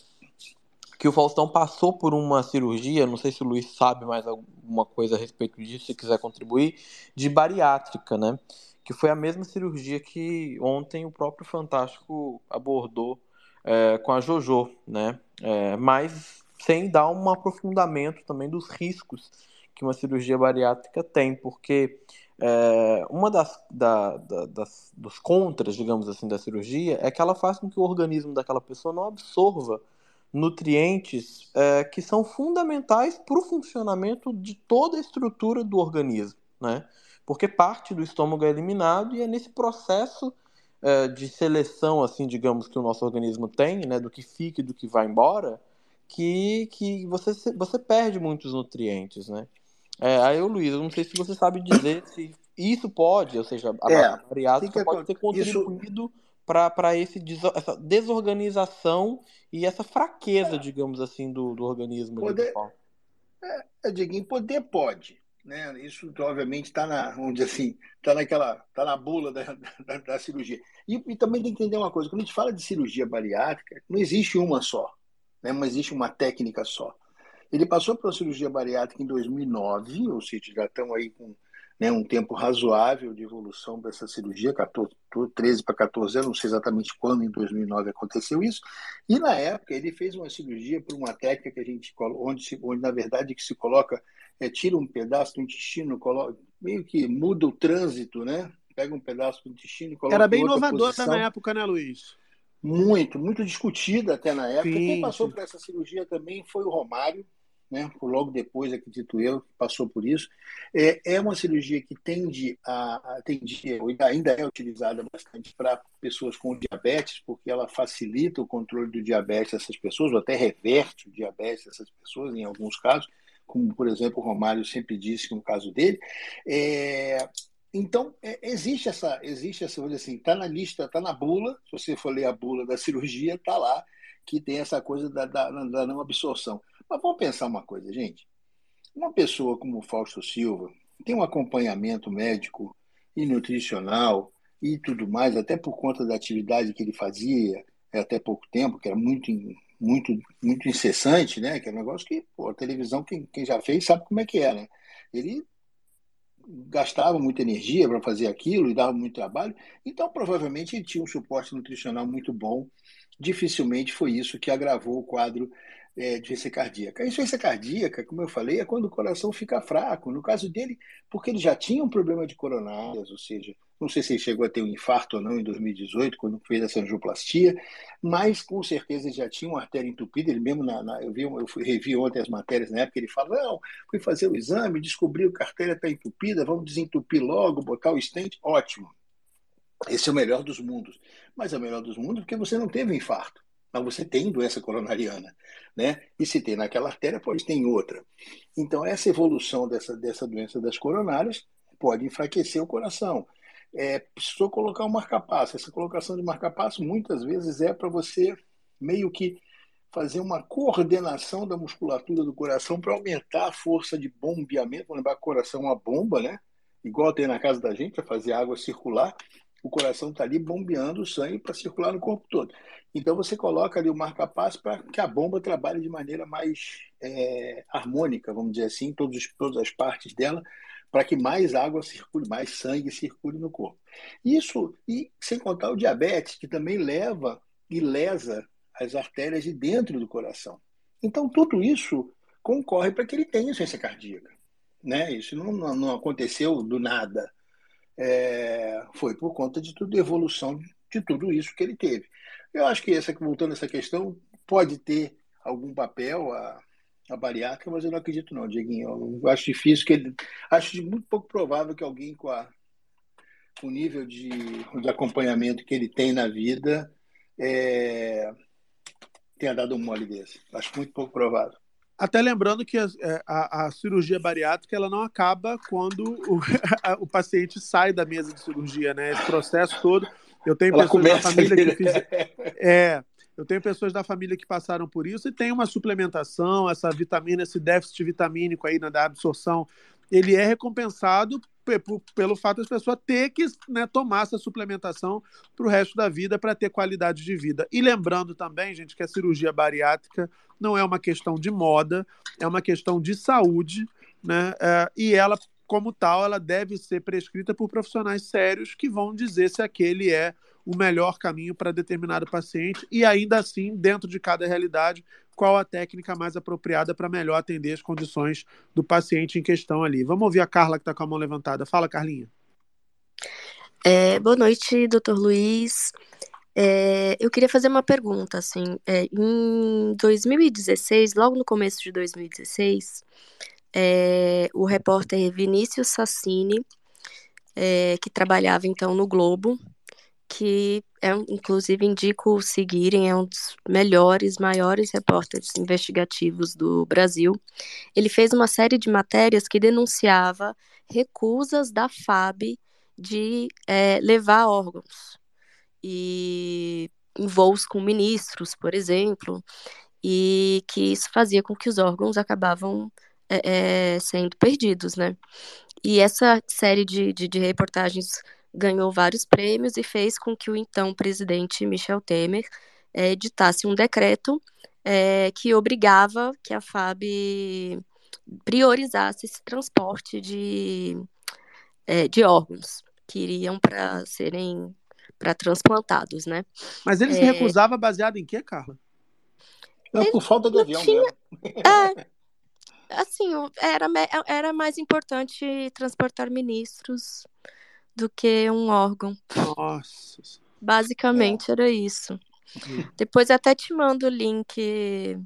que o Faustão passou por uma cirurgia, não sei se o Luiz sabe mais alguma coisa a respeito disso, se quiser contribuir, de bariátrica, né? Que foi a mesma cirurgia que ontem o próprio Fantástico abordou é, com a JoJo, né? É, mas sem dar um aprofundamento também dos riscos que uma cirurgia bariátrica tem, porque é, uma das, da, da, das, dos contras, digamos assim, da cirurgia é que ela faz com que o organismo daquela pessoa não absorva nutrientes é, que são fundamentais para o funcionamento de toda a estrutura do organismo, né? Porque parte do estômago é eliminado e é nesse processo é, de seleção, assim, digamos, que o nosso organismo tem, né, do que fica e do que vai embora, que, que você, você perde muitos nutrientes, né? É, aí, Luiz, eu não sei se você sabe dizer se isso pode, ou seja, a é, pode ter contribuído isso para essa desorganização e essa fraqueza, é. digamos assim, do, do organismo. Poder, é, é, Diguinho, poder pode. Né? Isso obviamente está na, onde assim, tá naquela, tá na bula da, da, da cirurgia. E, e, também tem que entender uma coisa: quando a gente fala de cirurgia bariátrica, não existe uma só, né? não existe uma técnica só. Ele passou uma cirurgia bariátrica em 2009, ou seja, já estão aí com né, um tempo razoável de evolução dessa cirurgia, 14, 13 para 14 anos, não sei exatamente quando em 2009 aconteceu isso, e na época ele fez uma cirurgia por uma técnica que a gente onde, se, onde na verdade que se coloca, é, tira um pedaço do intestino, coloca, meio que muda o trânsito, né? Pega um pedaço do intestino e coloca Era bem inovadora na época, né, Luiz? Muito, muito discutida até na época. Sim, Quem passou sim. por essa cirurgia também foi o Romário, né, logo depois, acredito eu, passou por isso. É, é uma cirurgia que tende a, a tende, ainda é utilizada bastante para pessoas com diabetes, porque ela facilita o controle do diabetes dessas pessoas, ou até reverte o diabetes dessas pessoas, em alguns casos, como, por exemplo, o Romário sempre disse no caso dele. É, então, é, existe essa, existe essa, assim, está na lista, está na bula, se você for ler a bula da cirurgia, está lá, que tem essa coisa da, da, da não absorção. Mas vamos pensar uma coisa, gente. Uma pessoa como o Fausto Silva tem um acompanhamento médico e nutricional e tudo mais, até por conta da atividade que ele fazia até pouco tempo, que era muito, muito, muito incessante, né? Que é um negócio que pô, a televisão, quem, quem já fez, sabe como é que é, né? Ele gastava muita energia para fazer aquilo e dava muito trabalho, então provavelmente ele tinha um suporte nutricional muito bom. Dificilmente foi isso que agravou o quadro é, de insuficiência cardíaca. A insuficiência cardíaca, como eu falei, é quando o coração fica fraco. No caso dele, porque ele já tinha um problema de coronárias, ou seja, não sei se ele chegou a ter um infarto ou não em 2018, quando fez essa angioplastia, mas com certeza ele já tinha uma artéria entupida. Ele mesmo, na, na eu, vi, eu fui, revi ontem as matérias na época, ele fala: não, fui fazer o exame, descobriu que a artéria está entupida, vamos desentupir logo, botar o stent. Ótimo. Esse é o melhor dos mundos. Mas é o melhor dos mundos porque você não teve infarto mas você tem doença coronariana, né? E se tem naquela artéria, pode ter em outra. Então, essa evolução dessa, dessa doença das coronárias pode enfraquecer o coração. É, precisou colocar um marcapasso. Essa colocação de marcapasso, muitas vezes, é para você meio que fazer uma coordenação da musculatura do coração para aumentar a força de bombeamento. Vamos lembrar que o coração é uma bomba, né? Igual tem na casa da gente, para fazer água circular o coração está ali bombeando o sangue para circular no corpo todo. Então você coloca ali o marca-passo para que a bomba trabalhe de maneira mais é, harmônica, vamos dizer assim, todos, todas as partes dela, para que mais água circule, mais sangue circule no corpo. Isso, e sem contar o diabetes, que também leva e lesa as artérias de dentro do coração. Então, tudo isso concorre para que ele tenha insuficiência cardíaca. Né? Isso não, não, não aconteceu do nada. É, foi por conta de tudo, evolução de tudo isso que ele teve. Eu acho que, essa, voltando a essa questão, pode ter algum papel a, a bariátrica, mas eu não acredito não, Dieguinho. Eu acho difícil que ele... Acho muito pouco provável que alguém com, a, com o nível de, de acompanhamento que ele tem na vida é, tenha dado um mole desse. Acho muito pouco provável. Até lembrando que a, é, a, a, cirurgia bariátrica ela não acaba quando o, (laughs) a, o, paciente sai da mesa de cirurgia, né? Esse processo todo. Eu tenho ela pessoas da família ali, que fiz, é, eu tenho pessoas da família que passaram por isso e tem uma suplementação, essa vitamina, esse déficit vitamínico aí na da absorção, ele é recompensado pelo fato das pessoas ter que né, tomar essa suplementação para o resto da vida para ter qualidade de vida. E lembrando também, gente, que a cirurgia bariátrica não é uma questão de moda, é uma questão de saúde, né? É, e ela, como tal, ela deve ser prescrita por profissionais sérios que vão dizer se aquele é o melhor caminho para determinado paciente e ainda assim, dentro de cada realidade, qual a técnica mais apropriada para melhor atender as condições do paciente em questão ali. Vamos ouvir a Carla que está com a mão levantada. Fala, Carlinha. É, boa noite, doutor Luiz. É, eu queria fazer uma pergunta, assim, é, em 2016, logo no começo de 2016, é, o repórter Vinícius Sassini, é, que trabalhava então no Globo, que é, inclusive indico seguirem, é um dos melhores, maiores repórteres investigativos do Brasil. Ele fez uma série de matérias que denunciava recusas da FAB de é, levar órgãos e em voos com ministros, por exemplo, e que isso fazia com que os órgãos acabavam é, é, sendo perdidos, né? E essa série de, de, de reportagens ganhou vários prêmios e fez com que o então presidente Michel Temer é, editasse um decreto é, que obrigava que a FAB priorizasse esse transporte de, é, de órgãos que iriam para serem para transplantados, né? Mas ele se recusava baseado em quê, Carla? Não, por falta de avião tinha... É, (laughs) assim, era, era mais importante transportar ministros do que um órgão. Nossa. Basicamente é. era isso. Uhum. Depois até te mando o link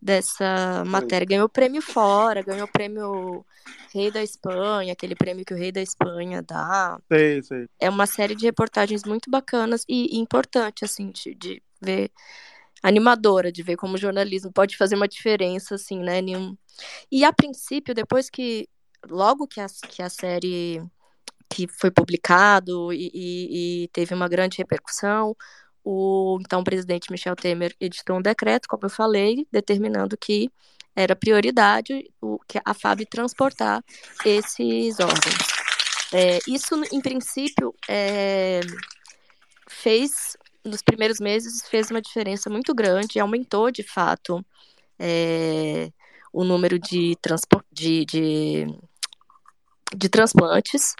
dessa matéria. Ganhou prêmio fora, ganhou prêmio Rei da Espanha, aquele prêmio que o Rei da Espanha dá. Sei, sei. É uma série de reportagens muito bacanas e, e importante, assim, de, de, ver. Animadora de ver como o jornalismo pode fazer uma diferença, assim, né? Nenhum... E a princípio, depois que. Logo que a, que a série que foi publicado e, e, e, teve uma grande repercussão. O então presidente Michel Temer editou um decreto, como eu falei, determinando que era prioridade o, que a FAB transportar esses órgãos. É, isso, em princípio, é, fez, nos primeiros meses, fez uma diferença muito grande, aumentou, de fato, é, o número de, de, de de transplantes.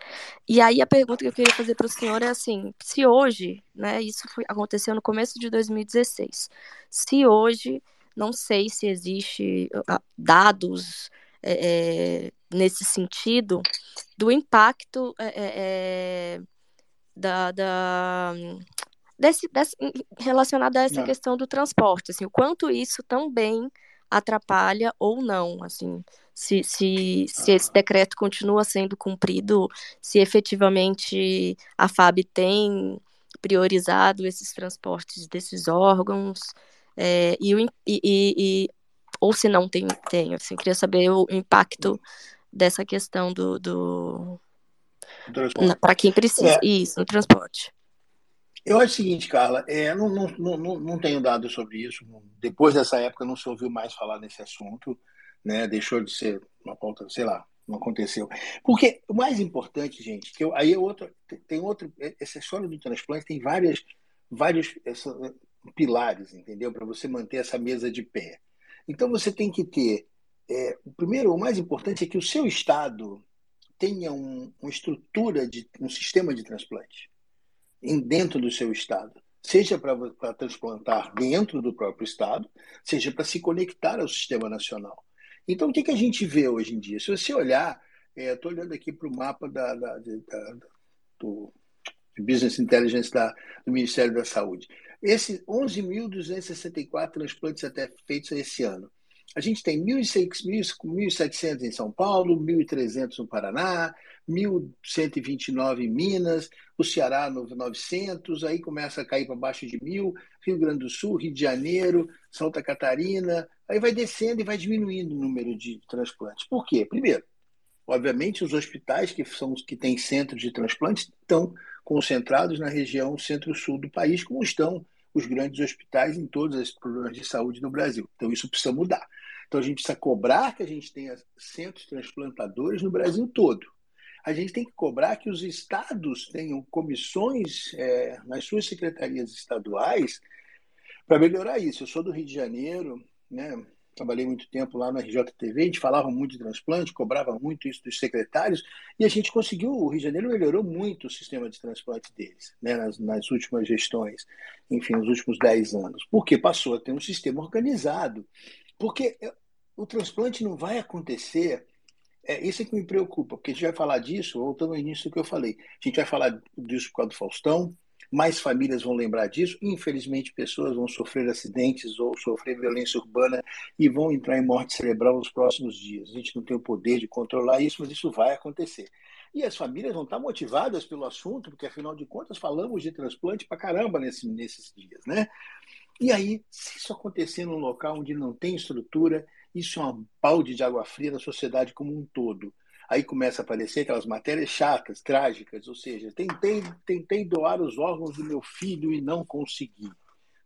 E aí a pergunta que eu queria fazer para o senhor é assim: se hoje, né, isso foi, aconteceu no começo de 2016, se hoje, não sei se existe uh, dados é, é, nesse sentido do impacto é, é, é da, da desse, desse, relacionado a essa não. questão do transporte, assim, o quanto isso também atrapalha ou não, assim, se, se, se esse decreto continua sendo cumprido, se efetivamente a FAB tem priorizado esses transportes desses órgãos, é, e, e, e, ou se não tem, tem assim, queria saber o impacto dessa questão do, do para quem precisa, é. isso, no transporte. Eu acho o seguinte, Carla, é, não, não, não, não tenho dados sobre isso. Depois dessa época não se ouviu mais falar nesse assunto né? Deixou de ser uma pauta, sei lá, não aconteceu. Porque o mais importante, gente, que eu, aí é outro, tem outro, essa história do transplante tem várias, vários essa, pilares, entendeu? Para você manter essa mesa de pé. Então você tem que ter, é, o primeiro, o mais importante é que o seu estado tenha um, uma estrutura de um sistema de transplante em, dentro do seu estado, seja para transplantar dentro do próprio estado, seja para se conectar ao sistema nacional. Então, o que, que a gente vê hoje em dia? Se você olhar, estou é, olhando aqui para o mapa da, da, da, do Business Intelligence do Ministério da Saúde. Esses 11.264 transplantes até feitos esse ano. A gente tem 1.700 em São Paulo, 1.300 no Paraná, 1.129 em Minas, o Ceará 900, aí começa a cair para baixo de 1.000, Rio Grande do Sul, Rio de Janeiro, Santa Catarina, aí vai descendo e vai diminuindo o número de transplantes. Por quê? Primeiro, obviamente os hospitais que são que têm centros de transplantes estão concentrados na região centro-sul do país, como estão os grandes hospitais em todos os problemas de saúde do Brasil. Então isso precisa mudar. Então a gente precisa cobrar que a gente tenha centros transplantadores no Brasil todo. A gente tem que cobrar que os estados tenham comissões é, nas suas secretarias estaduais para melhorar isso. Eu sou do Rio de Janeiro, né? trabalhei muito tempo lá na RJTV, a gente falava muito de transplante, cobrava muito isso dos secretários, e a gente conseguiu, o Rio de Janeiro melhorou muito o sistema de transplante deles, né, nas, nas últimas gestões, enfim, nos últimos 10 anos, porque passou a ter um sistema organizado. Porque é, o transplante não vai acontecer, é isso que me preocupa, porque a gente vai falar disso, voltando ao início do que eu falei, a gente vai falar disso por causa do Faustão, mais famílias vão lembrar disso. Infelizmente, pessoas vão sofrer acidentes ou sofrer violência urbana e vão entrar em morte cerebral nos próximos dias. A gente não tem o poder de controlar isso, mas isso vai acontecer. E as famílias vão estar motivadas pelo assunto, porque afinal de contas falamos de transplante para caramba nesse, nesses dias, né? E aí, se isso acontecer num local onde não tem estrutura, isso é um balde de água fria na sociedade como um todo. Aí começa a aparecer aquelas matérias chatas, trágicas, ou seja, tentei, tentei doar os órgãos do meu filho e não consegui.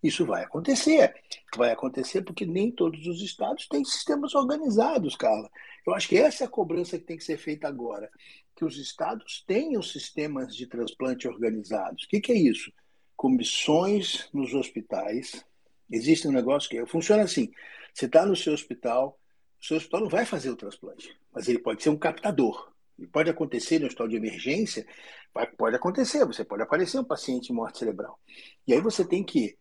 Isso vai acontecer. Vai acontecer porque nem todos os estados têm sistemas organizados, Carla. Eu acho que essa é a cobrança que tem que ser feita agora. Que os estados tenham sistemas de transplante organizados. O que, que é isso? Comissões nos hospitais. Existe um negócio que funciona assim: você está no seu hospital, o seu hospital não vai fazer o transplante, mas ele pode ser um captador. E pode acontecer no hospital de emergência, pode acontecer, você pode aparecer um paciente morte cerebral. E aí você tem que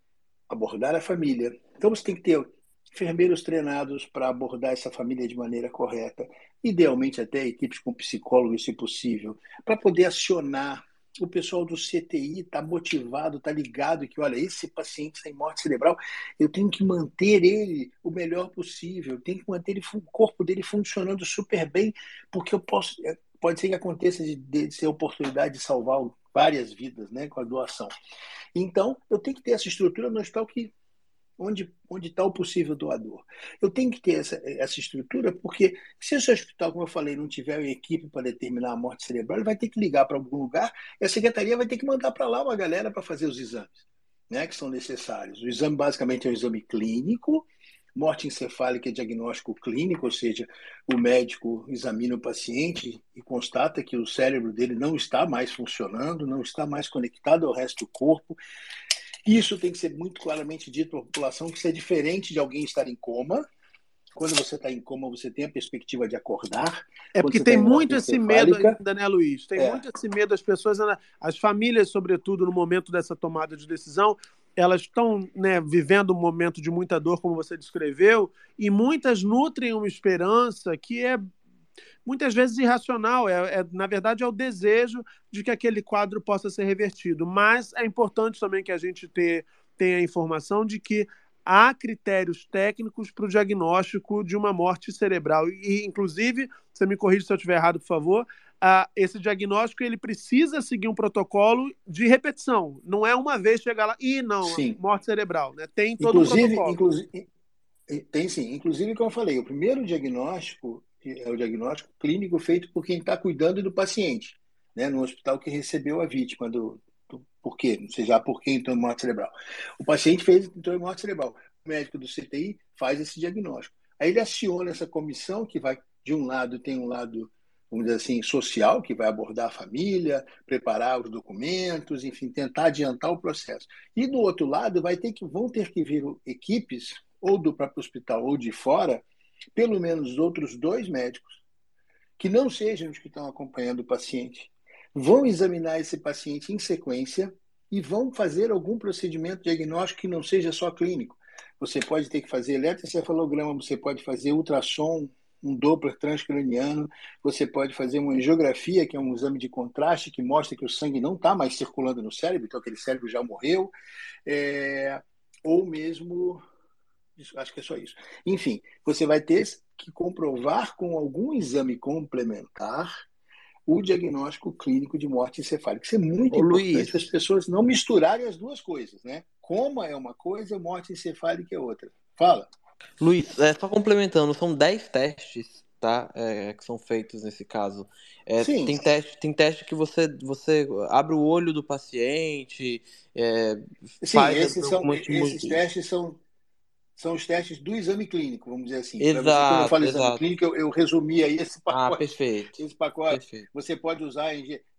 abordar a família. Então você tem que ter enfermeiros treinados para abordar essa família de maneira correta, idealmente até equipes com psicólogos, se possível, para poder acionar o pessoal do CTI está motivado, está ligado que, olha, esse paciente está em morte cerebral, eu tenho que manter ele o melhor possível, eu tenho que manter ele, o corpo dele funcionando super bem, porque eu posso, é, pode ser que aconteça de, de ser a oportunidade de salvar várias vidas né, com a doação. Então, eu tenho que ter essa estrutura no hospital que onde onde está o possível doador. Eu tenho que ter essa, essa estrutura, porque se seu hospital, como eu falei, não tiver uma equipe para determinar a morte cerebral, ele vai ter que ligar para algum lugar e a secretaria vai ter que mandar para lá uma galera para fazer os exames né, que são necessários. O exame basicamente é um exame clínico, morte encefálica é diagnóstico clínico, ou seja, o médico examina o paciente e constata que o cérebro dele não está mais funcionando, não está mais conectado ao resto do corpo. Isso tem que ser muito claramente dito para a população que isso é diferente de alguém estar em coma. Quando você está em coma, você tem a perspectiva de acordar. É porque tem tá muito esse medo ainda, né, Luiz? Tem é. muito esse medo, as pessoas, as famílias, sobretudo, no momento dessa tomada de decisão, elas estão né, vivendo um momento de muita dor, como você descreveu, e muitas nutrem uma esperança que é muitas vezes irracional. É, é, na verdade, é o desejo de que aquele quadro possa ser revertido. Mas é importante também que a gente ter, tenha a informação de que há critérios técnicos para o diagnóstico de uma morte cerebral. E, inclusive, você me corrige se eu estiver errado, por favor, uh, esse diagnóstico ele precisa seguir um protocolo de repetição. Não é uma vez chegar lá e não, sim. morte cerebral. Né? Tem todo inclusive, o protocolo. Inclusive, tem sim. Inclusive, como eu falei, o primeiro diagnóstico é o diagnóstico clínico feito por quem está cuidando do paciente, né, no hospital que recebeu a vítima do, do por quê, não sei já por que entrou em morte cerebral. O paciente fez entrou em morte cerebral. O médico do CTI faz esse diagnóstico. Aí ele aciona essa comissão que vai de um lado tem um lado vamos dizer assim, social, que vai abordar a família, preparar os documentos, enfim, tentar adiantar o processo. E do outro lado, vai ter que, vão ter que vir equipes, ou do próprio hospital ou de fora, pelo menos outros dois médicos que não sejam os que estão acompanhando o paciente, vão examinar esse paciente em sequência e vão fazer algum procedimento diagnóstico que não seja só clínico. Você pode ter que fazer eletroencefalograma, você pode fazer ultrassom, um Doppler transcraniano, você pode fazer uma angiografia, que é um exame de contraste que mostra que o sangue não está mais circulando no cérebro, então aquele cérebro já morreu, é... ou mesmo, acho que é só isso. Enfim, você vai ter que comprovar com algum exame complementar o diagnóstico clínico de morte encefálica. Isso é muito Ô, importante para as pessoas não misturarem as duas coisas, né? Coma é uma coisa, morte encefálica é outra. Fala. Luiz, é, só complementando, são 10 testes, tá? É, que são feitos nesse caso. É, Sim. Tem teste, tem teste que você, você abre o olho do paciente, é, Sim, faz esses, são, esses testes são, são os testes do exame clínico, vamos dizer assim. Exato, você, quando eu falo exame exato. clínico, eu, eu resumi aí esse Ah, pacote. perfeito. Esse pacote. Perfeito. Você pode usar,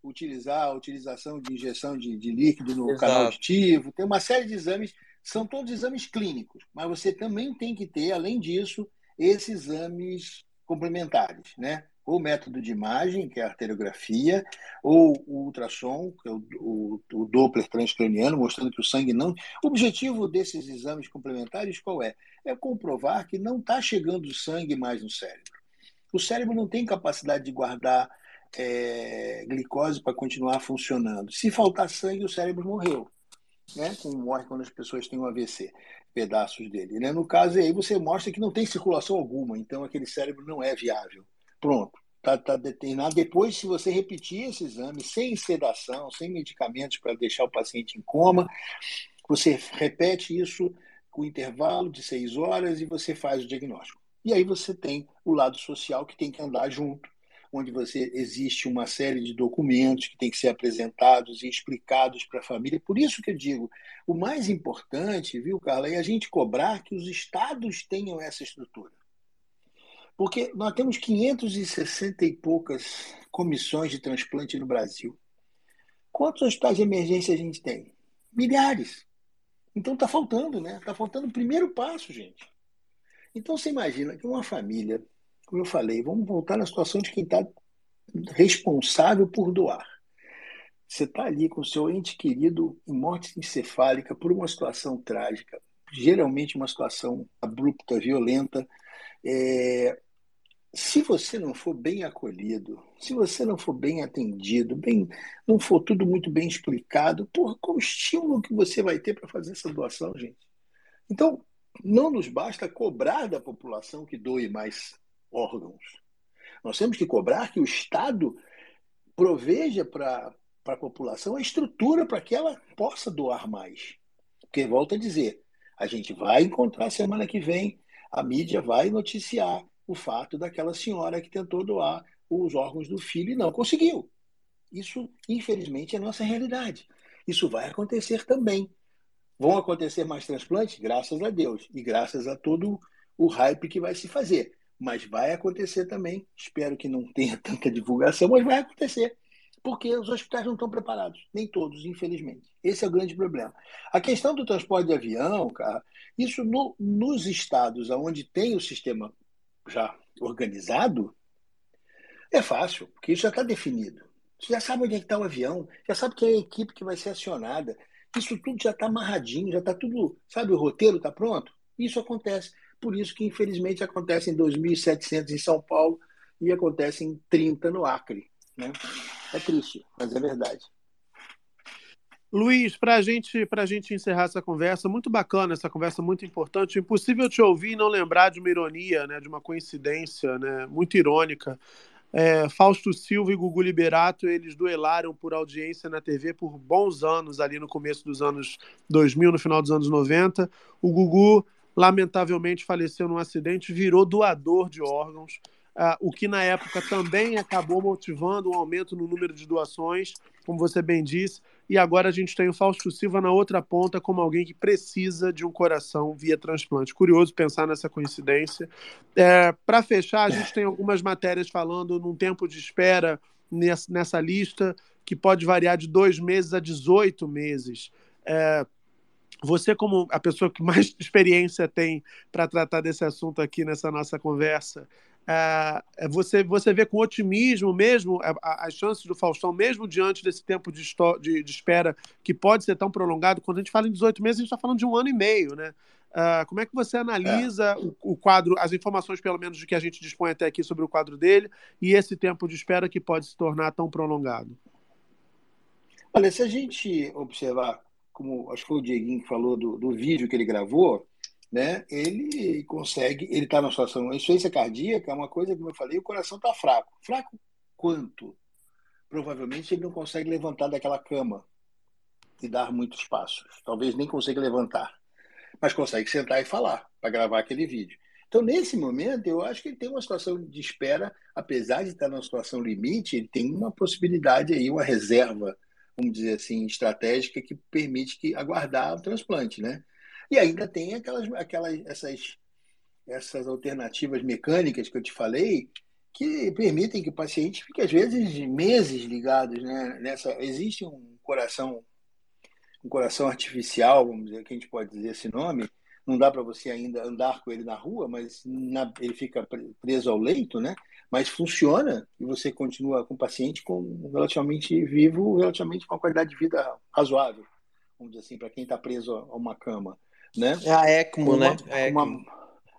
utilizar a utilização de injeção de, de líquido no Exato. canal auditivo. Tem uma série de exames, são todos exames clínicos, mas você também tem que ter, além disso, esses exames complementares, né? Ou método de imagem, que é a arteriografia, ou o ultrassom, que é o, o, o Doppler transcraniano, mostrando que o sangue não. O objetivo desses exames complementares qual é? É comprovar que não está chegando sangue mais no cérebro. O cérebro não tem capacidade de guardar é, glicose para continuar funcionando. Se faltar sangue, o cérebro morreu. Né? Como morre quando as pessoas têm um AVC, pedaços dele. Né? No caso aí, você mostra que não tem circulação alguma, então aquele cérebro não é viável. Pronto, está tá determinado. Depois, se você repetir esse exame sem sedação, sem medicamentos para deixar o paciente em coma, você repete isso com intervalo de seis horas e você faz o diagnóstico. E aí você tem o lado social que tem que andar junto, onde você existe uma série de documentos que tem que ser apresentados e explicados para a família. Por isso que eu digo, o mais importante, viu, Carla, é a gente cobrar que os estados tenham essa estrutura. Porque nós temos 560 e poucas comissões de transplante no Brasil. Quantos hospitais de emergência a gente tem? Milhares. Então está faltando, né? Está faltando o primeiro passo, gente. Então você imagina que uma família, como eu falei, vamos voltar na situação de quem está responsável por doar. Você está ali com o seu ente querido em morte encefálica por uma situação trágica, geralmente uma situação abrupta, violenta. É, se você não for bem acolhido, se você não for bem atendido, bem, não for tudo muito bem explicado, porra, qual estímulo que você vai ter para fazer essa doação, gente? Então, não nos basta cobrar da população que doe mais órgãos. Nós temos que cobrar que o Estado proveja para a população a estrutura para que ela possa doar mais. Porque, volto a dizer, a gente vai encontrar semana que vem, a mídia vai noticiar o fato daquela senhora que tentou doar os órgãos do filho e não conseguiu. Isso, infelizmente, é a nossa realidade. Isso vai acontecer também. Vão acontecer mais transplantes? Graças a Deus. E graças a todo o hype que vai se fazer. Mas vai acontecer também. Espero que não tenha (laughs) tanta divulgação, mas vai acontecer. Porque os hospitais não estão preparados. Nem todos, infelizmente. Esse é o grande problema. A questão do transporte de avião, cara, isso no, nos estados onde tem o sistema já organizado, é fácil, porque isso já está definido. Você já sabe onde é está o avião, já sabe quem é a equipe que vai ser acionada. Isso tudo já está amarradinho, já está tudo, sabe, o roteiro está pronto. Isso acontece. Por isso que, infelizmente, acontece em 2.700 em São Paulo e acontece em 30 no Acre. Né? É triste, mas é verdade. Luiz, para gente, a gente encerrar essa conversa, muito bacana, essa conversa muito importante. Impossível te ouvir e não lembrar de uma ironia, né, de uma coincidência né, muito irônica. É, Fausto Silva e Gugu Liberato, eles duelaram por audiência na TV por bons anos, ali no começo dos anos 2000, no final dos anos 90. O Gugu, lamentavelmente, faleceu num acidente, virou doador de órgãos. Uh, o que na época também acabou motivando um aumento no número de doações, como você bem disse, e agora a gente tem o Fausto Silva na outra ponta como alguém que precisa de um coração via transplante. Curioso pensar nessa coincidência. É, Para fechar, a gente tem algumas matérias falando num tempo de espera nessa, nessa lista que pode variar de dois meses a 18 meses. É, você, como a pessoa que mais (laughs) experiência tem para tratar desse assunto aqui nessa nossa conversa, você, você vê com otimismo mesmo é, as chances do Faustão, mesmo diante desse tempo de, de, de, espera que pode ser tão prolongado. Quando a gente fala em 18 meses, a gente está falando de um ano e meio, né? Uh, como é que você analisa o, o, quadro, as informações, pelo menos, de que a gente dispõe até aqui sobre o quadro dele e esse tempo de espera que pode se tornar tão prolongado? Olha, se a gente observar, como acho que foi o Dieguinho que falou do, do vídeo que ele gravou, né? Ele consegue, ele está numa situação, insuficiência cardíaca é uma coisa, como eu falei, o coração está fraco. Fraco quanto? Provavelmente ele não consegue levantar daquela cama e dar muitos passos. Talvez nem consiga levantar, mas consegue sentar e falar para gravar aquele vídeo. Então, nesse momento, eu acho que ele tem uma situação de espera, apesar de estar numa situação limite, ele tem uma possibilidade aí, uma reserva vamos dizer assim, estratégica que permite que aguardar o transplante, né? E ainda tem aquelas, aquelas essas, essas alternativas mecânicas que eu te falei, que permitem que o paciente fique, às vezes, meses ligados né? nessa. Existe um coração, um coração artificial, vamos dizer, que a gente pode dizer esse nome. Não dá para você ainda andar com ele na rua, mas na, ele fica preso ao leito, né? mas funciona e você continua com o paciente com relativamente vivo, relativamente com uma qualidade de vida razoável, vamos dizer assim, para quem está preso a uma cama, né? É a ECMO, uma, né? A ECMO. Uma...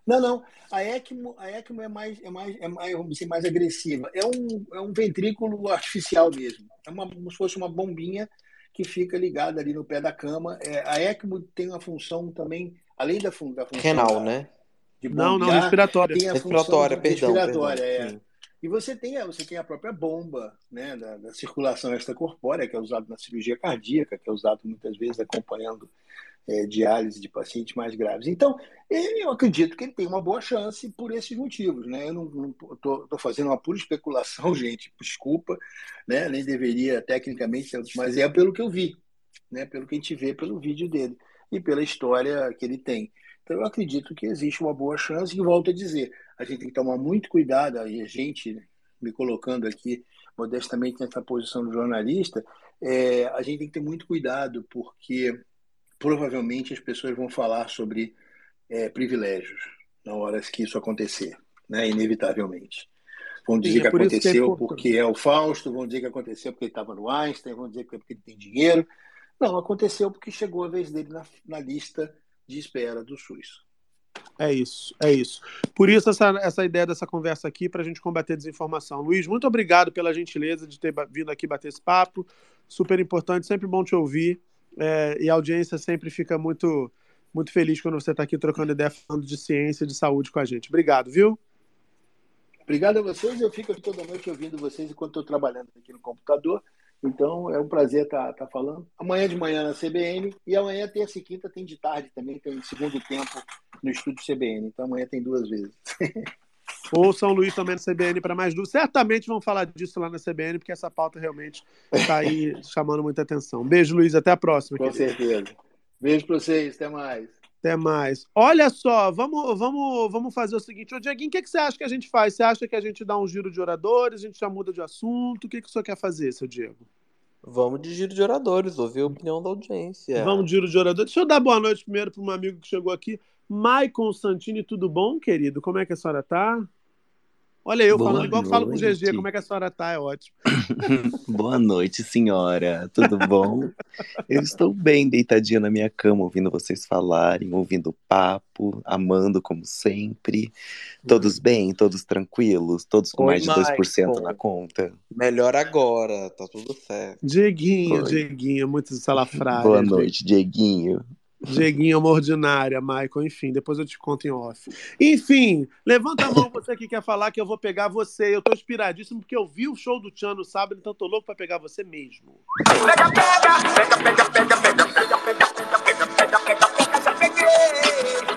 Não, não. A ECMO, a ECMO é mais, é mais, é mais, vamos dizer, mais agressiva. É um, é um ventrículo artificial mesmo. É uma, como se fosse uma bombinha que fica ligada ali no pé da cama. É, a ECMO tem uma função também, além da, da função renal, da, né? de não, não, respiratória. Tem a respiratória, perdão, respiratória, perdão, é. E você tem, a, você tem a própria bomba né, da, da circulação extracorpórea, que é usado na cirurgia cardíaca, que é usado muitas vezes acompanhando é, diálise de pacientes mais graves. Então, eu acredito que ele tem uma boa chance por esses motivos. Né? Eu não estou fazendo uma pura especulação, (laughs) gente, desculpa, né? nem deveria tecnicamente, mas é pelo que eu vi, né? pelo que a gente vê pelo vídeo dele e pela história que ele tem. Então, eu acredito que existe uma boa chance, e volto a dizer, a gente tem que tomar muito cuidado, e a gente, me colocando aqui modestamente nessa posição do jornalista, é, a gente tem que ter muito cuidado, porque provavelmente as pessoas vão falar sobre é, privilégios na hora que isso acontecer, né, inevitavelmente. Vão dizer Sim, é que aconteceu que é porque é o Fausto, vão dizer que aconteceu porque ele estava no Einstein, vão dizer que é porque ele tem dinheiro. Não, aconteceu porque chegou a vez dele na, na lista de espera do SUS. É isso, é isso. Por isso essa, essa ideia dessa conversa aqui para a gente combater desinformação. Luiz, muito obrigado pela gentileza de ter vindo aqui bater esse papo. Super importante, sempre bom te ouvir. É, e a audiência sempre fica muito, muito feliz quando você está aqui trocando ideia falando de ciência e de saúde com a gente. Obrigado, viu? Obrigado a vocês. Eu fico toda noite ouvindo vocês enquanto estou trabalhando aqui no computador. Então é um prazer estar tá, tá falando. Amanhã de manhã na CBN e amanhã, terça e quinta, tem de tarde também, tem segundo tempo no estúdio CBN. Então amanhã tem duas vezes. (laughs) Ou São Luís também na CBN para mais dúvidas. Certamente vão falar disso lá na CBN, porque essa pauta realmente está aí chamando muita atenção. Beijo, Luiz. Até a próxima. Com querido. certeza. Beijo para vocês. Até mais. Até mais. Olha só, vamos, vamos, vamos fazer o seguinte. Ô, Dieguinho, o que, que você acha que a gente faz? Você acha que a gente dá um giro de oradores, a gente já muda de assunto? O que, que o senhor quer fazer, seu Diego? Vamos de giro de oradores, ouvir a opinião da audiência. Vamos de giro de oradores. Deixa eu dar boa noite primeiro para um amigo que chegou aqui. Maicon Santini, tudo bom, querido? Como é que a senhora tá? Olha, eu Boa falando igual falo com o GG, como é que a senhora tá? É ótimo. (laughs) Boa noite, senhora. Tudo bom? eu estou bem deitadinha na minha cama, ouvindo vocês falarem, ouvindo o papo, amando como sempre. Todos uhum. bem? Todos tranquilos? Todos com Oi, mais de 2% na conta? Melhor agora, tá tudo certo. Dieguinho, Oi. Dieguinho, muito salafrário. Boa noite, Dieguinho. Dieguinho é uma ordinária, Michael, enfim, depois eu te conto em off. Enfim, levanta a mão você que quer falar que eu vou pegar você. Eu tô inspiradíssimo porque eu vi o show do Tchan no sábado, então tô louco pra pegar você mesmo. Pega, pega, pega, pega, pega, pega, pega, pega, pega, pega, pega, pega, pega, já peguei. Pega,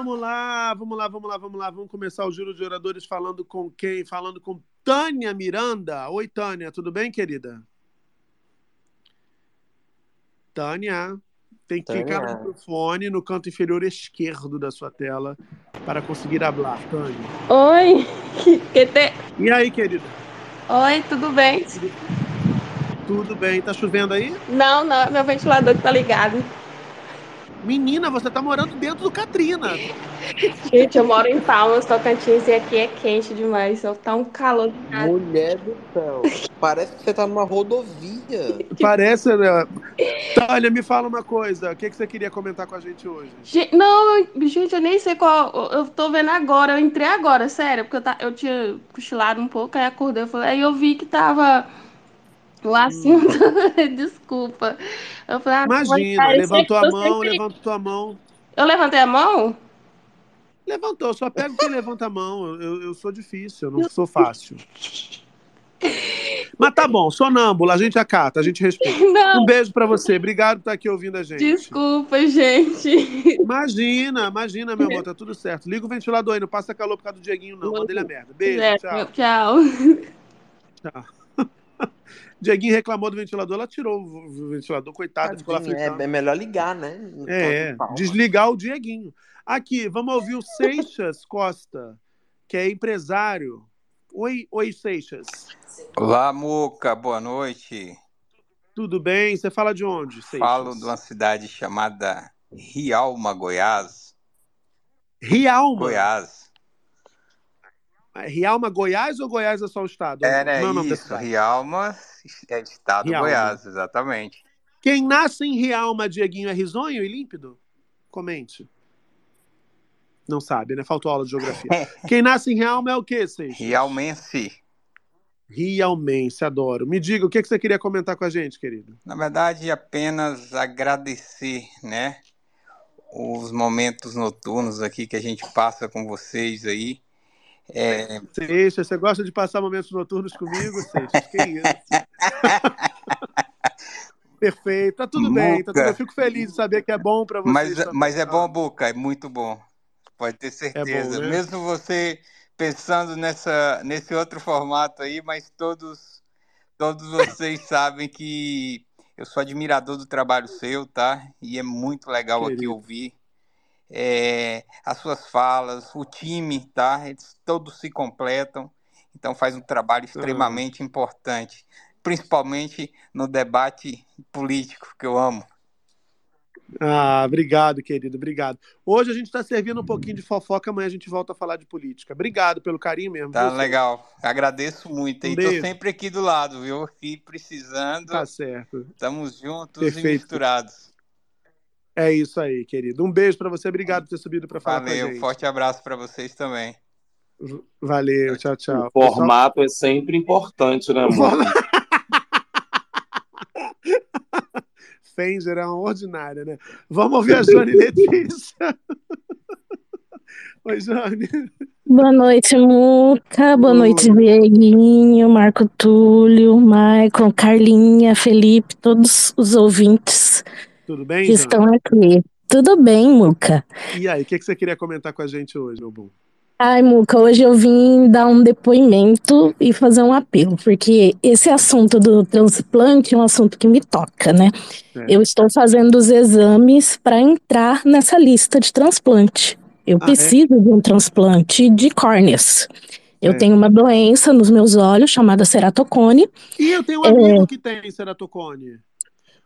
Vamos lá, vamos lá, vamos lá, vamos lá. Vamos começar o giro de oradores falando com quem? Falando com Tânia Miranda. Oi, Tânia, tudo bem, querida? Tânia. Tem que clicar no microfone no canto inferior esquerdo da sua tela para conseguir hablar, Tânia. Oi, (laughs) que te... E aí, querida? Oi, tudo bem? Tudo bem? Tá chovendo aí? Não, não, meu ventilador que tá ligado. Menina, você tá morando dentro do Katrina. (laughs) Gente, eu moro em Palmas, Tocantins, e aqui é quente demais. Só tá um calor. Mulher do céu. Parece que você tá numa rodovia. Parece, né? Tânia, me fala uma coisa. O que, que você queria comentar com a gente hoje? Gente, não, gente, eu nem sei qual. Eu tô vendo agora, eu entrei agora, sério, porque eu, ta- eu tinha cochilado um pouco, aí acordei, eu falei, aí eu vi que tava o assunto. (laughs) Desculpa. Eu falei, ah, Imagina, cara, levantou a mão, sempre- levantou a mão. Eu levantei a mão? Levantou, só pego quem levanta a mão. Eu, eu sou difícil, eu não sou fácil. Mas tá bom, sonâmbula, a gente acata, a gente respeita. (laughs) Não. Um beijo pra você, obrigado por estar aqui ouvindo a gente. Desculpa, gente. Imagina, imagina, meu amor, tá tudo certo. Liga o ventilador aí, não passa calor por causa do Dieguinho, não. Manda ele a merda. Beijo, É, tchau. tchau. tchau. (laughs) Dieguinho reclamou do ventilador, ela tirou o ventilador, coitado, ficou lá é, é melhor ligar, né? No É, desligar o Dieguinho. Aqui, vamos ouvir o Seixas Costa, que é empresário. Oi, oi, Seixas. Olá, Muca, boa noite. Tudo bem? Você fala de onde, Seixas? Falo de uma cidade chamada Rialma, Goiás. Rialma? Goiás. Rialma, Goiás ou Goiás é só o estado? É, Não é o né? nome da Isso. Rialma é estado Rialma. Goiás, exatamente. Quem nasce em Rialma, Dieguinho, é risonho e límpido? Comente. Não sabe, né? Faltou aula de geografia. (laughs) Quem nasce em Rialma é o quê, Seixas? Rialmense. Rialmense, adoro. Me diga, o que que você queria comentar com a gente, querido? Na verdade, apenas agradecer, né? Os momentos noturnos aqui que a gente passa com vocês aí. É, Seixas, você gosta de passar momentos noturnos comigo, Seixas? Que isso? Perfeito, tá tudo bem, tá tudo... eu fico feliz de saber que é bom pra vocês. Mas, também. mas é bom, Boca, é muito bom. Pode ter certeza. né? Mesmo você pensando nessa, nesse outro formato aí, mas todos, todos vocês sabem que eu sou admirador do trabalho seu, tá? E é muito legal aqui Querido. ouvir é, as suas falas, o time, tá? Eles todos se completam, então faz um trabalho extremamente importante, principalmente no debate político que eu amo. Ah, obrigado, querido, obrigado. Hoje a gente está servindo um pouquinho de fofoca, amanhã a gente volta a falar de política. Obrigado pelo carinho mesmo. Tá viu, legal. Agradeço muito. Um e beijo. sempre aqui do lado, viu? E precisando. Tá certo. Estamos juntos e Perfeito. misturados. É isso aí, querido. Um beijo para você, obrigado por ter subido para falar com a Valeu. gente. Forte abraço para vocês também. Valeu, tchau, tchau. O formato é sempre importante, né, amor? Fenger é uma ordinária, né? Vamos ouvir a Jane (laughs) Letícia. Oi, Jane. Boa noite, Muca. Boa noite, Dieguinho, Marco Túlio, Maicon, Carlinha, Felipe, todos os ouvintes Tudo bem, que Jane? estão aqui. Tudo bem, Muca? E aí, o que, que você queria comentar com a gente hoje, meu bom? Ai, Muca, hoje eu vim dar um depoimento e fazer um apelo, porque esse assunto do transplante é um assunto que me toca, né? É. Eu estou fazendo os exames para entrar nessa lista de transplante. Eu Ah, é? preciso de um transplante de córneas. Eu É. tenho uma doença nos meus olhos chamada ceratocone. E eu tenho um É. amigo que tem ceratocone.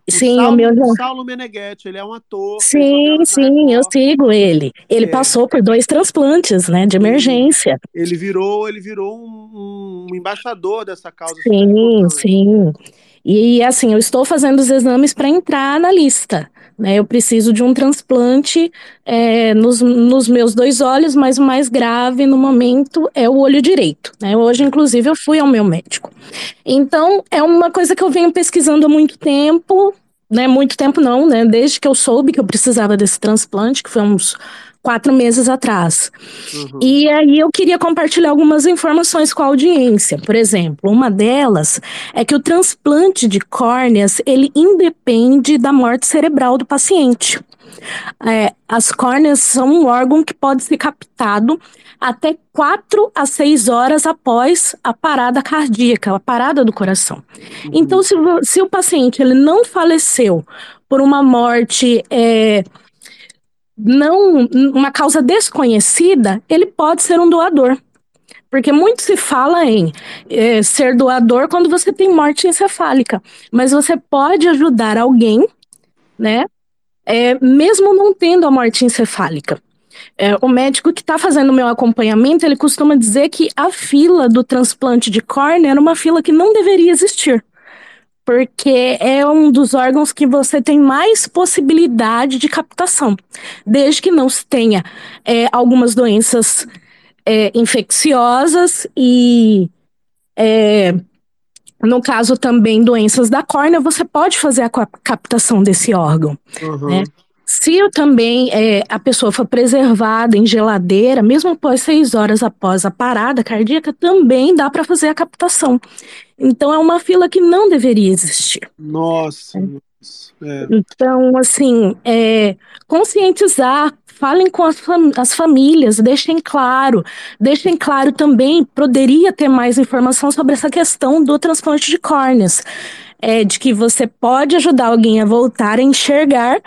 O Sim, Saulo, o meu já- Saulo Meneghetti, ele é um ator. Sim, sim, eu sigo ele. Ele É. passou por dois transplantes, né, de emergência. Ele virou, ele virou um, um embaixador dessa causa. Sim, sim. E assim, eu estou fazendo os exames para entrar na lista. Né? Eu preciso de um transplante é, nos, nos meus dois olhos, mas o mais grave no momento é o olho direito. Né? Hoje, inclusive, eu fui ao meu médico. Então, é uma coisa que eu venho pesquisando há muito tempo, né? Muito tempo não, né? Desde que eu soube que eu precisava desse transplante, que foi uns quatro meses atrás. E aí eu queria compartilhar algumas informações com a audiência. Por exemplo, uma delas é que o transplante de córneas, ele independe da morte cerebral do paciente. É, as córneas são um órgão que pode ser captado até 4 a 6 horas após a parada cardíaca, a parada do coração. Uhum. Então, se, se, o paciente ele não faleceu por uma morte é, não uma causa desconhecida, ele pode ser um doador. Porque muito se fala em é, ser doador quando você tem morte encefálica, mas você pode ajudar alguém, né? É, mesmo não tendo a morte encefálica. É, o médico que está fazendo o meu acompanhamento, ele costuma dizer que a fila do transplante de córnea era uma fila que não deveria existir porque é um dos órgãos que você tem mais possibilidade de captação, desde que não se tenha é, algumas doenças é, infecciosas e, é, no caso também doenças da córnea, você pode fazer a captação desse órgão. Uhum. Né? Se também é, a pessoa for preservada em geladeira, mesmo após seis horas após a parada cardíaca, também dá para fazer a captação. Então é uma fila que não deveria existir. Nossa. É. Então, assim, é, conscientizar, falem com as, fam as, famílias, deixem claro, deixem claro também, poderia ter mais informação sobre essa questão do transplante de córneas, é, de que você pode ajudar alguém a voltar a enxergar,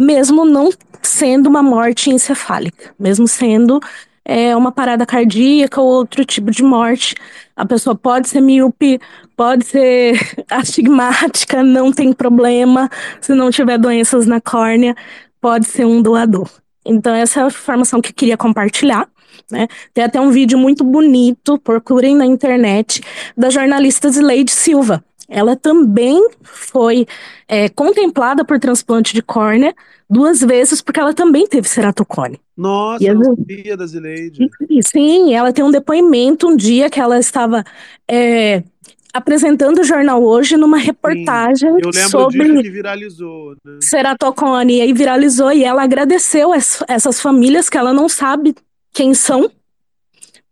mesmo não sendo uma morte encefálica, mesmo sendo é, uma parada cardíaca ou outro tipo de morte. A pessoa pode ser míope, pode ser (laughs) astigmática, não tem problema. Se não tiver doenças na córnea, pode ser um doador. Então, essa é a informação que eu queria compartilhar. Né? Tem até um vídeo muito bonito, procurem na internet, da jornalista Zileide Silva. Ela também foi é, contemplada por transplante de córnea duas vezes, porque ela também teve ceratocone. Nossa, eu não sabia da Zileide. Sim, ela tem um depoimento um dia que ela estava é, apresentando o jornal hoje numa reportagem Sim, eu lembro sobre que viralizou, né? ceratocone, e aí viralizou e ela agradeceu essas famílias que ela não sabe quem são,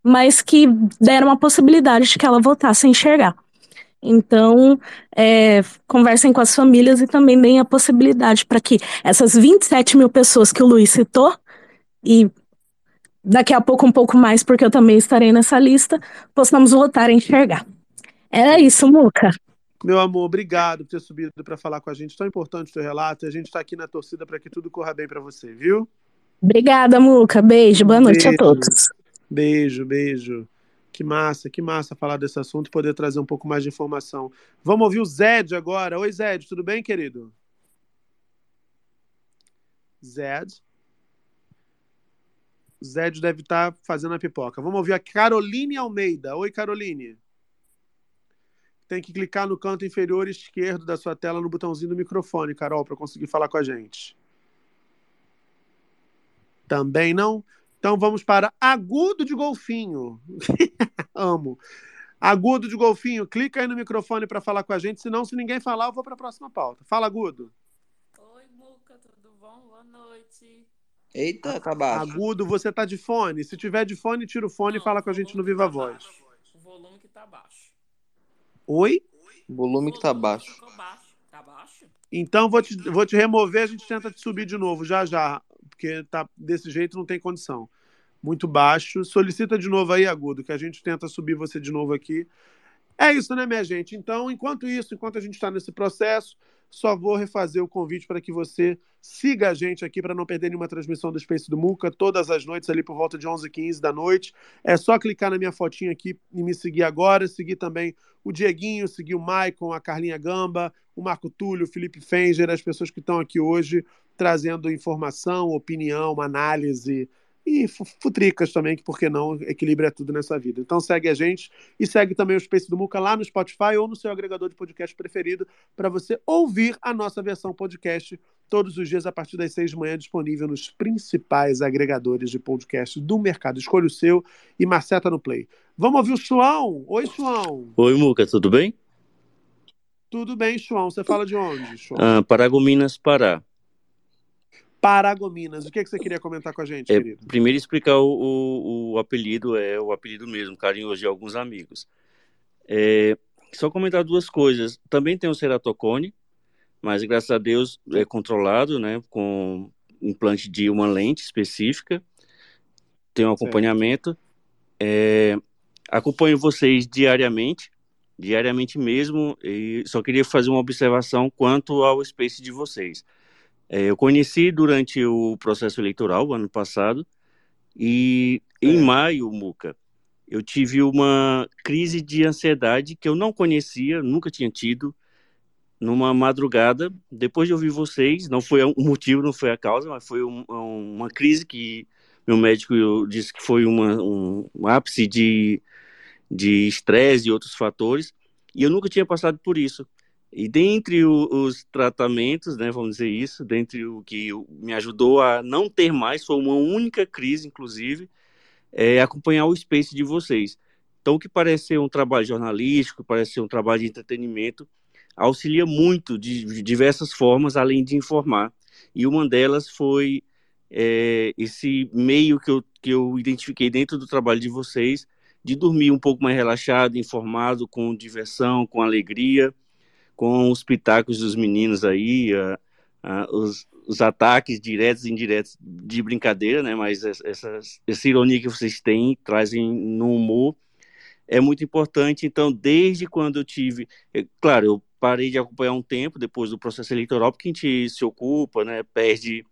mas que deram a possibilidade de que ela voltasse a enxergar. Então, é, conversem com as famílias e também deem a possibilidade para que essas 27 mil pessoas que o Luiz citou, e daqui a pouco um pouco mais, porque eu também estarei nessa lista, possamos voltar a enxergar. Era isso, Muca. Meu amor, obrigado por ter subido para falar com a gente. Tão importante o teu relato. A gente está aqui na torcida para que tudo corra bem para você, viu? Obrigada, Muca. Beijo. Boa noite beijo. a todos. Beijo, beijo. Que massa, que massa falar desse assunto e poder trazer um pouco mais de informação. Vamos ouvir o Zed agora. Oi, Zed, tudo bem, querido? Zed. Zed deve estar tá fazendo a pipoca. Vamos ouvir a Caroline Almeida. Oi, Caroline. Tem que clicar no canto inferior esquerdo da sua tela no botãozinho do microfone, Carol, para conseguir falar com a gente. Também não? Então vamos para agudo de golfinho. (laughs) Amo. Agudo de golfinho, clica aí no microfone para falar com a gente, senão se ninguém falar, eu vou para a próxima pauta. Fala, Agudo. Oi, Muca, tudo bom? Boa noite. Eita, tá baixo. Agudo, você tá de fone? Se tiver de fone, tira o fone Não, e fala com a gente no Viva tá Voz. O volume que tá baixo. Oi? O volume que tá baixo. Tá baixo? Então vou te, vou te remover, a gente tenta te subir de novo, já já porque tá desse jeito não tem condição. Muito baixo. Solicita de novo aí, Agudo, que a gente tenta subir você de novo aqui. É isso, né, minha gente? Então, enquanto isso, enquanto a gente está nesse processo, só vou refazer o convite para que você siga a gente aqui para não perder nenhuma transmissão do Space do Muca, todas as noites ali por volta de 11h15 da noite. É só clicar na minha fotinha aqui e me seguir agora, seguir também o Dieguinho, seguir o Maicon, a Carlinha Gamba, o Marco Túlio, o Felipe Fenger, as pessoas que estão aqui hoje trazendo informação, opinião, análise e futricas também, que por que não equilibra tudo nessa vida. Então segue a gente e segue também o Space do Muca lá no Spotify ou no seu agregador de podcast preferido para você ouvir a nossa versão podcast todos os dias a partir das seis de manhã disponível nos principais agregadores de podcast do mercado. Escolha o seu e maceta no play. Vamos ouvir o João. Oi, João. Oi, Muca, tudo bem? Tudo bem, João. Você fala de onde, João? Ah, Paragominas, Pará. Paragominas. O que, é que você queria comentar com a gente, é, querido? Primeiro explicar o, o, o, apelido, é o apelido mesmo, carinhoso de alguns amigos. É, só comentar duas coisas. Também tem o ceratocone, mas graças a Deus é controlado, né, com implante de uma lente específica, tenho um acompanhamento. É, acompanho vocês diariamente, diariamente mesmo, e só queria fazer uma observação quanto ao Space de vocês. É, eu conheci durante o processo eleitoral, ano passado, e em maio, Muca, eu tive uma crise de ansiedade que eu não conhecia, nunca tinha tido, numa madrugada, depois de ouvir vocês, não foi o (laughs) motivo, não foi a causa, mas foi um, uma crise que meu médico disse que foi uma, um, um ápice de estresse e outros fatores, e eu nunca tinha passado por isso. E dentre o, os tratamentos, né, vamos dizer isso, dentre o que me ajudou a não ter mais, foi uma única crise, inclusive, é acompanhar o Space de vocês. Então, o que parece ser um trabalho jornalístico, parece ser um trabalho de entretenimento, auxilia muito de, diversas formas, além de informar. E uma delas foi é, esse meio que eu, que eu identifiquei dentro do trabalho de vocês, de dormir um pouco mais relaxado, informado, com diversão, com alegria, com os pitacos dos meninos aí, os, os, ataques diretos e indiretos de brincadeira, né? Mas essa, essa ironia que vocês têm, trazem no humor, é muito importante. Então, desde quando eu tive, é, claro, eu parei de acompanhar um tempo depois do processo eleitoral, porque a gente se ocupa, né? Perde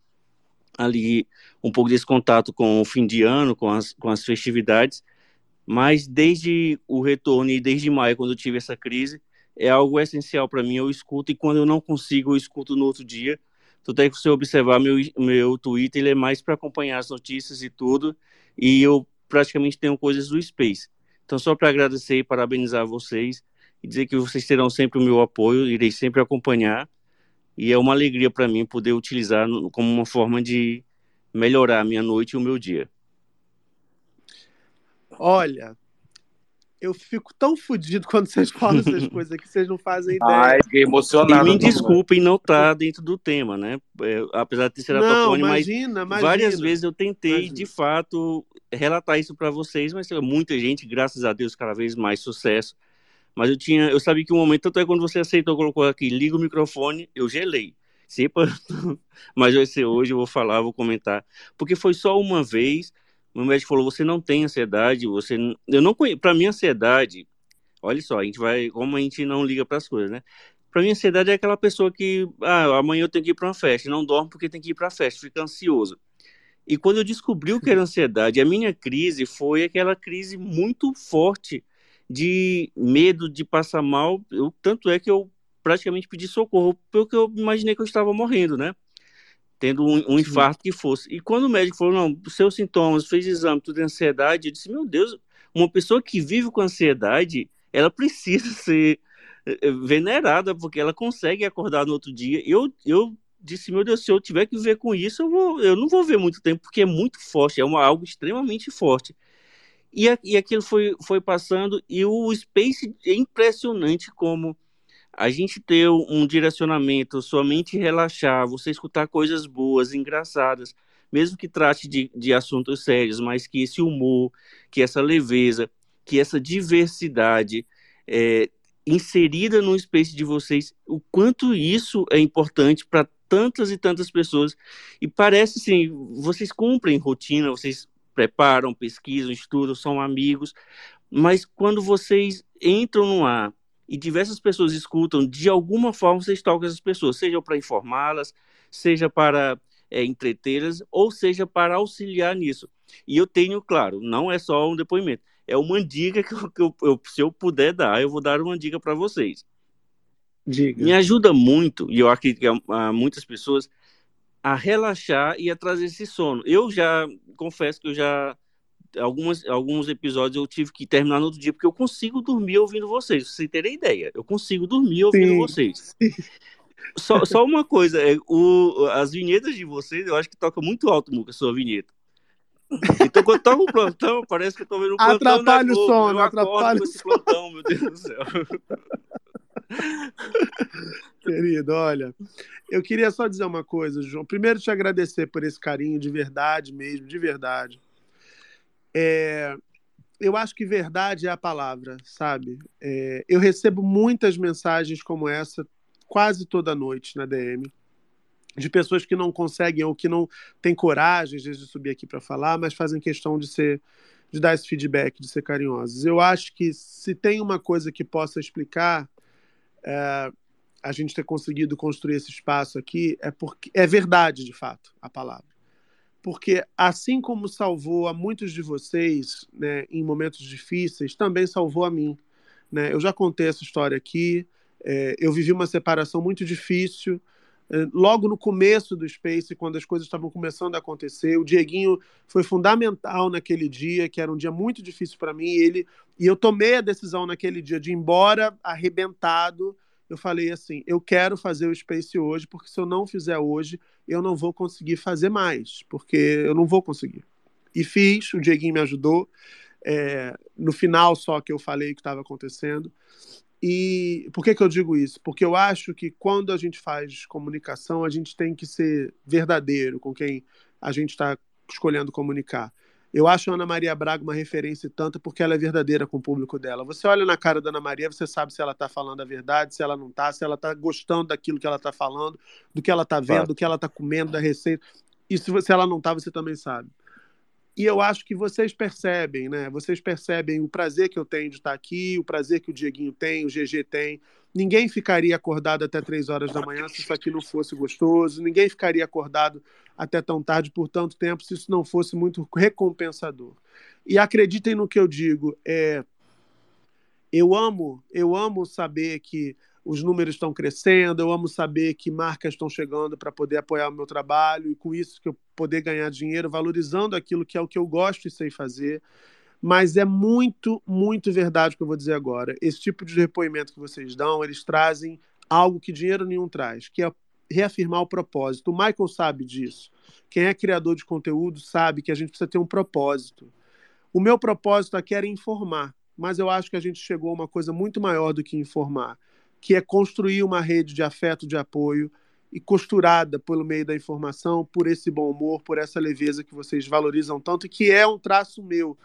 ali um pouco desse contato com o fim de ano, com as, com as festividades. Mas desde o retorno e desde maio, quando eu tive essa crise, é algo essencial para mim. Eu escuto e quando eu não consigo, eu escuto no outro dia. Então, até que você observar meu, meu Twitter, ele é mais para acompanhar as notícias e tudo. E eu praticamente tenho coisas do Space. Então, só para agradecer e parabenizar vocês e dizer que vocês terão sempre o meu apoio, irei sempre acompanhar. E é uma alegria para mim poder utilizar como uma forma de melhorar a minha noite e o meu dia. Olha, eu fico tão fodido (laughs) quando vocês falam essas (laughs) coisas aqui, vocês não fazem ideia. Ai, fiquei emocionado. E me desculpem não estar tá dentro do tema, né? É, apesar de ter sido não, imagina, mas imagina, várias vezes eu tentei, imagina. de fato, relatar isso para vocês, mas muita gente, graças a Deus, cada vez mais sucesso. Mas eu tinha, eu sabia que um momento, tanto é quando você aceitou, colocou aqui, liga o microfone, eu gelei. Sempre, (laughs) mas vai ser hoje, eu vou falar, vou comentar. Porque foi só uma vez, meu médico falou: você não tem ansiedade, você. Eu não conheço. Para mim, ansiedade, olha só, a gente vai. Como a gente não liga para as coisas, né? Para mim, ansiedade é aquela pessoa que, ah, amanhã eu tenho que ir para uma festa, não dorme porque tem que ir para a festa, fica ansioso. E quando eu descobri o que era ansiedade, a minha crise foi aquela crise muito forte de medo de passar mal. Eu, tanto é que eu praticamente pedi socorro, porque eu imaginei que eu estava morrendo, né? Tendo um, um infarto que fosse. E quando o médico falou, não, seus sintomas, fez exame, tudo é ansiedade, eu disse, meu Deus, uma pessoa que vive com ansiedade, ela precisa (laughs) ser eh, eh, venerada, porque ela consegue acordar no outro dia. Eu, eu disse, meu Deus, se eu tiver que viver com isso, eu, vou, eu não vou ver muito tempo, porque é muito forte, é uma, algo extremamente forte. E, e aquilo foi, foi passando, e o Space é impressionante como a gente ter um direcionamento, somente relaxar, você escutar coisas boas, engraçadas, mesmo que trate de, de assuntos sérios, mas que esse humor, que essa leveza, que essa diversidade é, inserida no space de vocês, o quanto isso é importante para tantas e tantas pessoas. E parece assim, vocês cumprem rotina, vocês preparam, pesquisam, estudam, são amigos, mas quando vocês entram no ar e diversas pessoas escutam, de alguma forma vocês tocam essas pessoas, seja para informá-las, seja para é, entretê-las, ou seja para auxiliar nisso. E eu tenho, claro, não é só um depoimento, é uma dica que, eu, que eu, eu, se eu puder dar, eu vou dar uma dica para vocês. Diga. Me ajuda muito, e eu acredito que há, há muitas pessoas, a relaxar e a trazer esse sono. Eu já confesso que eu já algumas, alguns episódios eu tive que terminar no outro dia, porque eu consigo dormir ouvindo vocês, vocês terem ideia. Eu consigo dormir ouvindo sim, vocês. Sim. Só, só uma coisa, é, o, as vinhetas de vocês, eu acho que toca muito alto, Muca, a sua vinheta. Então, quando toca o plantão, parece que eu tô vendo um plantão. Atrapalha o sono, atrapalha esse plantão, meu Deus do céu. Querido, olha, eu queria só dizer uma coisa, João. Primeiro, te agradecer por esse carinho, de verdade mesmo, de verdade. É, eu acho que verdade é a palavra, sabe? É, eu recebo muitas mensagens como essa quase toda noite na DM. de pessoas que não conseguem ou que não têm coragem vezes, de subir aqui para falar, mas fazem questão de ser de dar esse feedback, de ser carinhosos. Eu acho que se tem uma coisa que possa explicar é, a gente ter conseguido construir esse espaço aqui, é porque é verdade, de fato, a palavra. Porque assim como salvou a muitos de vocês né, em momentos difíceis, também salvou a mim. Né? Eu já contei essa história aqui. É, eu vivi uma separação muito difícil é, logo no começo do Space, quando as coisas estavam começando a acontecer. O Dieguinho foi fundamental naquele dia, que era um dia muito difícil para mim. E, ele, e eu tomei a decisão naquele dia de ir embora arrebentado. Eu falei assim: eu quero fazer o Space hoje, porque se eu não fizer hoje, eu não vou conseguir fazer mais, porque eu não vou conseguir. E fiz, o Dieguinho me ajudou. É, no final só que eu falei o que estava acontecendo. E por que, que eu digo isso? Porque eu acho que quando a gente faz comunicação, a gente tem que ser verdadeiro com quem a gente está escolhendo comunicar. Eu acho a Ana Maria Braga uma referência tanto porque ela é verdadeira com o público dela. Você olha na cara da Ana Maria, você sabe se ela está falando a verdade, se ela não está, se ela está gostando daquilo que ela está falando, do que ela está vendo, do que ela está comendo, da receita. E se, se ela não está, você também sabe. E eu acho que vocês percebem, né? Vocês percebem o prazer que eu tenho de estar aqui, o prazer que o Dieguinho tem, o GG tem. Ninguém ficaria acordado até três horas da manhã se isso aqui não fosse gostoso. Ninguém ficaria acordado até tão tarde por tanto tempo se isso não fosse muito recompensador. E acreditem no que eu digo. É, eu amo, eu amo saber que os números estão crescendo, eu amo saber que marcas estão chegando para poder apoiar o meu trabalho e com isso que eu poder ganhar dinheiro, valorizando aquilo que é o que eu gosto e sei fazer. Mas é muito, muito verdade o que eu vou dizer agora. Esse tipo de depoimento que vocês dão, eles trazem algo que dinheiro nenhum traz, que é reafirmar o propósito. O Michael sabe disso. Quem é criador de conteúdo sabe que a gente precisa ter um propósito. O meu propósito aqui era informar, mas eu acho que a gente chegou a uma coisa muito maior do que informar que é construir uma rede de afeto, de apoio e costurada pelo meio da informação, por esse bom humor, por essa leveza que vocês valorizam tanto e que é um traço meu.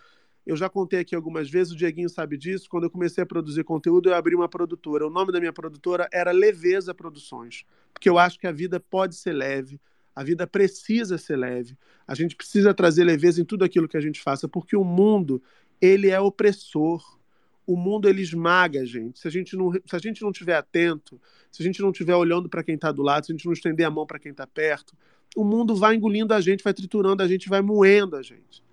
Eu já contei aqui algumas vezes, o Dieguinho sabe disso. Quando eu comecei a produzir conteúdo, eu abri uma produtora. O nome da minha produtora era Leveza Produções, porque eu acho que a vida pode ser leve, a vida precisa ser leve. A gente precisa trazer leveza em tudo aquilo que a gente faça, porque o mundo ele é opressor o mundo ele esmaga a gente. Se a gente não, se a gente não tiver atento, se a gente não estiver olhando para quem está do lado, se a gente não estender a mão para quem está perto, o mundo vai engolindo a gente, vai triturando a gente, vai moendo a gente.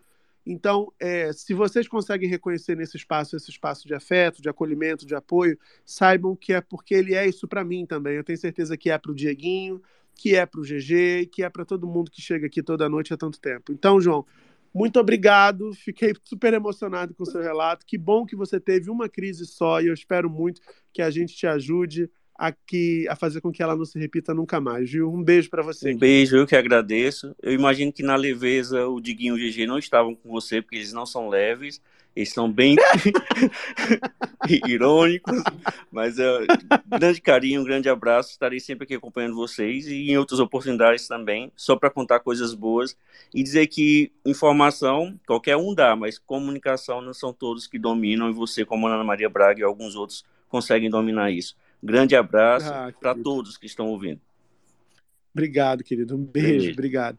Então, é, se vocês conseguem reconhecer nesse espaço esse espaço de afeto, de acolhimento, de apoio, saibam que é porque ele é isso para mim também. Eu tenho certeza que é para o Dieguinho, que é para o GG, que é para todo mundo que chega aqui toda noite há tanto tempo. Então, João, muito obrigado, fiquei super emocionado com o seu relato. Que bom que você teve uma crise só e eu espero muito que a gente te ajude aqui a fazer com que ela não se repita nunca mais, viu? Um beijo para você. Um beijo, eu que agradeço. Eu imagino que na leveza o Diguinho e o GG não estavam com você, porque eles não são leves. Eles são bem (laughs) (laughs) irônicos, mas é grande carinho, um grande abraço. Estarei sempre aqui acompanhando vocês e em outras oportunidades também, só para contar coisas boas e dizer que informação qualquer um dá, mas comunicação não são todos que dominam e você, como Ana Maria Braga e alguns outros, conseguem dominar isso. Grande abraço ah, para todos que estão ouvindo. Obrigado, querido. Um beijo, beijo. obrigado.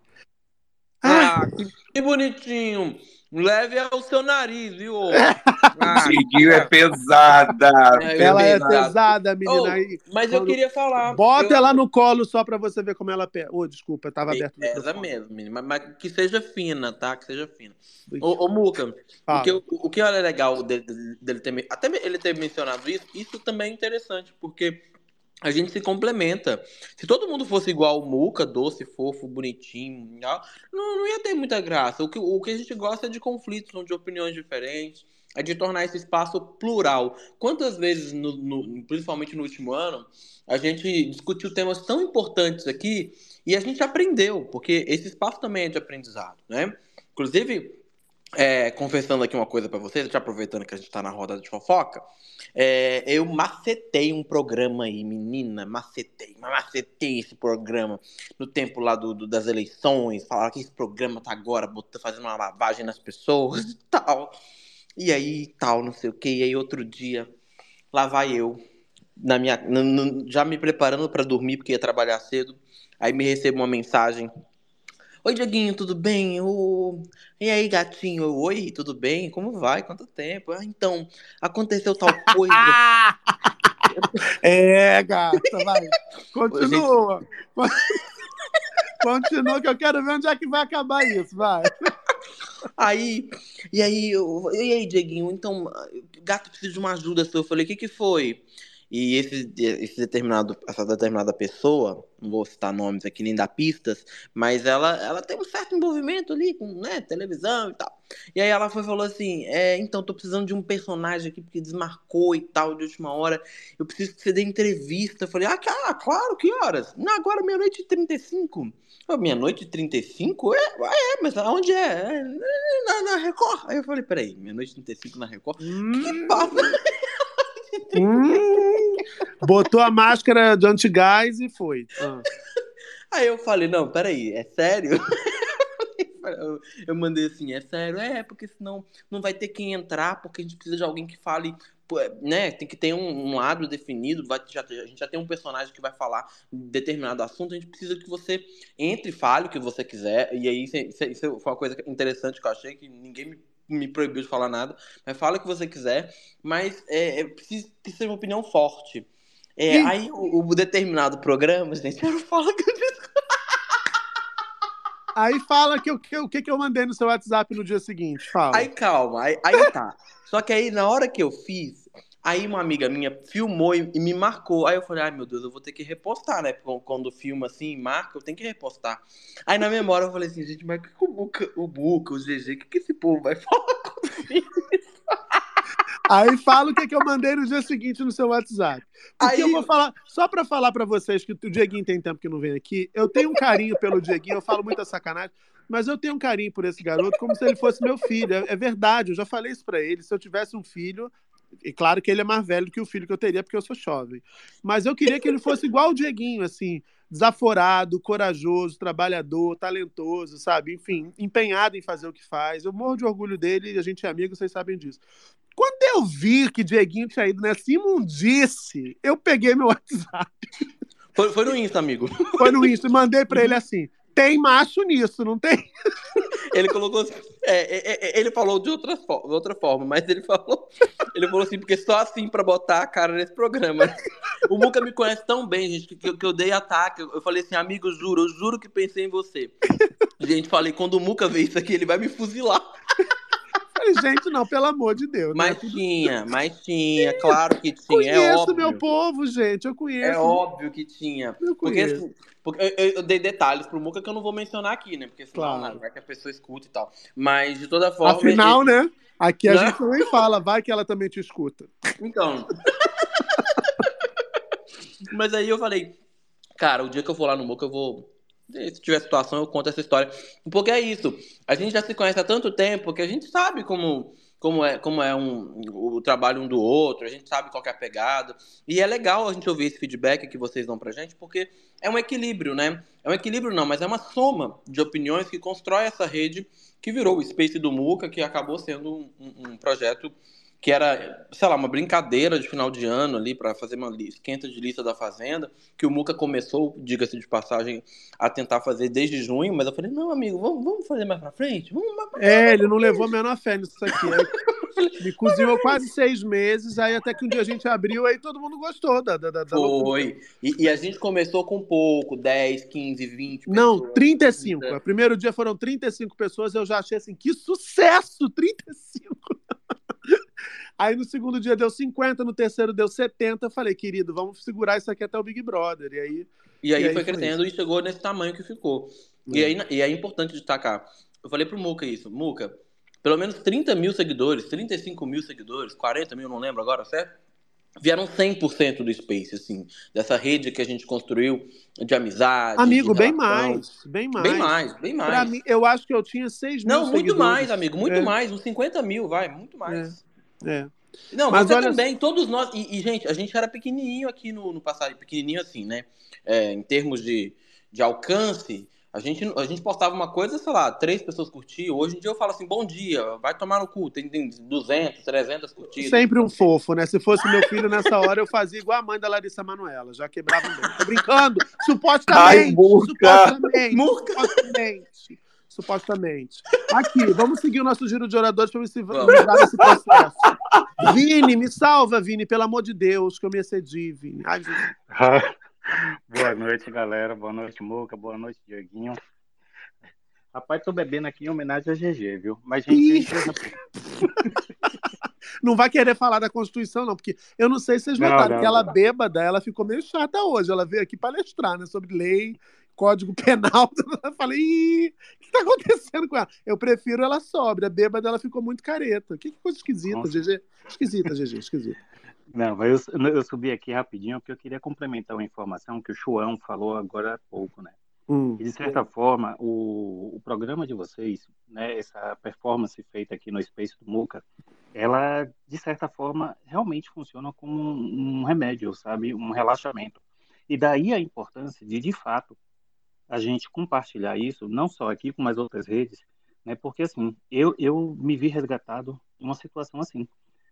Ah, que bonitinho. Leve ao seu nariz, viu? (laughs) Ah, Diguinho é pesada. É, ela é pesada, menina. Oh, mas eu queria falar. Bota eu... ela no colo só pra você ver como ela pesa. Ô, oh, desculpa, tava aberto. Pesa mesmo, menina. Mas, mas, que seja fina, tá? Que seja fina. Ô, ô Muca, o que, o que olha legal dele, dele ter. Até ele ter mencionado isso, isso também é interessante, porque a gente se complementa. Se todo mundo fosse igual o Muca, doce, fofo, bonitinho, não, não ia ter muita graça. O que, o que a gente gosta é de conflitos, de opiniões diferentes, é de tornar esse espaço plural. Quantas vezes, no, no, principalmente no último ano, a gente discutiu temas tão importantes aqui e a gente aprendeu, porque esse espaço também é de aprendizado, né? Inclusive, é, confessando aqui uma coisa para vocês, já aproveitando que a gente está na roda de fofoca, é, eu macetei um programa aí, menina, macetei, macetei esse programa no tempo lá do, do das eleições, falaram que esse programa tá agora botando, fazendo uma lavagem nas pessoas e (laughs) tal, e aí tal, não sei o que, e aí outro dia, lá vai eu, na minha, no- no- já me preparando para dormir, porque ia trabalhar cedo. Aí me recebo uma mensagem. Oi, Dieguinho, tudo bem? E aí, gatinho? Oi, tudo bem? Como vai? Quanto tempo? "Ah, então, aconteceu tal coisa. (laughs) É, gata, vai. Continua. (laughs) Continua que eu quero ver onde é que vai acabar isso, vai. Aí, e aí, eu, e aí, Dieguinho, então, gato precisa de uma ajuda sua. Eu falei, o que que foi? E esse, esse determinado, essa determinada pessoa, não vou citar nomes aqui nem dar pistas, mas ela, ela tem um certo envolvimento ali com né, televisão e tal. E aí ela foi falou assim: é, então, tô precisando de um personagem aqui porque desmarcou e tal de última hora. Eu preciso que você dê entrevista. Eu falei, ah, que- ah, claro, que horas? Não, agora meia-noite e 35. Eu, Meia-noite e 35? É, ah, é, mas aonde é? É, Na, na Record. Aí eu falei, peraí, meia-noite e 35 na Record? Que que passa? (laughs) Hum, botou a máscara de antigás e foi. Ah. (laughs) Aí eu falei, não, peraí, é sério? (laughs) Eu, mandei assim, é sério? É, porque senão não vai ter quem entrar, porque a gente precisa de alguém que fale, né? Tem que ter um, um lado definido, vai, já, a gente já tem um personagem que vai falar de determinado assunto, a gente precisa que você entre e fale o que você quiser. E aí, isso, isso- foi uma coisa interessante que eu achei, que ninguém me, me proibiu de falar nada, mas fala o que você quiser, mas é, é, precisa que seja uma opinião forte. É, Ih. aí o, o determinado programa, gente, eu não falo que eu Aí fala que, o que, que eu mandei no seu WhatsApp no dia seguinte. Fala. Aí calma, aí, aí tá. Só que aí na hora que eu fiz, aí uma amiga minha filmou e, e me marcou. Aí eu falei, ai meu Deus, eu vou ter que repostar, né? Porque Quando filma assim, marca, eu tenho que repostar. Aí na memória eu falei assim, gente, mas o que que o Buca, o Buca, o GG, o que, que esse povo vai falar comigo? Aí fala o que, que eu mandei no dia seguinte no seu WhatsApp. Porque Aí- eu vou falar, só pra falar pra vocês que o Dieguinho tem tempo que não vem aqui, eu tenho um carinho pelo Dieguinho, eu falo muita sacanagem, mas eu tenho um carinho por esse garoto como se ele fosse meu filho. É, é verdade, eu já falei isso pra ele. Se eu tivesse um filho, e claro que ele é mais velho do que o filho que eu teria, porque eu sou jovem. Mas eu queria que ele fosse igual o Dieguinho, assim, desaforado, corajoso, trabalhador, talentoso, sabe? Enfim, empenhado em fazer o que faz. Eu morro de orgulho dele e a gente é amigo, vocês sabem disso. Quando eu vi que Dieguinho tinha ido nessa imundice, eu peguei meu WhatsApp, Foi, foi no Insta, amigo. foi no Insta e (laughs) mandei pra ele assim: tem macho nisso, não tem? (laughs) Ele colocou assim, é, é, é, ele falou de outra, fo- de outra forma, mas ele falou, (laughs) ele falou assim, porque só assim pra botar a cara nesse programa. O Muca me conhece tão bem, gente, que, que eu- dei ataque. Eu falei assim, amigo, juro, eu juro que pensei em você. Gente, falei, quando o Muca ver isso aqui, ele vai me fuzilar. (laughs) Gente, não, pelo amor de Deus. né? Mas tinha, (laughs) mas tinha, claro que tinha, é Conheço óbvio. meu povo, gente, eu conheço. É óbvio que tinha. Eu Porque, conheço. assim, porque eu, eu- eu dei detalhes pro Muca que eu não vou mencionar aqui, né? Porque senão Claro. né, vai que a pessoa escuta e tal. Mas, de toda forma... Afinal, ele- né? Aqui a Né? gente também fala, vai que ela também te escuta. Então. (laughs) Mas aí eu falei, cara, o dia que eu for lá no Moca, eu vou. Se tiver situação, eu conto essa história. Porque é isso. A gente já se conhece há tanto tempo que a gente sabe como, como é, como é um, o trabalho um do outro, a gente sabe qual é a pegada. E é legal a gente ouvir esse feedback que vocês dão pra gente, porque é um equilíbrio, né? É um equilíbrio não, mas é uma soma de opiniões que constrói essa rede que virou o Space do Muca, que acabou sendo um- um projeto que era, sei lá, uma brincadeira de final de ano ali para fazer uma esquenta de lista da Fazenda, que o Muca começou, diga-se de passagem, a tentar fazer desde junho, mas eu falei, não, amigo, vamos, vamos fazer mais pra frente? Vamos mais pra É, ele não levou a menor fé nisso aqui. (laughs) Me cozinhou quase seis meses, aí até que um dia a gente abriu, aí todo mundo gostou da, da, da. Foi. E, e a gente começou com pouco, 10, 15, 20 Não, 35. O primeiro dia foram 35 pessoas, eu já achei assim, que sucesso! 35! Aí no segundo dia deu 50, no terceiro deu 70. Eu falei, querido, vamos segurar isso aqui até o Big Brother. E aí. E aí, E aí foi crescendo e chegou nesse tamanho que ficou. E, É. aí, e é importante destacar. Eu falei pro Muca isso. Muca, pelo menos 30 mil seguidores, 35 mil seguidores, 40 mil, não lembro agora, certo? Vieram 100% do Space, assim, dessa rede que a gente construiu de amizade. Amigo, de bem mais. Bem mais. Bem mais, bem mais. Pra mim, eu acho que eu tinha 6 mil Não, muito seguidores. mais, amigo, muito É, mais. Uns 50 mil, vai, muito mais. É. Não, Mas você olha- também, todos nós. E, e, gente, a gente era pequenininho aqui no, no passado, pequenininho assim, né? É, em termos de, de alcance, A gente, a gente postava uma coisa, sei lá, três pessoas curtiam. Hoje em dia eu falo assim, bom dia, vai tomar no cu. Tem, tem 200, 300 curtidas. Sempre um fofo, né? Se fosse meu filho nessa hora, eu fazia igual a mãe da Larissa Manoela, já quebrava um dedo. Tô brincando, supostamente. Ai, Murca. supostamente. Supostamente. Supostamente. Aqui, vamos seguir o nosso giro de oradores para ver se mudar esse processo. Vini, me salva, Vini, pelo amor de Deus, que eu me excedi, Vini. Ai, Vini. (laughs) Boa noite, galera. Boa noite, Muca. Boa noite, Dieguinho. Rapaz, tô bebendo aqui em homenagem a GG, viu? Mas, gente, (laughs) Não vai querer falar da Constituição, não, porque eu não sei se vocês Não, notaram não, que ela não. bêbada, ela ficou meio chata hoje. Ela veio aqui palestrar, né, sobre lei, código (laughs) penal. Eu falei, o que tá acontecendo com ela? Eu prefiro ela sóbria. Bêbada, ela ficou muito careta. Que coisa esquisita, Nossa. GG. Esquisita, GG, esquisita. Não, mas eu, eu subi aqui rapidinho porque eu queria complementar uma informação que o João falou agora há pouco, né? Hum. E, de certa forma, o, o programa de vocês, né, essa performance feita aqui no Space do Muca, ela, de certa forma, realmente funciona como um, um remédio, sabe? Um relaxamento. E daí a importância de, de fato, a gente compartilhar isso, não só aqui, com as outras redes, né? Porque, assim, eu, eu me vi resgatado em uma situação assim,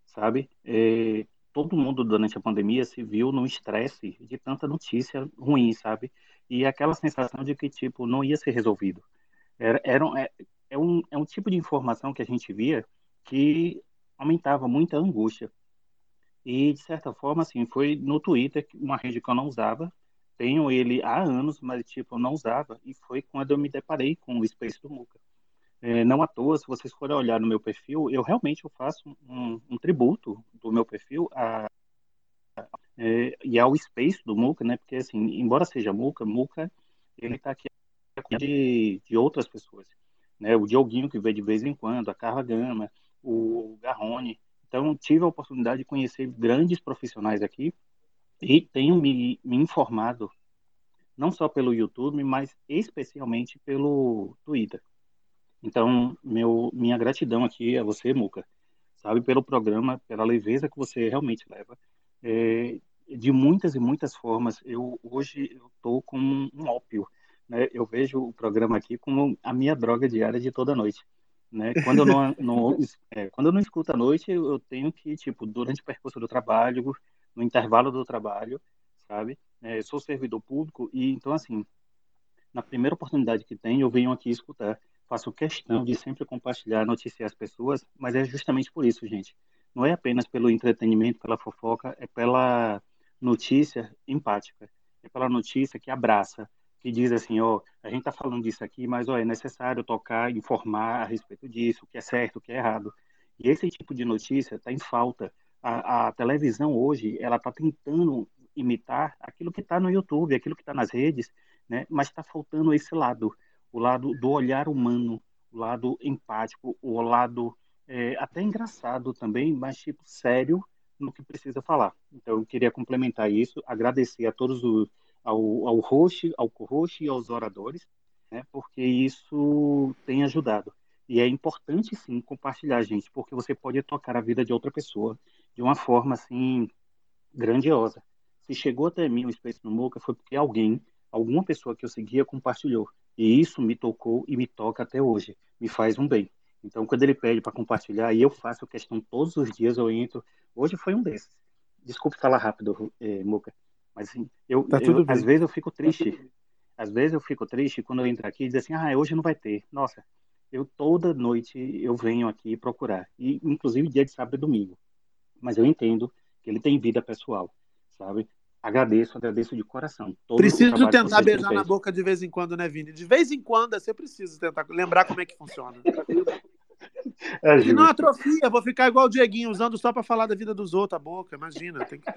sabe? É, todo mundo durante a pandemia se viu num estresse de tanta notícia ruim, sabe? E aquela sensação de que, tipo, não ia ser resolvido. Era, era é, é um, é um tipo de informação que a gente via que aumentava muita angústia. E, de certa forma, assim, foi no Twitter, uma rede que eu não usava, tenho ele há anos, mas, tipo, eu não usava, e foi quando eu me deparei com o Space do Muca. É, não à toa, se vocês forem olhar no meu perfil, eu realmente eu faço um, um tributo do meu perfil a, é, e ao Space do Muca, né? Porque, assim, embora seja Muca, Muca, ele está aqui de, de outras pessoas, né? O Dioguinho, que veio de vez em quando, a Carla Gama, o Garrone. Então, tive a oportunidade de conhecer grandes profissionais aqui e tenho me, me informado, não só pelo YouTube, mas especialmente pelo Twitter. Então, meu, minha gratidão aqui a você, Muca, sabe, pelo programa, pela leveza que você realmente leva. É, de muitas e muitas formas, eu hoje eu estou com um, ópio, né? Eu vejo o programa aqui como a minha droga diária de toda noite, né? Quando eu não, não (laughs) é, quando eu não escuto à noite, eu tenho que, tipo, durante o percurso do trabalho, no intervalo do trabalho, sabe? É, sou servidor público e, então, assim, na primeira oportunidade que tenho, eu venho aqui escutar. Faço questão de sempre compartilhar, noticiar as pessoas, mas é justamente por isso, gente. Não é apenas pelo entretenimento, pela fofoca, é pela notícia empática. É pela notícia que abraça, que diz assim, ó, a gente tá falando disso aqui, mas ó, é necessário tocar, informar a respeito disso, o que é certo, o que é errado. E esse tipo de notícia está em falta. A, a televisão hoje, ela está tentando imitar aquilo que está no YouTube, aquilo que está nas redes, né? Mas está faltando esse lado, o lado do olhar humano, o lado empático, o lado é, até engraçado também, mas tipo sério no que precisa falar. Então eu queria complementar isso, agradecer a todos o, ao, ao host, ao co-host e aos oradores, né? Porque isso tem ajudado. E é importante sim compartilhar, gente, porque você pode tocar a vida de outra pessoa de uma forma assim grandiosa. Se chegou até mim o Space no Moca foi porque alguém, alguma pessoa que eu seguia compartilhou. E isso me tocou e me toca até hoje. Me faz um bem. Então, quando ele pede para compartilhar, e eu faço questão todos os dias, eu entro. Hoje foi um desses. Desculpe falar rápido, eh, Moca. Mas assim, eu, Tá eu- às vezes eu fico triste. Às vezes eu fico triste quando eu entro aqui e diz assim, ah, hoje não vai ter. Nossa, eu toda noite eu venho aqui procurar. E inclusive dia de sábado e domingo. Mas eu entendo que ele tem vida pessoal, sabe? Agradeço, agradeço de coração. Preciso tentar beijar na boca de vez em quando, né, Vini? De vez em quando, você precisa tentar lembrar como é que funciona. (laughs) É E não atrofia, vou ficar igual o Dieguinho, usando só pra falar da vida dos outros a boca. Imagina, tem que.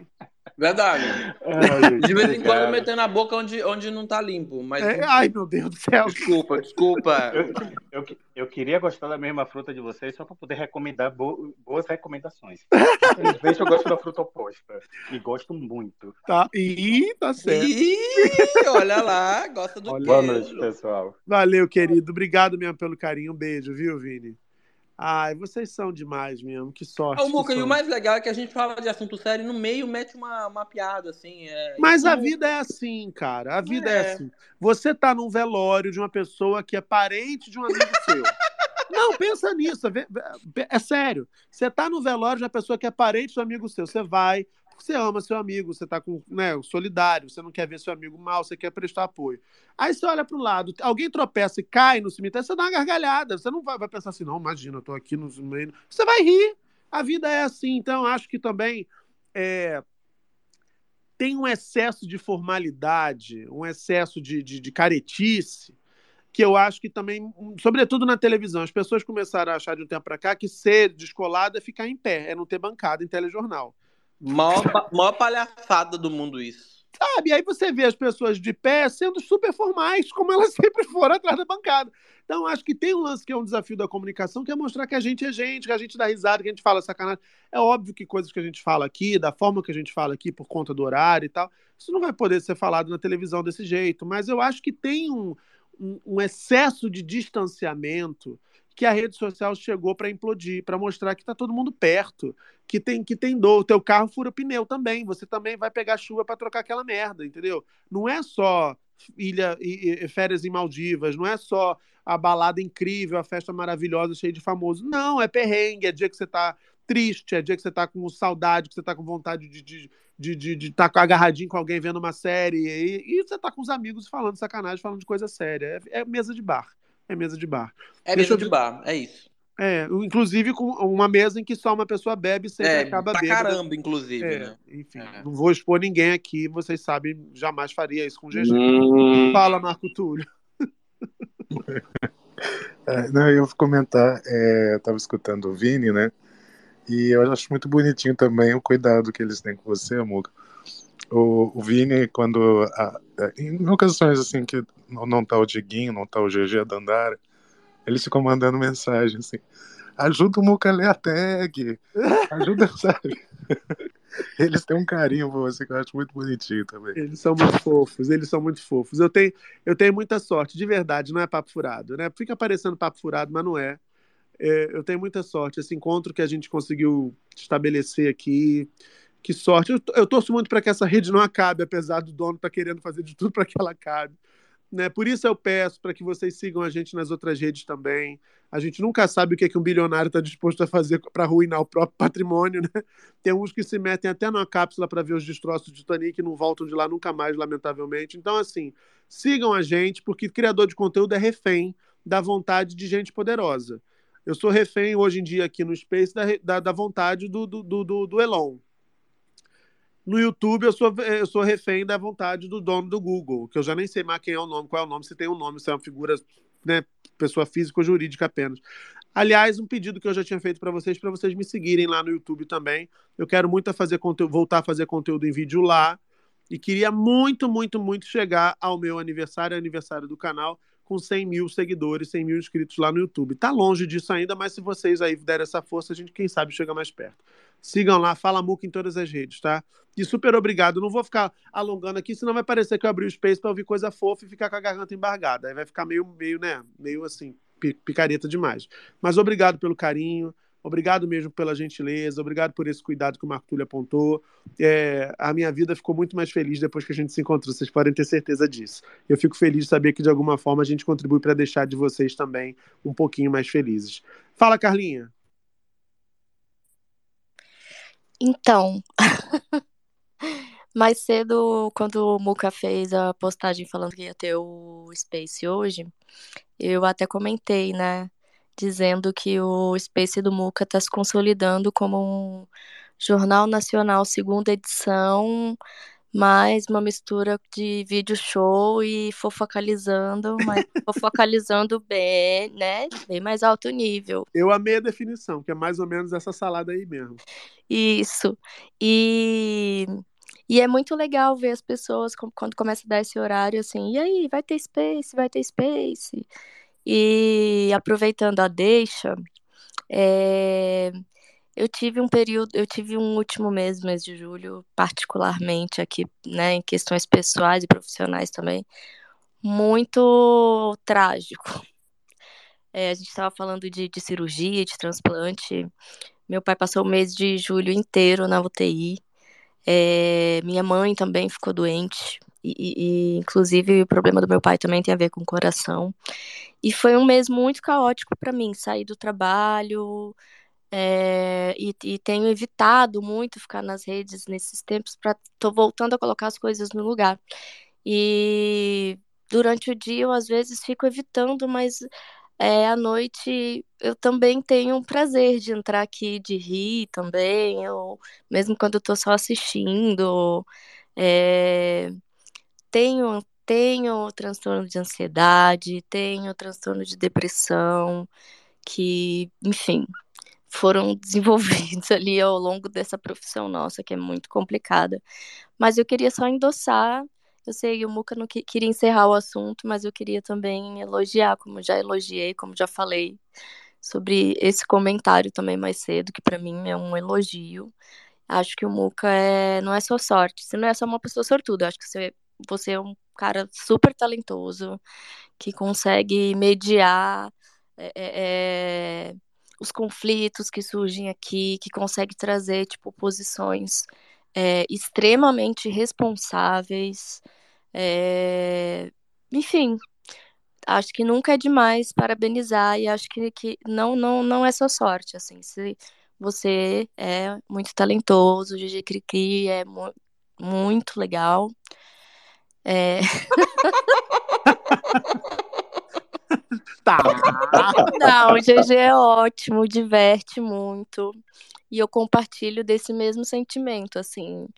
Verdade. Ai, De vez em quando metendo a boca onde, onde não tá limpo. Mas... É, ai, meu Deus do céu. Desculpa, desculpa. (laughs) Eu, eu, eu queria gostar da mesma fruta de vocês só para poder recomendar bo- boas recomendações. Infelizmente, eu gosto da fruta oposta. E gosto muito. Tá. Ih, tá certo. Ih, olha lá, gosta do Boa noite, pessoal. Valeu, querido. Obrigado mesmo pelo carinho. Um beijo, viu, Vini? Ai, vocês são demais mesmo, que sorte. Ah, o Muca, e o mais legal é que a gente fala de assunto sério e no meio mete uma, uma piada, assim. É... Mas a Como- vida é assim, cara. A vida é. É. assim. Você tá num velório de uma pessoa que é parente de um amigo seu. (laughs) Não, pensa nisso. É sério. Você tá no velório de uma pessoa que é parente de um amigo seu. Você vai, você ama seu amigo, você tá com, né, o solidário, você não quer ver seu amigo mal, você quer prestar apoio. Aí você olha pro lado, alguém tropeça e cai no cemitério, você dá uma gargalhada. Você não vai, vai pensar assim, não, imagina, eu tô aqui no meio. Você vai rir. A vida é assim. Então, acho que também é, tem um excesso de formalidade, um excesso de, de, de caretice, que eu acho que também, sobretudo na televisão, as pessoas começaram a achar de um tempo para cá que ser descolado é ficar em pé, é não ter bancada em telejornal. Maior, pa- maior palhaçada do mundo isso. Sabe? Aí você vê as pessoas de pé sendo super formais, como elas (laughs) sempre foram atrás da bancada. Então, acho que tem um lance que é um desafio da comunicação, que é mostrar que a gente é gente, que a gente dá risada, que a gente fala sacanagem. É óbvio que coisas que a gente fala aqui, da forma que a gente fala aqui, por conta do horário e tal, isso não vai poder ser falado na televisão desse jeito. Mas eu acho que tem um, um, um excesso de distanciamento que a rede social chegou para implodir, para mostrar que está todo mundo perto, que tem que tem dor. O teu carro fura pneu também, você também vai pegar chuva para trocar aquela merda, entendeu? Não é só ilha e, e- férias em Maldivas, não é só a balada incrível, a festa maravilhosa cheia de famoso. Não, é perrengue, é dia que você tá triste, é dia que você tá com saudade, que você tá com vontade de estar de, de, de, tá agarradinho com alguém vendo uma série, e, e você tá com os amigos falando sacanagem, falando de coisa séria. É, é mesa de bar. É mesa de bar. É Deixa mesa eu de bar, é isso. É, inclusive com uma mesa em que só uma pessoa bebe e sempre É, acaba pra bêbada. caramba, inclusive, É, né? Enfim, não vou expor ninguém aqui, vocês sabem, jamais faria isso com o GG. Hum. Fala, Marco Túlio. (laughs) É, não, eu vou comentar, é, eu tava escutando o Vini, né? E eu acho muito bonitinho também o cuidado que eles têm com você, Amuca. O, o Vini, quando. a- em ocasiões assim que não, tá o Diguinho, não tá o GG Dandara, eles ficam mandando mensagem assim. Ajuda o Muca a ler a tag. (laughs) Ajuda, sabe? (laughs) Eles têm um carinho por você que eu acho muito bonitinho também. Eles são muito fofos, eles são muito fofos. Eu tenho, eu tenho muita sorte, de verdade, não é papo furado, né? Fica parecendo papo furado, mas não é. É, eu tenho muita sorte. Esse encontro que a gente conseguiu estabelecer aqui, que sorte. Eu, eu torço muito para que essa rede não acabe, apesar do dono estar querendo fazer de tudo para que ela acabe. Né? Por isso eu peço para que vocês sigam a gente nas outras redes também. A gente nunca sabe o que, é que um bilionário está disposto a fazer para arruinar o próprio patrimônio. Né? Tem uns que se metem até numa cápsula para ver os destroços do Titanic e não voltam de lá nunca mais, lamentavelmente. Então, assim, sigam a gente, porque criador de conteúdo é refém da vontade de gente poderosa. Eu sou refém hoje em dia aqui no Space da, da, da vontade do, do, do, do Elon. No YouTube, eu sou, eu sou refém da vontade do dono do Google, que eu já nem sei mais quem é o nome, qual é o nome, se tem um nome, se é uma figura, né, pessoa física ou jurídica apenas. Aliás, um pedido que eu já tinha feito para vocês, para vocês me seguirem lá no YouTube também. Eu quero muito a fazer conteúdo, voltar a fazer conteúdo em vídeo lá. E queria muito, muito, muito chegar ao meu aniversário, aniversário do canal, com 100 mil seguidores, 100 mil inscritos lá no YouTube. Tá longe disso ainda, mas se vocês aí derem essa força, a gente, quem sabe, chega mais perto. Sigam lá, Fala Muca em todas as redes, tá? E super obrigado. Não vou ficar alongando aqui, senão vai parecer que eu abri o space para ouvir coisa fofa e ficar com a garganta embargada. Aí vai ficar meio, meio, né? Meio assim, pi- picareta demais. Mas obrigado pelo carinho. Obrigado mesmo pela gentileza, obrigado por esse cuidado que o Marco Túlio apontou. É, a minha vida ficou muito mais feliz depois que a gente se encontrou, vocês podem ter certeza disso. Eu fico feliz de saber que de alguma forma a gente contribui para deixar de vocês também um pouquinho mais felizes. Fala, Carlinha. Então, (laughs) mais cedo, quando o Muca fez a postagem falando que ia ter o Space hoje, eu até comentei, né? Dizendo que o Space do Muca está se consolidando como um jornal nacional segunda edição, mais uma mistura de vídeo show e fofocalizando, mas (laughs) fofocalizando bem, né? Bem mais alto nível. Eu amei a definição, que é mais ou menos essa salada aí mesmo. Isso. E, e é muito legal ver as pessoas quando começa a dar esse horário assim, e aí, vai ter space, vai ter space. E aproveitando a deixa, é, eu tive um período, eu tive um último mês, mês de julho, particularmente aqui, né, em questões pessoais e profissionais também, muito trágico. (laughs) É, a gente estava falando de, de cirurgia, de transplante. Meu pai passou o mês de julho inteiro na UTI. É, minha mãe também ficou doente. E, e, inclusive, o problema do meu pai também tem a ver com o coração. E foi um mês muito caótico para mim. Sair do trabalho, é, e, e, tenho evitado muito ficar nas redes nesses tempos para tô voltando a colocar as coisas no lugar. E durante o dia eu às vezes fico evitando, mas é, à noite eu também tenho um prazer de entrar aqui, de rir também, ou mesmo quando eu tô só assistindo. É, tenho, tenho transtorno de ansiedade, tenho transtorno de depressão, que, enfim, foram (laughs) desenvolvidos ali ao longo dessa profissão nossa, que é muito complicada. Mas eu queria só endossar. Eu sei o Muca não que, queria encerrar o assunto, mas eu queria também elogiar, como já elogiei, como já falei, sobre esse comentário também mais cedo, que para mim é um elogio. Acho que o Muca é, não é só sorte, você não é só uma pessoa sortuda, acho que você, você é um cara super talentoso, que consegue mediar. É, é, os conflitos que surgem aqui, que consegue trazer tipo posições é, extremamente responsáveis. É, enfim, acho que nunca é demais parabenizar e acho que, que não, não, não é só sorte, assim, se você é muito talentoso, o GG Cricri é mu muito legal. É... (laughs) (laughs) Tá. Não, o GG é ótimo, diverte muito. E eu compartilho desse mesmo sentimento, assim.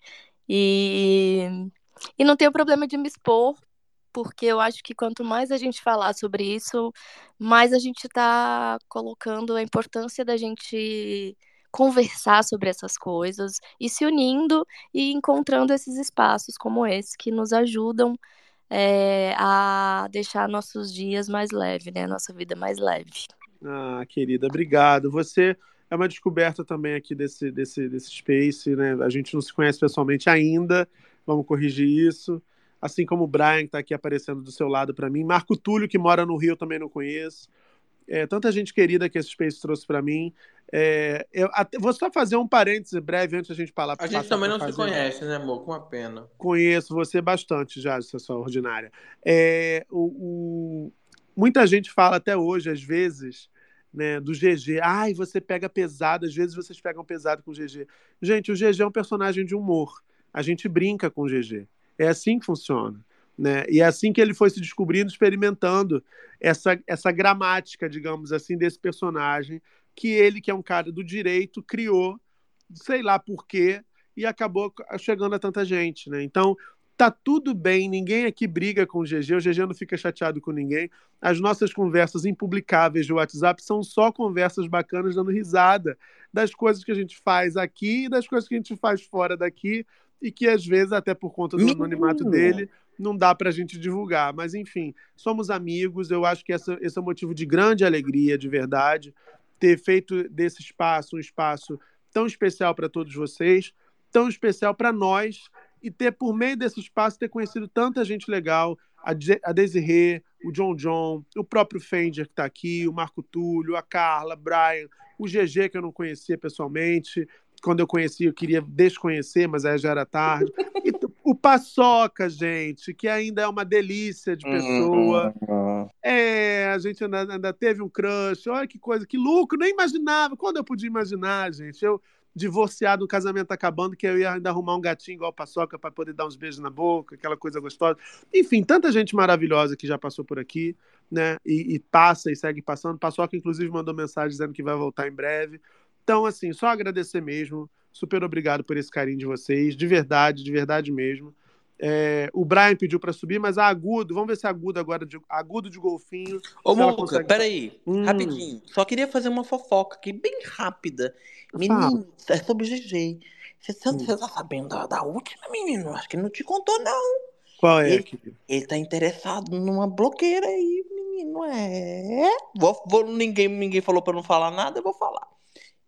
E, e não tenho problema de me expor, porque eu acho que quanto mais a gente falar sobre isso, mais a gente está colocando a importância da gente conversar sobre essas coisas e se unindo e encontrando esses espaços como esse que nos ajudam é, a deixar nossos dias mais leve, né? Nossa vida mais leve. Ah, querida, obrigado. Você é uma descoberta também aqui desse, desse, desse space, né? A gente não se conhece pessoalmente ainda, vamos corrigir isso. Assim como o Brian, que está aqui aparecendo do seu lado para mim. Marco Túlio, que mora no Rio, também não conheço. É, tanta gente querida que esse Space trouxe para mim. É, eu até, vou só fazer um parêntese breve antes da gente falar. A gente também não fazer. se conhece, né, amor? Com uma pena. Conheço você bastante já, sua ordinária. É, o, o, muita gente fala até hoje, às vezes, né, do GG. Ai, você pega pesado, às vezes vocês pegam pesado com o GG. Gente, o GG é um personagem de humor. A gente brinca com o GG. É assim que funciona. Né? E é assim que ele foi se descobrindo, experimentando essa, essa gramática, digamos assim, desse personagem, que ele, que é um cara do direito, criou, sei lá por quê, e acabou chegando a tanta gente. Né? Então, tá tudo bem, ninguém aqui briga com o GG, o GG não fica chateado com ninguém. As nossas conversas impublicáveis de WhatsApp são só conversas bacanas, dando risada das coisas que a gente faz aqui e das coisas que a gente faz fora daqui, e que às vezes, até por conta do anonimato dele, não dá para a gente divulgar. Mas, enfim, somos amigos. Eu acho que essa, esse é um motivo de grande alegria, de verdade, ter feito desse espaço um espaço tão especial para todos vocês, tão especial para nós, e ter, por meio desse espaço, ter conhecido tanta gente legal, a, De a Desirê, o John John, o próprio Fender que está aqui, o Marco Túlio, a Carla, Brian, o GG que eu não conhecia pessoalmente, quando eu conheci, eu queria desconhecer, mas aí já era tarde. E o Paçoca, gente, que ainda é uma delícia de pessoa. Uhum. É, a gente ainda, ainda, teve um crush. Olha que coisa, que lucro, nem imaginava. Quando eu podia imaginar, gente? Eu, divorciado, o casamento acabando, que eu ia ainda arrumar um gatinho igual Paçoca para poder dar uns beijos na boca, aquela coisa gostosa. Enfim, tanta gente maravilhosa que já passou por aqui, né? E, e passa e segue passando. Paçoca, inclusive, mandou mensagem dizendo que vai voltar em breve. Então, assim, só agradecer mesmo. Super obrigado por esse carinho de vocês, de verdade, de verdade mesmo. É, o Brian pediu para subir, mas a agudo, vamos ver se é agudo agora, de, agudo de golfinho. Ô, Muca, consegue... peraí, hum. rapidinho. Só queria fazer uma fofoca aqui, bem rápida. Menino, é sobre GG. Você, hum. você tá sabendo da, da, última, menino? Acho que ele não te contou, não. Qual é? Ele, ele tá interessado numa blogueira aí, menino. É. Vou, vou, ninguém, ninguém falou para não falar nada, eu vou falar.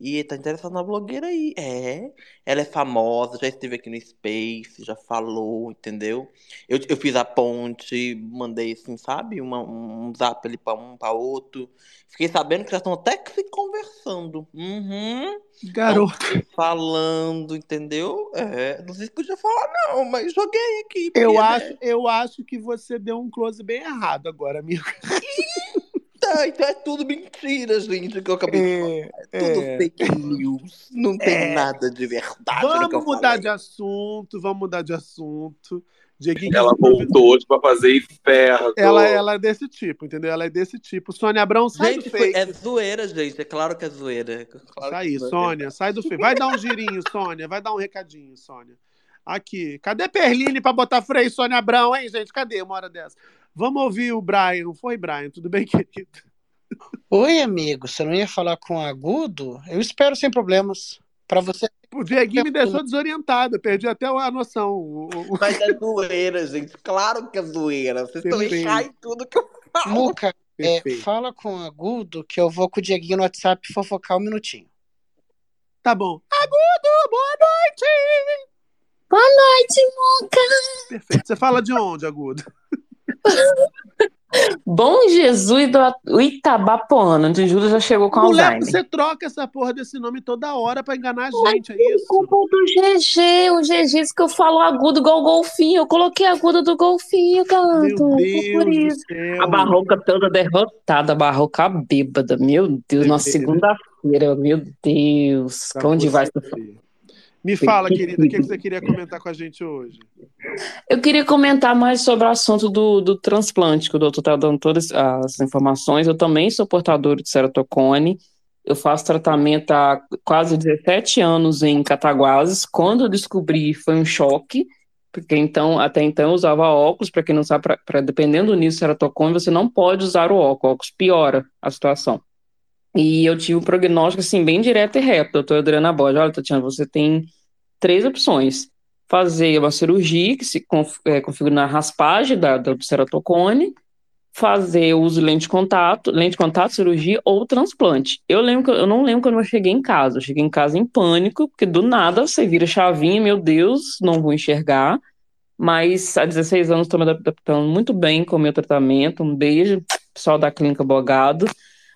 E tá interessado na blogueira aí. É. Ela é famosa, já esteve aqui no Space, já falou, entendeu? Eu, eu fiz a ponte, mandei assim, sabe? Uma, um zap ali pra um, pra outro. Fiquei sabendo que já estão até que se conversando. Uhum. Garoto. Falando, entendeu? É. Não sei se podia falar, não, mas joguei aqui. Eu porque, acho, né? eu acho que você deu um close bem errado agora, amigo. (laughs) Tá, então é tudo mentira, gente, que eu acabei de falar. É tudo é. fake news. Não tem É. nada de verdade no que eu Vamos mudar falei. de assunto, vamos mudar de assunto. Dieguinho, Ela voltou hoje pra fazer inferno. ela, ela é desse tipo, entendeu? Ela é desse tipo. Sônia Abrão, sai Gente, do foi- fake. é zoeira, gente. É claro que é zoeira. Claro Sai que é. Sônia, sai do fake. Vai dar um girinho, (laughs) Sônia. Vai dar um recadinho, Sônia. Aqui. Cadê Perline pra botar freio, Sônia Abrão, hein, gente? Cadê uma hora dessa? Vamos ouvir o Brian. Foi, Brian? Tudo bem, (laughs) querido? Oi, amigo. Você não ia falar com agudo? Eu espero sem problemas. Pra você. O Dieguinho me deixou desorientado. Perdi até a noção. O- o- Mas é zoeira, gente. Claro que é zoeira. Vocês estão Perfeito. errados em tudo que eu falo. Muca, é, fala com agudo que eu vou com o Dieguinho no WhatsApp fofocar um minutinho. Tá bom. Agudo, boa noite! Boa noite, Muca! Perfeito. Você fala de onde, Agudo? (laughs) Bom Jesus do Itabapoana, onde Júlio já chegou com Mulher, Alzheimer. você troca essa porra desse nome toda hora pra enganar a gente, é isso? Culpa do GG, o GG disse que eu falo agudo igual golfinho. Eu coloquei agudo do golfinho, gato. Meu Deus por do isso. céu. A barroca toda derrotada, a barroca bêbada. Meu Deus, na segunda-feira, meu Deus. Onde vai? Me fala, querida, o que você queria comentar com a gente hoje? Eu queria comentar mais sobre o assunto do, do transplante, que o doutor está dando todas as informações. Eu também sou portador de ceratocone. Eu faço tratamento há quase 17 anos em Cataguases. Quando eu descobri, foi um choque, porque então, até então eu usava óculos. Para quem não sabe, pra, pra- dependendo do nível de ceratocone, você não pode usar o óculos. O óculos piora a situação. E eu tive um prognóstico assim, bem direto e reto, doutora Adriana Borges. Olha, Tatiana, você tem três opções. Fazer uma cirurgia que se conf- é, configura na raspagem da, do ceratocone, fazer uso de lente de contato, lente de contato, cirurgia ou transplante. Eu lembro eu não lembro quando eu cheguei em casa. Eu cheguei em casa em pânico, porque do nada você vira chavinha, meu Deus, não vou enxergar. Mas há 16 anos estou me adaptando muito bem com o meu tratamento. Um beijo, pessoal da Clínica Bogado.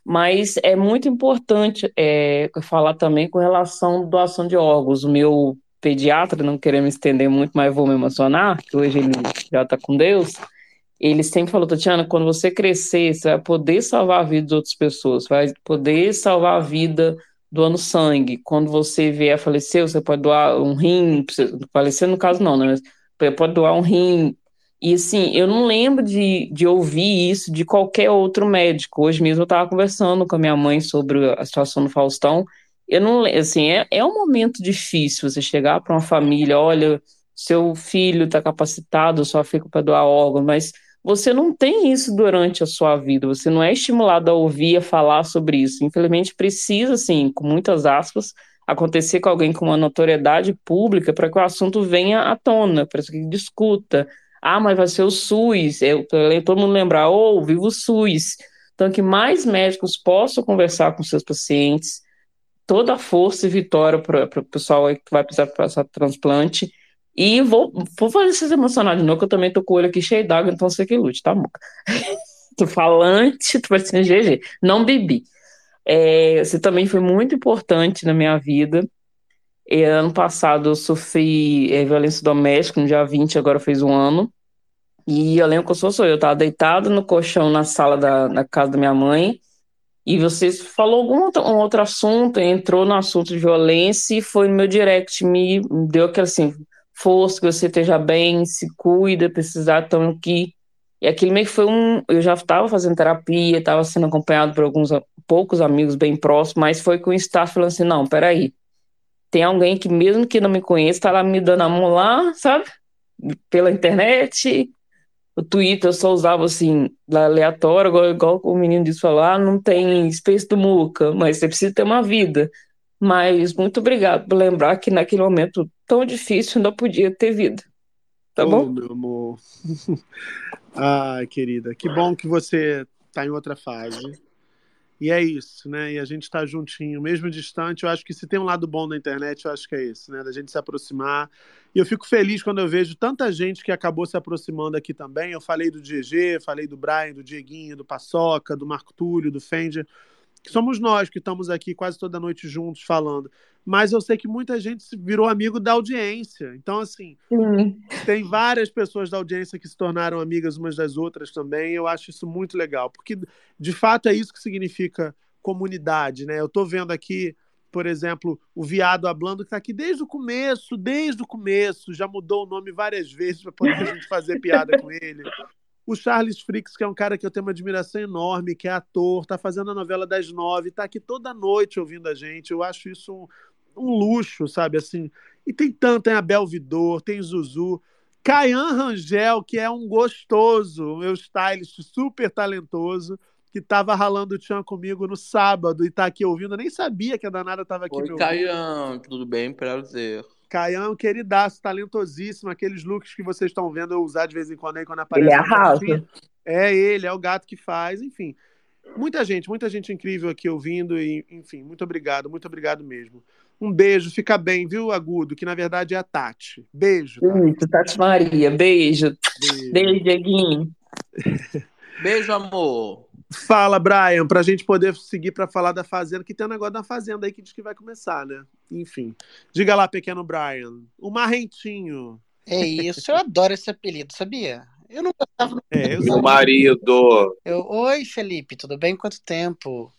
Mas é muito importante é, falar também com relação à doação de órgãos. O meu pediatra, não querendo me estender muito, mas vou me emocionar, que hoje ele já está com Deus. Ele sempre falou, Tatiana, quando você crescer, você vai poder salvar a vida de outras pessoas, vai poder salvar a vida doando sangue. Quando você vier a falecer, você pode doar um rim, falecer no caso não, né? Mas pode doar um rim. E assim, eu não lembro de, de ouvir isso de qualquer outro médico. Hoje mesmo eu estava conversando com a minha mãe sobre a situação do Faustão. Eu não, assim, é, é um momento difícil você chegar para uma família, olha, seu filho está capacitado, só fica para doar órgão, mas você não tem isso durante a sua vida, você não é estimulado a ouvir, a falar sobre isso. Infelizmente, precisa, assim, com muitas aspas, acontecer com alguém com uma notoriedade pública para que o assunto venha à tona, para que discuta. Ah, mas vai ser o SUS, eu, todo mundo lembrar, ou viva o SUS. Então, que mais médicos possam conversar com seus pacientes, toda a força e vitória para o pessoal que vai precisar passar transplante. E vou, vou fazer vocês emocionar de novo, que eu também tô com o olho aqui cheio d'água, então você que lute, tá, Muca? (laughs) tô falante, tô parecendo GG. Não bebi. É, você também foi muito importante na minha vida. É, ano passado eu sofri é, violência doméstica, no dia 20, agora fez um ano. E eu lembro que eu sou, sou eu, eu tava deitado no colchão na sala da, da casa da minha mãe. E você falou algum outro, um outro assunto, entrou no assunto de violência e foi no meu direct, me deu aquela assim, força, que você esteja bem, se cuida, precisar, estamos aqui. E aquilo meio que foi um. Eu já estava fazendo terapia, estava sendo acompanhado por alguns poucos amigos bem próximos, mas foi com o staff falando assim: não, peraí. Tem alguém que, mesmo que não me conheça, está lá me dando a mão lá, sabe? Pela internet. O Twitter eu só usava assim, aleatório, igual, igual o menino disse falou: ah, não tem Space do Muca, mas você precisa ter uma vida. Mas muito obrigado por lembrar que naquele momento tão difícil ainda podia ter vida. Tá Ô, bom? meu amor. (laughs) Ai, querida, que bom que você tá em outra fase. E é isso, né? E a gente está juntinho, mesmo distante. Eu acho que se tem um lado bom da internet, eu acho que é esse, né? Da gente se aproximar. E eu fico feliz quando eu vejo tanta gente que acabou se aproximando aqui também. Eu falei do GG, falei do Brian, do Dieguinho, do Paçoca, do Marco Túlio, do Fender que somos nós que estamos aqui quase toda noite juntos falando. Mas eu sei que muita gente virou amigo da audiência. Então, assim, Sim. tem várias pessoas da audiência que se tornaram amigas umas das outras também. Eu acho isso muito legal, porque de fato é isso que significa comunidade, né? Eu estou vendo aqui, por exemplo, o Viado Hablando, que está aqui desde o começo, desde o começo, já mudou o nome várias vezes para poder a gente fazer piada com ele. O Charles Fricks, que é um cara que eu tenho uma admiração enorme, que é ator, está fazendo a novela das nove, está aqui toda noite ouvindo a gente. Eu acho isso um, um luxo, sabe? Assim. E tem tanto, tem a Bel Vidor, tem Zuzu. Caian Rangel, que é um gostoso, meu stylist super talentoso, que estava ralando o tchan comigo no sábado e está aqui ouvindo. Eu nem sabia que a danada estava aqui. Oi, Caian, tudo bem? Prazer. Caian é um queridaço, talentosíssimo. Aqueles looks que vocês estão vendo eu usar de vez em quando aí quando aparece. Ele arrasa. É ele, é o gato que faz, enfim. Muita gente, muita gente incrível aqui ouvindo e, enfim, muito obrigado, muito obrigado mesmo. Um beijo, fica bem, viu, Agudo? Que na verdade é a Tati. Beijo. Tá? Isso, Tati Maria, beijo. Beijo, beijo Dieguinho. beijo, amor. Fala, Brian, para a gente poder seguir para falar da Fazenda, que tem um negócio da Fazenda aí que diz que vai começar, né? Enfim. Diga lá, pequeno Brian. O Marrentinho. É isso, eu adoro esse apelido, sabia? Eu não gostava. É, eu Meu marido. Eu... Oi, Felipe, tudo bem? Quanto tempo?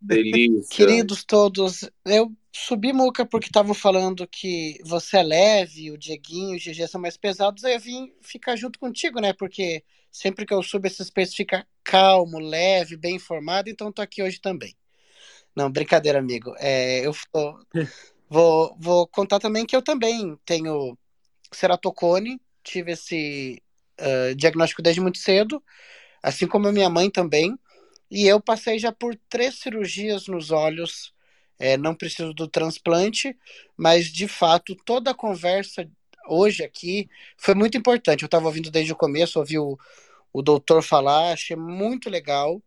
Delícia. Queridos todos, eu subi muca porque estavam falando que você é leve, o Dieguinho, o GG são mais pesados, aí eu vim ficar junto contigo, né? Porque sempre que eu subo esses peixes fica calmo, leve, bem informado, então tô aqui hoje também. Não, brincadeira, amigo. É, eu tô, (laughs) vou, vou contar também que eu também tenho ceratocone, tive esse uh, diagnóstico desde muito cedo, assim como a minha mãe também. E eu passei já por três cirurgias nos olhos, é, não preciso do transplante, mas de fato toda a conversa hoje aqui foi muito importante. Eu estava ouvindo desde o começo, ouvi o, o doutor falar, achei muito legal.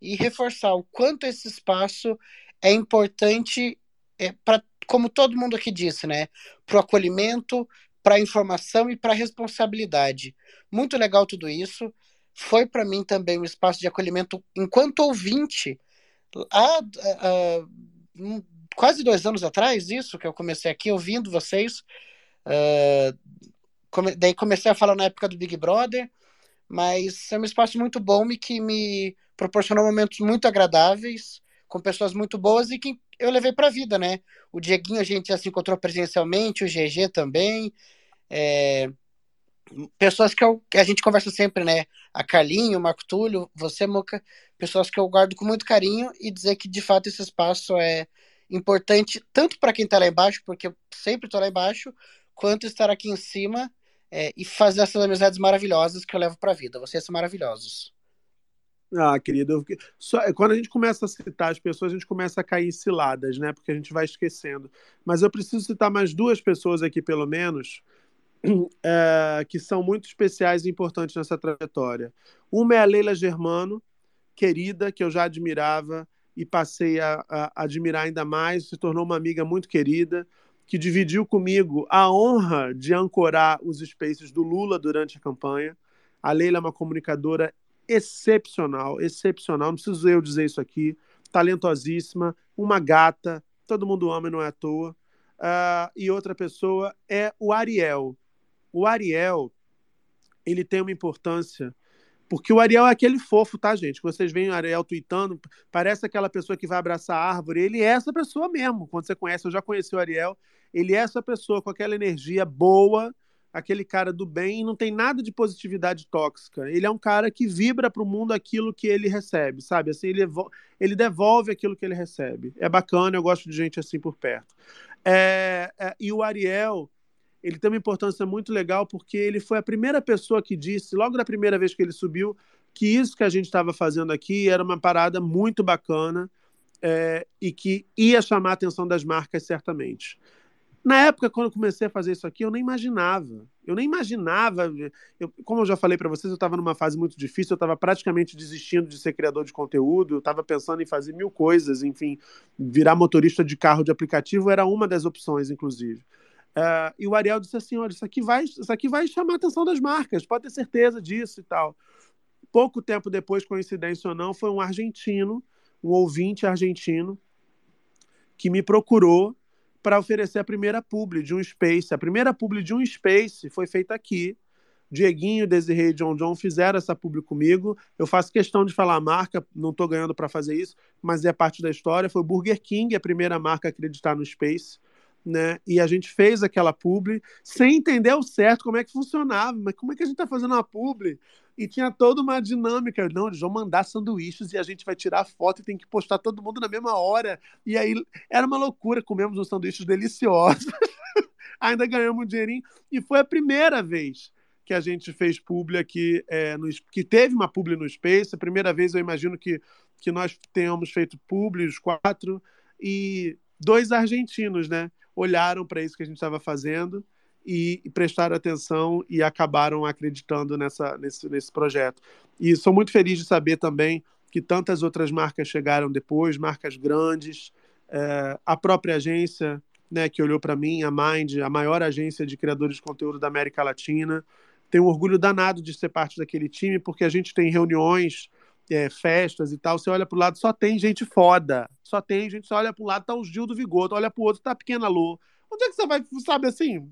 E reforçar o quanto esse espaço é importante é, para, como todo mundo aqui disse, né? Para o acolhimento, para a informação e para a responsabilidade. Muito legal tudo isso. Foi para mim também um espaço de acolhimento enquanto ouvinte. Há, há, quase dois anos atrás, isso que eu comecei aqui ouvindo vocês. Uh, come, daí comecei a falar na época do Big Brother, mas é um espaço muito bom e que me proporcionou momentos muito agradáveis com pessoas muito boas e que eu levei para a vida, né? O Dieguinho a gente já se encontrou presencialmente, o GG também. É, pessoas que, eu, que, a gente conversa sempre, né? A Carlinho, o Marco Túlio, você, Moca, pessoas que eu guardo com muito carinho e dizer que de fato esse espaço é importante tanto para quem está lá embaixo, porque eu sempre estou lá embaixo, quanto estar aqui em cima é, e fazer essas amizades maravilhosas que eu levo para a vida. Vocês são maravilhosos. Ah, querido, só, quando a gente começa a citar as pessoas, a gente começa a cair em ciladas, né? Porque a gente vai esquecendo. Mas eu preciso citar mais duas pessoas aqui, pelo menos, (clears throat) é, que são muito especiais e importantes nessa trajetória. Uma é a Leila Germano, querida, que eu já admirava e passei a, a admirar ainda mais, se tornou uma amiga muito querida, que dividiu comigo a honra de ancorar os spaces do Lula durante a campanha. A Leila é uma comunicadora excepcional, excepcional, não preciso eu dizer isso aqui, talentosíssima, uma gata, todo mundo ama e não é à toa. Uh, e outra pessoa é o Ariel. O Ariel, ele tem uma importância porque o Ariel é aquele fofo, tá, gente? Vocês veem o Ariel tweetando, parece aquela pessoa que vai abraçar a árvore. Ele é essa pessoa mesmo. Quando você conhece, eu já conheci o Ariel. Ele é essa pessoa com aquela energia boa, aquele cara do bem, não tem nada de positividade tóxica. Ele é um cara que vibra para o mundo aquilo que ele recebe, sabe? Assim, ele, ele devolve aquilo que ele recebe. É bacana, eu gosto de gente assim por perto. É, é, e o Ariel, ele tem uma importância muito legal porque ele foi a primeira pessoa que disse, logo da primeira vez que ele subiu, que isso que a gente estava fazendo aqui era uma parada muito bacana é, e que ia chamar a atenção das marcas certamente. Na época, quando eu comecei a fazer isso aqui, eu nem imaginava. Eu nem imaginava. Eu, como eu já falei para vocês, eu estava numa fase muito difícil, eu estava praticamente desistindo de ser criador de conteúdo, eu estava pensando em fazer mil coisas, enfim, virar motorista de carro de aplicativo era uma das opções, inclusive. Uh, e o Ariel disse assim: olha, isso aqui, vai, isso aqui vai chamar a atenção das marcas, pode ter certeza disso e tal. Pouco tempo depois, coincidência ou não, foi um argentino, um ouvinte argentino, que me procurou para oferecer a primeira publi de um Space. A primeira publi de um Space foi feita aqui. Dieguinho, Desirê e John John fizeram essa publi comigo. Eu faço questão de falar a marca, não estou ganhando para fazer isso, mas é parte da história. Foi Burger King, a primeira marca a acreditar no Space. Né? E a gente fez aquela publi sem entender ao certo como é que funcionava, mas como é que a gente está fazendo uma publi? E tinha toda uma dinâmica. Não, eles vão mandar sanduíches e a gente vai tirar foto e tem que postar todo mundo na mesma hora. E aí era uma loucura. Comemos uns sanduíches deliciosos. (laughs) Ainda ganhamos um dinheirinho. E foi a primeira vez que a gente fez publi aqui, é, no, que teve uma publi no Space. A primeira vez eu imagino que, que nós tenhamos feito publi, os quatro. E dois argentinos, né? Olharam para isso que a gente estava fazendo e, e prestaram atenção e acabaram acreditando nessa, nesse, nesse projeto. E sou muito feliz de saber também que tantas outras marcas chegaram depois, marcas grandes, é, a própria agência né, que olhou para mim, a Mind, a maior agência de criadores de conteúdo da América Latina. Tenho um orgulho danado de ser parte daquele time, porque a gente tem reuniões, é, festas e tal. Você olha para o lado, só tem gente foda. Só tem gente, você olha um lado, tá o Gil do Vigoto, olha para o outro, tá a Pequena Lô, Onde é que você vai, sabe assim?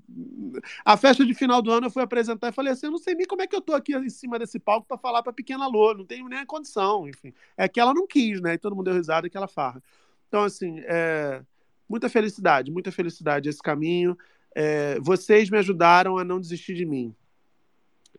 A festa de final do ano eu fui apresentar e falei assim: eu não sei nem como é que eu tô aqui em cima desse palco para falar para pequena Lô, não tenho nem a condição, enfim. É que ela não quis, né? E todo mundo deu risada aquela farra. Então, assim, é... muita felicidade, muita felicidade esse caminho. É... Vocês me ajudaram a não desistir de mim.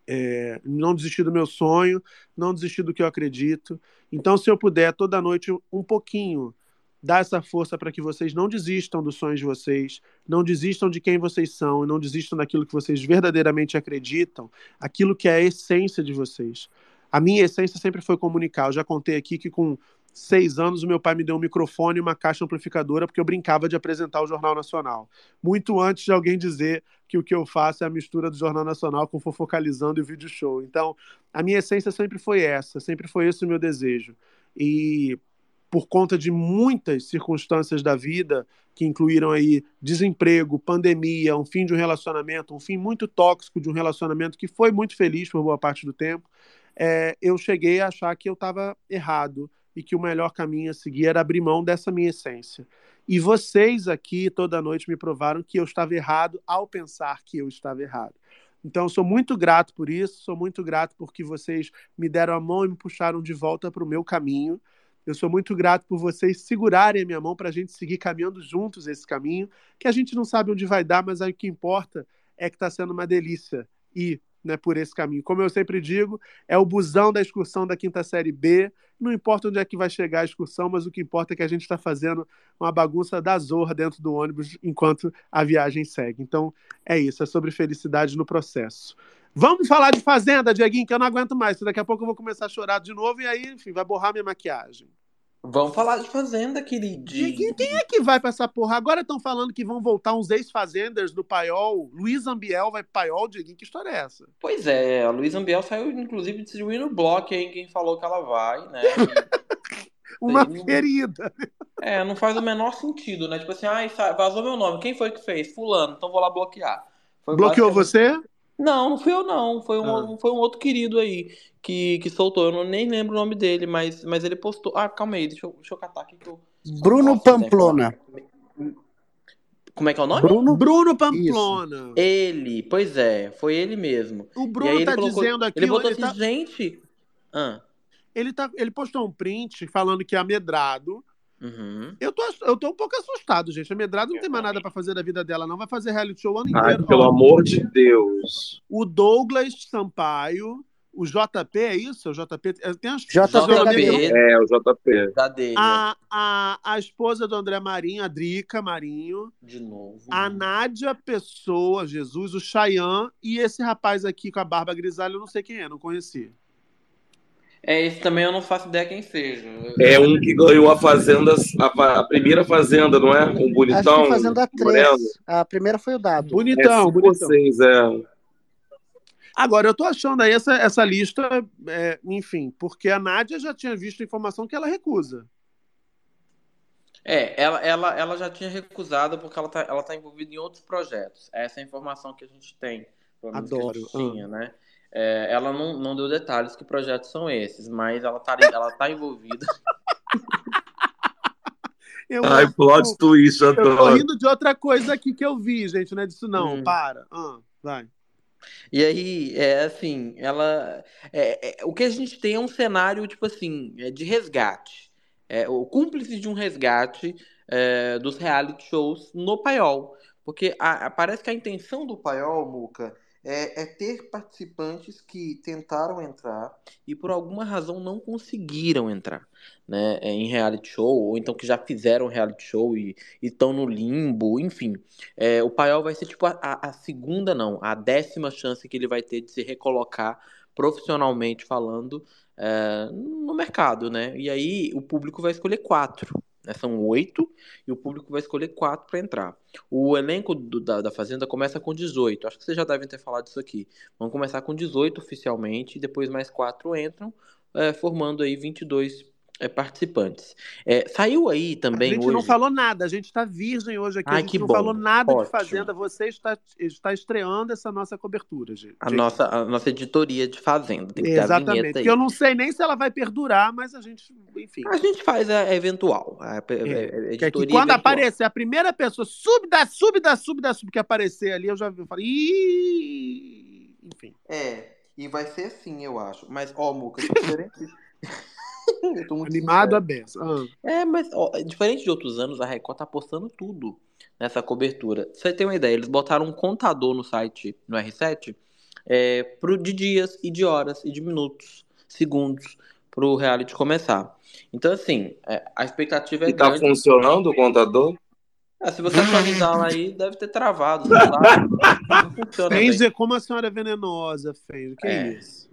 É... não desistir do meu sonho, não desistir do que eu acredito. Então, se eu puder, toda noite, um pouquinho dar essa força para que vocês não desistam dos sonhos de vocês, não desistam de quem vocês são, não desistam daquilo que vocês verdadeiramente acreditam, aquilo que é a essência de vocês. A minha essência sempre foi comunicar. Eu já contei aqui que com seis anos o meu pai me deu um microfone e uma caixa amplificadora porque eu brincava de apresentar o Jornal Nacional. Muito antes de alguém dizer que o que eu faço é a mistura do Jornal Nacional com Fofocalizando e o vídeo show. Então, a minha essência sempre foi essa, sempre foi esse o meu desejo. E por conta de muitas circunstâncias da vida que incluíram aí desemprego, pandemia, um fim de um relacionamento, um fim muito tóxico de um relacionamento que foi muito feliz por boa parte do tempo, é, eu cheguei a achar que eu estava errado e que o melhor caminho a seguir era abrir mão dessa minha essência. E vocês aqui toda noite me provaram que eu estava errado ao pensar que eu estava errado. Então, sou muito grato por isso, sou muito grato porque vocês me deram a mão e me puxaram de volta para o meu caminho. Eu sou muito grato por vocês segurarem a minha mão para a gente seguir caminhando juntos esse caminho, que a gente não sabe onde vai dar, mas aí o que importa é que está sendo uma delícia ir né, por esse caminho. Como eu sempre digo, é o busão da excursão da quinta série B. Não importa onde é que vai chegar a excursão, mas o que importa é que a gente está fazendo uma bagunça da zorra dentro do ônibus enquanto a viagem segue. Então, é isso, é sobre felicidade no processo. Vamos falar de Fazenda, Dieguinho, que eu não aguento mais. Daqui a pouco eu vou começar a chorar de novo e aí, enfim, vai borrar minha maquiagem. Vamos falar de Fazenda, queridinho. Dieguinho, quem é que vai pra essa porra? Agora estão falando que vão voltar uns ex-fazenders do Paiol. Luiz Ambiel vai pro Paiol, Dieguinho, que história é essa? Pois é, a Luiz Ambiel saiu, inclusive, distribuindo bloco aí, quem falou que ela vai, né? (laughs) Uma querida. É, não faz o menor sentido, né? Tipo assim, ai, vazou meu nome. Quem foi que fez? Fulano, então vou lá bloquear. Foi Bloqueou você? Não, não fui eu não. Foi um, ah. foi um outro querido aí que, que soltou. Eu não, nem lembro o nome dele, mas, mas ele postou. Ah, calma aí, deixa eu, deixa eu catar aqui que eu. Bruno Pamplona. Como é que é o nome? Bruno, Bruno Pamplona. Isso. Ele, pois é, foi ele mesmo. O Bruno tá colocou, dizendo aqui. Ele botou ele assim, tá... gente. Ah. Ele, tá, ele postou um print falando que é amedrado Uhum. Eu, tô, eu tô um pouco assustado, gente. A Medrado não tem mais nada para fazer da vida dela, não. Vai fazer reality show o ano Ai, inteiro. pelo Ó, amor de Deus. O Douglas Sampaio, o JP, é isso? O JP. Tem as JP. É, o JP. Da dele. A, a, a esposa do André Marinho, a Drica Marinho. De novo. A Nádia Pessoa, Jesus, o Chayanne e esse rapaz aqui com a barba grisalha, eu não sei quem é, não conheci. É, esse também eu não faço ideia quem seja. É um que ganhou a Fazenda, a, a primeira Fazenda, não é? Um bonitão. Acho que Fazenda 3. moreno. A primeira foi o dado. Bonitão, é bonitão. seis, é. Agora, eu tô achando aí essa, essa lista, é, enfim, porque a Nádia já tinha visto informação que ela recusa. É, ela, ela, ela já tinha recusado porque ela tá, ela tá envolvida em outros projetos. Essa é a informação que a gente tem. que Adoro. gente tinha, né? É, ela não, não deu detalhes que projetos são esses, mas ela tá, ela tá envolvida. Eu, Ai, plot twist, eu tô adoro. rindo de outra coisa aqui que eu vi, gente, não é disso não. Hum. Para. Ah, vai. E aí, é assim, ela. é- é- o que a gente tem é um cenário, tipo assim, é de resgate. É, o cúmplice de um resgate é, dos reality shows no paiol. Porque a- a- parece que a intenção do paiol, Muca, é, é ter participantes que tentaram entrar e por alguma razão não conseguiram entrar né, é, em reality show, ou então que já fizeram reality show e estão no limbo, enfim. É, o paiol vai ser tipo a, a- segunda, não, a décima chance que ele vai ter de se recolocar profissionalmente falando é, no mercado, né? E aí o público vai escolher quatro. Né? São oito e o público vai escolher quatro para entrar. O elenco do- da, da Fazenda começa com 18. Acho que vocês já devem ter falado isso aqui. Vão começar com 18 oficialmente, depois mais quatro entram, é, formando aí 22 é, participantes. É, saiu aí A também gente hoje. não falou nada, a gente está virgem hoje aqui, a Ai, gente que não bom. falou nada Ótimo. de Fazenda. Você está, está estreando essa nossa cobertura, gente. A nossa, a nossa editoria de Fazenda. Tem que ter a Exatamente. vinheta aí. Que eu não sei nem se ela vai perdurar, mas a gente, enfim. A gente faz a a eventual. A, a- a- a É, que é que editoria quando eventual. aparecer a primeira pessoa, sub da sub da sub da sub que aparecer ali, eu já eu falei, Ih! enfim. É, e vai ser assim, eu acho. Mas, ó, Muca, diferente. (laughs) (laughs) eu tô muito Animado sincero. a beça. Ah. É, mas ó, diferente de outros anos, a Record tá postando tudo nessa cobertura. Você ter uma ideia, eles botaram um contador no site, no R7, é, pro, de dias e de horas e de minutos, segundos, pro reality começar. Então, assim, é, a expectativa é E tá grande. funcionando o contador? Ah, se você atualizar lá aí, deve ter travado. funciona bem. Fenzer, como a senhora é venenosa, Fenzer. Que É. isso?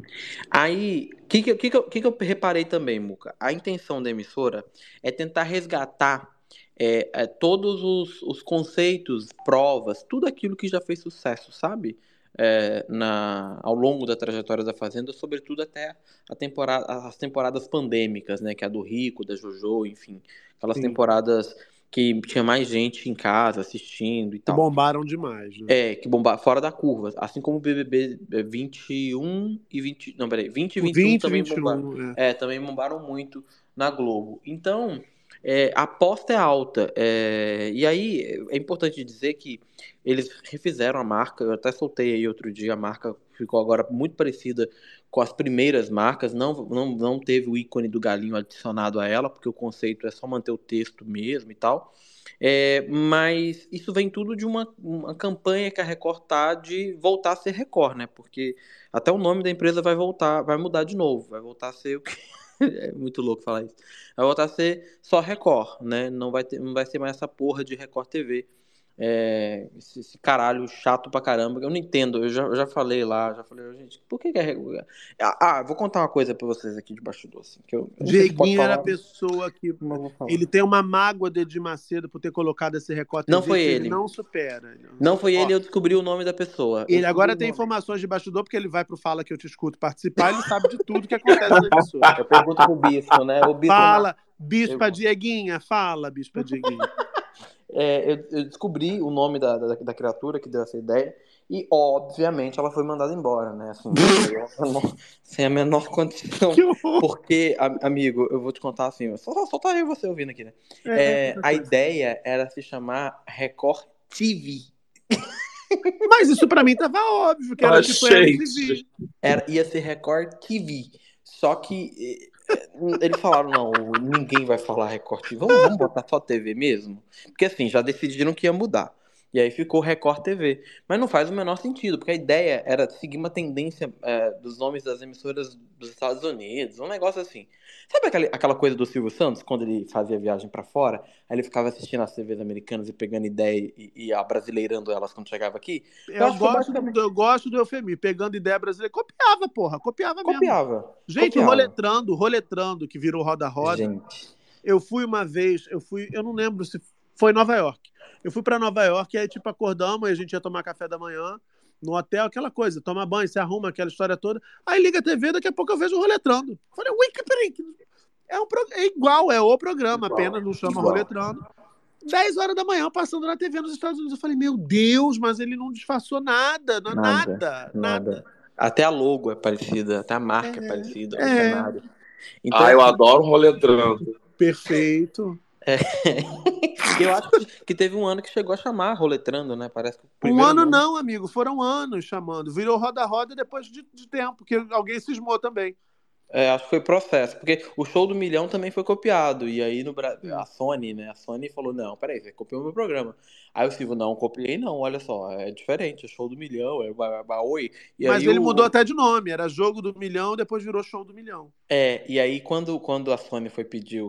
Aí, o que, que, que, que, eu- que que eu reparei também, Muca? A intenção da emissora é tentar resgatar é, é, todos os, os conceitos, provas, tudo aquilo que já fez sucesso, sabe? É, na, ao longo da trajetória da Fazenda, sobretudo até a temporada, as temporadas pandêmicas, né? Que é a do Rico, da Jojo, enfim. Aquelas Sim. temporadas que tinha mais gente em casa assistindo e Que tal. bombaram demais, né? É, que bombar fora da curva. Assim como o BBB 21 e 20. Não, peraí. 20 e O 21 20, também 21, bombaram. é. É, também bombaram muito na Globo. Então, é, a aposta é alta. é, e aí, é importante dizer que eles refizeram a marca. Eu até soltei aí outro dia. A marca ficou agora muito parecida com as primeiras marcas. Não, não, não teve o ícone do galinho adicionado a ela, porque o conceito é só manter o texto mesmo e tal. É, mas isso vem tudo de uma, uma campanha que a Record tá de voltar a ser Record, né? Porque até o nome da empresa vai voltar, vai mudar de novo, vai voltar a ser o que (laughs) é muito louco falar isso. Vai voltar a ser só Record, né? Não vai ter, não vai ser mais essa porra de Record TV. É, esse, esse caralho chato pra caramba. Eu não entendo. Eu já, eu já falei lá, já falei, gente, por que, que é Record? Ah, ah, vou contar uma coisa pra vocês aqui de bastidor, assim, que eu, se Dieguinho era a pessoa que. Ele tem uma mágoa de Edir Macedo por ter colocado esse recorte Não foi ele. não supera. Não foi Ó, ele, eu descobri o nome da pessoa. Ele agora tem nome. informações de bastidor, porque ele vai pro Fala que eu te escuto participar, ele sabe de tudo que acontece na emissora. (laughs) Eu pergunto pro Bispo, né? O Bispo Fala, Bispa Eu- Dieguinha, fala, Bispa Dieguinha. É, eu, eu descobri o nome da, da, da criatura que deu essa ideia e, obviamente, ela foi mandada embora, né? Assim, (laughs) sem a menor condição. Porque, a- amigo, eu vou te contar assim, só, só, só tá eu você ouvindo aqui, né? É, É, a ideia era se chamar Record TV. Mas isso pra mim tava óbvio, que era Ah, tipo era. Era, ia ser Record TV. Só que eles falaram, não, ninguém vai falar Record TV. Vamos, vamos botar só TV mesmo? Porque assim, já decidiram que ia mudar. E aí ficou Record TV. Mas não faz o menor sentido, porque a ideia era seguir uma tendência é, dos nomes das emissoras dos Estados Unidos, um negócio assim. Sabe aquela, aquela coisa do Silvio Santos, quando ele fazia viagem para fora? Aí ele ficava assistindo as TVs americanas e pegando ideia e, e abrasileirando elas quando chegava aqui? Eu, que gosto, basicamente- do, eu gosto do eufemismo, pegando ideia brasileira. Copiava, porra, copiava mesmo. Copiava. Gente, copiava. roletrando, roletrando, que virou roda-roda. Gente. Eu fui uma vez, eu fui, eu não lembro se foi em Nova York. Eu fui para Nova York e aí, tipo, acordamos e a gente ia tomar café da manhã no hotel, aquela coisa, toma banho, se arruma, aquela história toda. Aí liga a TV, daqui a pouco eu vejo o roletrando. Falei, ui, que peraí, que- é, um, pro- é igual, é o programa, apenas não chama igual. roletrando. 10 horas da manhã, passando na TV nos Estados Unidos. Eu falei, meu Deus, mas ele não disfarçou nada, não- nada, nada. Até a logo é parecida, até a marca é, parecida, o é. cenário. Então, ah, eu adoro roletrando. Perfeito. É. (laughs) eu acho que- que teve um ano que chegou a chamar roletrando, né? Parece que Um ano não, amigo, foram anos chamando. Virou roda-roda depois de, de tempo, porque alguém cismou também. É, acho que foi processo, porque o show do milhão também foi copiado. E aí no Brasil, a Sony, né? A Sony falou: não, peraí, você copiou meu programa. Aí o Silvio, não, copiei não, olha só, é diferente, é show do milhão, é ba- ba- oi. E Mas ele o- mudou até de nome, era jogo do milhão, depois virou show do milhão. É, e aí quando, quando a Sony foi pedir,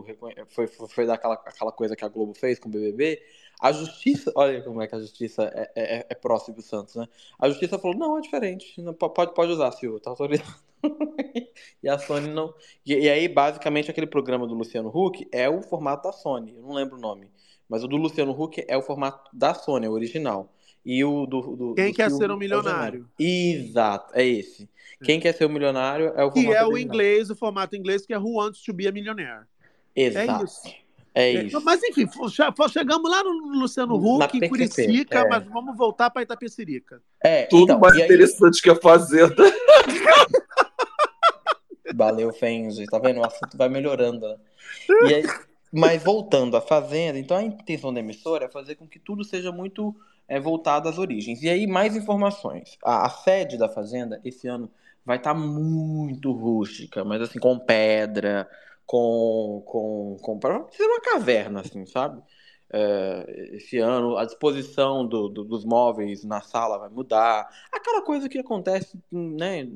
foi, foi, foi dar aquela, aquela coisa que a Globo fez com o BBB, a justiça, olha como é que a justiça é, é, é pró Silvio Santos, né? A justiça falou, não, é diferente, não, po- pode, pode usar, Silvio, tá autorizado. (laughs) E a Sony não. E, e aí, basicamente, aquele programa do Luciano Huck é o formato da Sony, eu não lembro o nome. Mas o do Luciano Huck é o formato da Sony, é o original. E o do. do Quem do quer ser um é o milionário? genérico. Exato, é esse. Quem quer ser um milionário é o Que formato é o original. inglês, o formato inglês, que é Who Wants to Be a Millionaire. Exato. É isso. É isso. Mas enfim, chegamos lá no Luciano Huck, em Curicica, é. mas vamos voltar para Itapecerica. É, Tudo então, mais aí- interessante que a Fazenda. (laughs) Valeu, Fenzi. Tá vendo? O assunto vai melhorando, né? E aí, mas voltando à Fazenda, então a intenção da emissora é fazer com que tudo seja muito é, voltado às origens. E aí, mais informações. A, a sede da Fazenda, esse ano, vai estar muito rústica, mas assim, com pedra, com. com, com uma caverna, assim, sabe? É, esse ano a disposição do- do- dos móveis na sala vai mudar, aquela coisa que acontece né,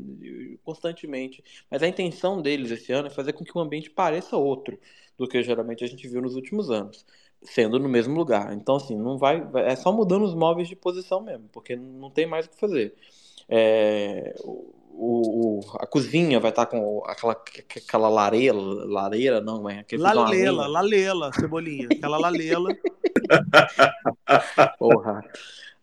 constantemente. Mas a intenção deles esse ano é fazer com que o ambiente pareça outro do que geralmente a gente viu nos últimos anos, sendo no mesmo lugar. Então, assim, não vai- é só mudando os móveis de posição mesmo, porque não tem mais o que fazer. É, o, o- a cozinha vai estar com aquela, aquela lareira, lareira não, é Lalela, lalela, cebolinha. Aquela lalela. (laughs) Porra.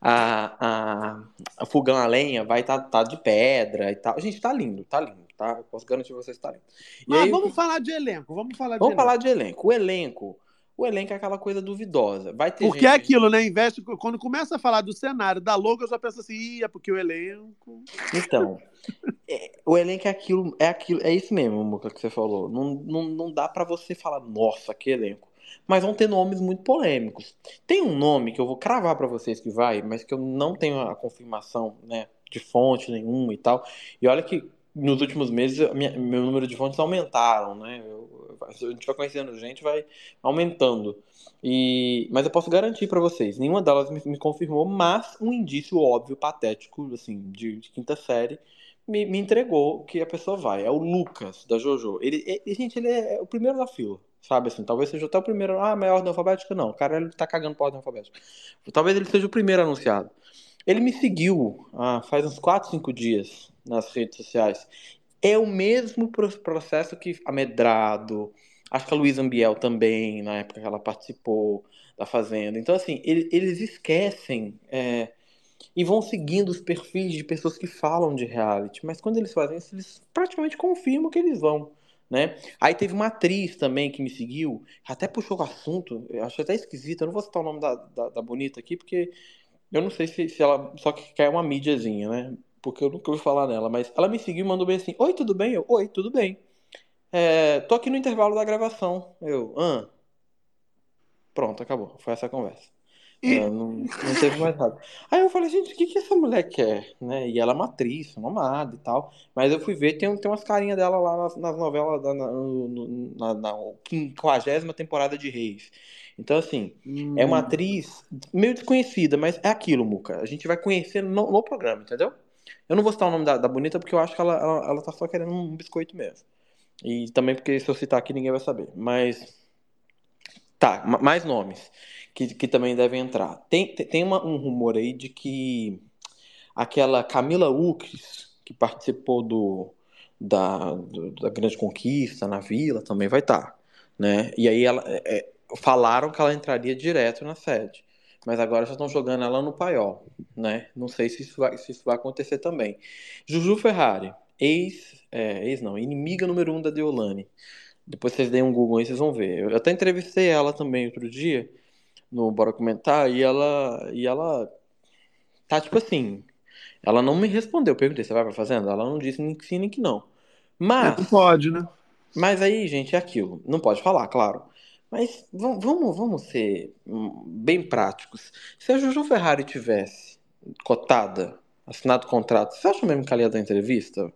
A, a, a fogão a lenha vai estar tá, de pedra e tal. Gente, tá lindo, tá lindo, tá? Eu posso garantir vocês que tá lindo. E Mas aí, vamos falar de elenco, vamos falar de vamos elenco. falar de elenco. O elenco, o elenco é aquela coisa duvidosa. Vai ter Porque é gente... aquilo, né? Investe, quando começa a falar do cenário, da logo, eu já penso assim, ia, porque o elenco. (laughs) Então, é, o elenco é aquilo, é aquilo, é isso mesmo, Muca, que você falou. Não, não, não dá pra você falar, nossa, que elenco. Mas vão ter nomes muito polêmicos. Tem um nome que eu vou cravar pra vocês que vai, mas que eu não tenho a confirmação, né, de fonte nenhuma e tal. E olha que nos últimos meses minha- meu número de fontes aumentaram, né? Eu- a gente vai conhecendo gente, vai aumentando. E, mas eu posso garantir pra vocês, nenhuma delas me, me confirmou, mas um indício óbvio, patético, assim, de, de quinta série, me, me entregou que a pessoa vai. É o Lucas, da JoJo. Ele, ele- gente, ele é o primeiro da fila, sabe? Assim, talvez seja até o primeiro. Ah, mas é ordem alfabética? Não, o cara ele tá cagando pra ordem alfabética. Talvez ele seja o primeiro anunciado. Ele me seguiu ah, faz uns 4, 5 dias nas redes sociais. É o mesmo pro- processo que a Medrado, acho que a Luísa Ambiel também, na época que ela participou da Fazenda. Então, assim, ele- eles esquecem é, e vão seguindo os perfis de pessoas que falam de reality. Mas quando eles fazem isso, eles praticamente confirmam que eles vão. Né? Aí teve uma atriz também que me seguiu, até puxou o assunto, eu acho até esquisito, eu não vou citar o nome da, da, da bonita aqui, porque eu não sei se, se ela só que quer uma mídiazinha, né? Porque eu nunca ouvi falar nela, mas ela me seguiu e mandou bem assim: Oi, tudo bem? Eu, Oi, tudo bem. É, tô aqui no intervalo da gravação. Eu, ah. Pronto, acabou. Foi essa a conversa. É, não, não teve mais nada. Aí eu falei, gente, o que, que essa mulher quer? Né? E ela é uma atriz, mamada e tal. Mas eu fui ver, tem, tem umas carinhas dela lá nas, nas novelas, da, na, no- na, na 50 temporada de Reis. Então, assim, é uma Hum. atriz meio desconhecida, mas é aquilo, Muca. A gente vai conhecer no, no programa, entendeu? Eu não vou citar o nome da, da bonita porque eu acho que ela, ela, ela tá só querendo um biscoito mesmo. E também porque se eu citar aqui ninguém vai saber. Mas. Tá, ma- mais nomes que, que também devem entrar. Tem, tem uma- um rumor aí de que aquela Camila Ucres, que participou do, da, do- da Grande Conquista na Vila, também vai estar. né? E aí ela, é, é, falaram que ela entraria direto na sede. Mas agora já estão jogando ela no paiol, né? Não sei se isso vai, se isso vai acontecer também. Juju Ferrari, ex, é, ex não, inimiga número um da Deolane. Depois vocês deem um Google aí, vocês vão ver. Eu até entrevistei ela também outro dia no Bora Comentar e ela e ela tá tipo assim, ela não me respondeu. Eu perguntei, você vai pra fazenda? Ela não disse nem que sim nem que não. Mas Não pode, né? mas aí, gente, é aquilo. Não pode falar, claro. Mas vam- vamos, vamos ser hum, bem práticos. Se a Juju Ferrari tivesse cotada, assinado contrato, você acha mesmo que ela ia dar entrevista?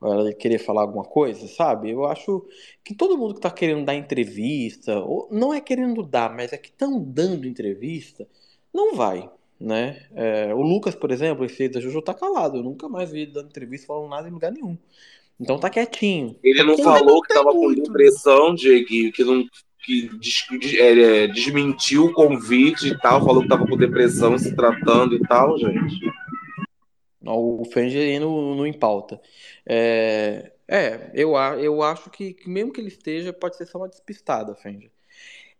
Ou ela ia querer falar alguma coisa, sabe? Eu acho que todo mundo que tá querendo dar entrevista, ou não é querendo dar, mas é que estão dando entrevista, não vai, né? É, o Lucas, por exemplo, esse da Juju tá calado. Eu nunca mais vi ele dando entrevista falando nada em lugar nenhum. Então tá quietinho. Ele não Porque falou que tava com depressão, Dieguinho, que não que des- de- é, desmentiu o convite e tal, falou que tava com depressão se tratando e tal, gente. O Fenger aí no, no em pauta. É, é eu, eu acho que, mesmo que ele esteja, pode ser só uma despistada, Fenger.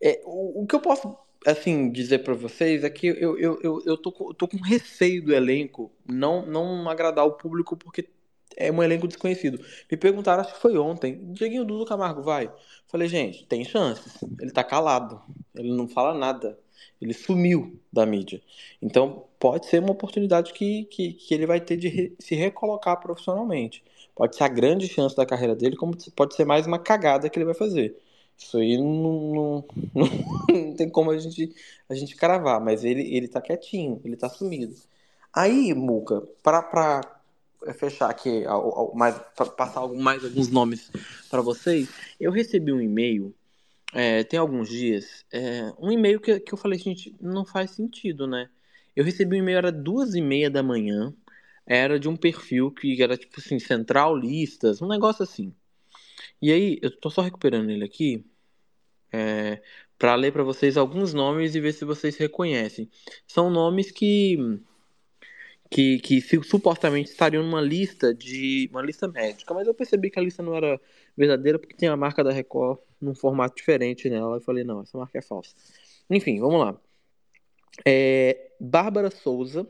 É, o, o que eu posso assim dizer pra vocês é que eu, eu, eu, eu tô, tô com receio do elenco não, não agradar o público porque é um elenco desconhecido. Me perguntaram, acho que foi ontem, Dieguinho Dudu Camargo vai? Falei, gente, tem chances. Ele tá calado, ele não fala nada, ele sumiu da mídia. Então pode ser uma oportunidade que, que, que ele vai ter de re- se recolocar profissionalmente. Pode ser a grande chance da carreira dele, como pode ser mais uma cagada que ele vai fazer. Isso aí não, não, não, (laughs) tem como a gente, a gente cravar, mas ele, ele tá quietinho, ele tá sumido. Aí, Muca, pra, pra fechar aqui, ao- ao- mais, passar algum- mais alguns nomes pra vocês, eu recebi um e-mail, é, tem alguns dias, é, um e-mail que, que eu falei, gente, não faz sentido, né? Eu recebi um e-mail, era duas e meia da manhã, era de um perfil que era tipo assim, Central Listas, um negócio assim. E aí, eu tô só recuperando ele aqui, é, para ler para vocês alguns nomes e ver se vocês reconhecem. São nomes que que, que supostamente estariam numa lista de uma lista médica, mas eu percebi que a lista não era verdadeira porque tem a marca da Record num formato diferente nela. Eu falei, não, essa marca é falsa. Enfim, vamos lá. É, Bárbara Souza,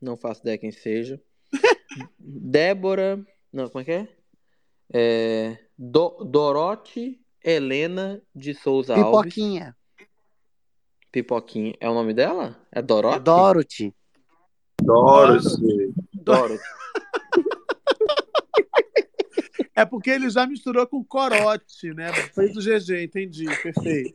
não faço ideia quem seja. (laughs) Débora, não, como é que é? É, Do, Dorote Helena de Souza Alves. Pipoquinha. Pipoquinha. É o nome dela? É Dorote? Dorothy. Dorothy. Dorothy. (laughs) É porque ele já misturou com corote, né? Fez o GG, entendi, perfeito.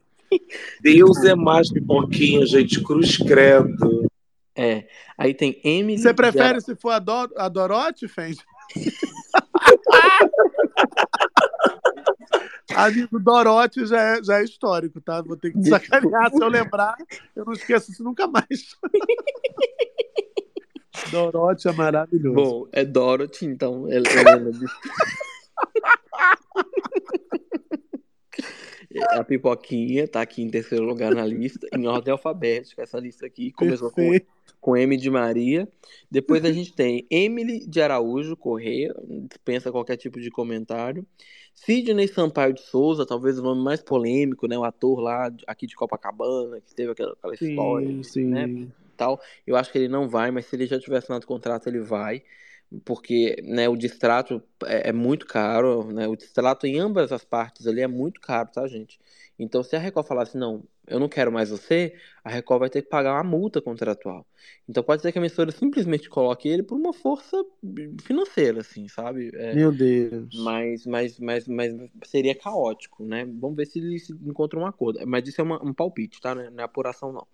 Deus é mais pipoquinha, gente, cruz credo. É. Aí tem Emily. Você prefere se for a, (laughs) Do, a Dorothy, Fendi? Amigo, Dorothy já é, já é histórico, tá? Vou ter que sacanear. Se eu lembrar, eu não esqueço isso nunca mais. (laughs) Dorothy é maravilhoso. Bom, é Dorothy, então. Hel- (laughs) Helena de... A pipoquinha tá aqui em terceiro lugar na lista, em ordem alfabética, essa lista aqui. Começou com, Perfeito. com M de Maria. Depois a gente tem Emily de Araújo Correia, dispensa qualquer tipo de comentário. Sidney Sampaio de Souza, talvez o nome mais polêmico, né? O ator lá aqui de Copacabana, que teve aquela, aquela história, Sim, sim. né? Tal. Eu acho que ele não vai, mas se ele já tiver assinado contrato, ele vai. Porque né, o distrato é, é muito caro, né? O distrato em ambas as partes ali é muito caro, tá, gente? Então, se a Record falar assim, não, eu não quero mais você, a Record vai ter que pagar uma multa contratual. Então pode ser que a emissora simplesmente coloque ele por uma força financeira, assim, sabe? É, Meu Deus. mas, mas, mas, mas seria caótico, né? Vamos ver se eles encontram um acordo. Mas isso é uma- um palpite, tá? Não é não é apuração, não.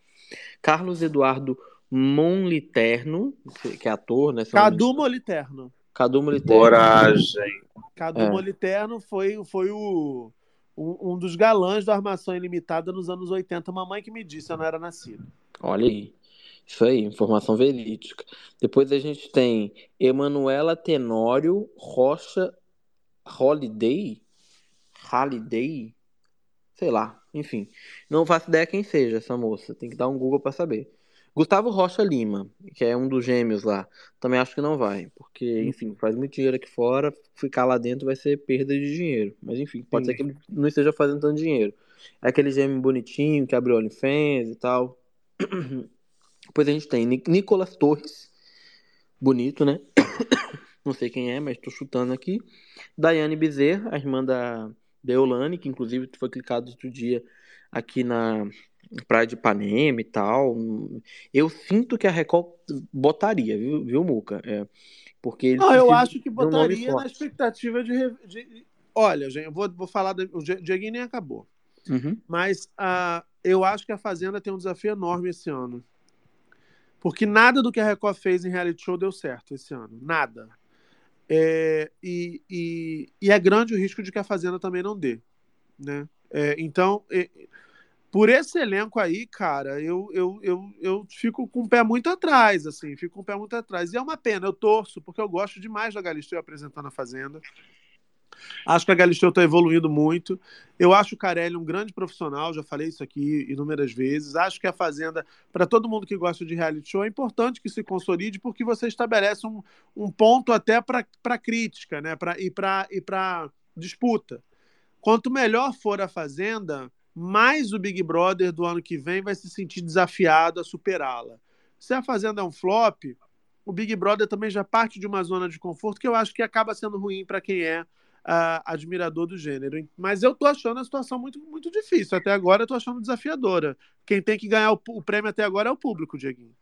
Carlos Eduardo Monliterno, que é ator, né? Cadu Moliterno. Cadu Moliterno. Coragem. Cadu É. Moliterno foi, foi o, um, um dos galãs da Armação Ilimitada nos anos 80. Mamãe que me disse, eu não era nascido. Olha aí. Isso aí, informação verídica. Depois a gente tem Emanuela Tenório Rocha Holiday? Holiday? Sei lá, enfim. Não faço ideia quem seja essa moça. Tem que dar um Google pra saber. Gustavo Rocha Lima, que é um dos gêmeos lá. Também acho que não vai, porque, enfim, faz muito dinheiro aqui fora. Ficar lá dentro vai ser perda de dinheiro. Mas, enfim, pode ser que ele não esteja fazendo tanto dinheiro. É aquele gêmeo bonitinho que abriu OnlyFans e tal. (clears throat) Depois a gente tem Ni- Nicolas Torres. Bonito, né? (coughs) Não sei quem é, mas tô chutando aqui. Daiane Bezerra, a irmã da Deolane, que inclusive foi clicado outro dia aqui na Praia de Ipanema e tal. Eu sinto que a Record botaria, viu, viu Muca? É, porque Não, eu acho que botaria na expectativa de, de- Olha, gente, eu vou, vou falar. Do, o Die- Dieguinho nem acabou. Uhum. Mas ah, eu acho que a Fazenda tem um desafio enorme esse ano. Porque nada do que a Record fez em reality show deu certo esse ano. Nada. É, e, e, e é grande o risco de que a Fazenda também não dê. Né? É, então, é, por esse elenco aí, cara, eu, eu, eu, eu fico com o pé muito atrás, assim, fico com o pé muito atrás. E é uma pena, eu torço, porque eu gosto demais da Galisteu apresentando a Fazenda. Acho que a Galisteu está evoluindo muito. Eu acho o Carelli um grande profissional, já falei isso aqui inúmeras vezes. Acho que a Fazenda, para todo mundo que gosta de reality show, é importante que se consolide, porque você estabelece um, um ponto até para crítica né? pra, e para disputa. Quanto melhor for a Fazenda, mais o Big Brother do ano que vem vai se sentir desafiado a superá-la. Se a Fazenda é um flop, o Big Brother também já parte de uma zona de conforto que eu acho que acaba sendo ruim para quem é ah, admirador do gênero. Mas eu tô achando a situação muito, muito difícil. Até agora eu tô achando desafiadora. Quem tem que ganhar o, o prêmio até agora é o público, Dieguinho.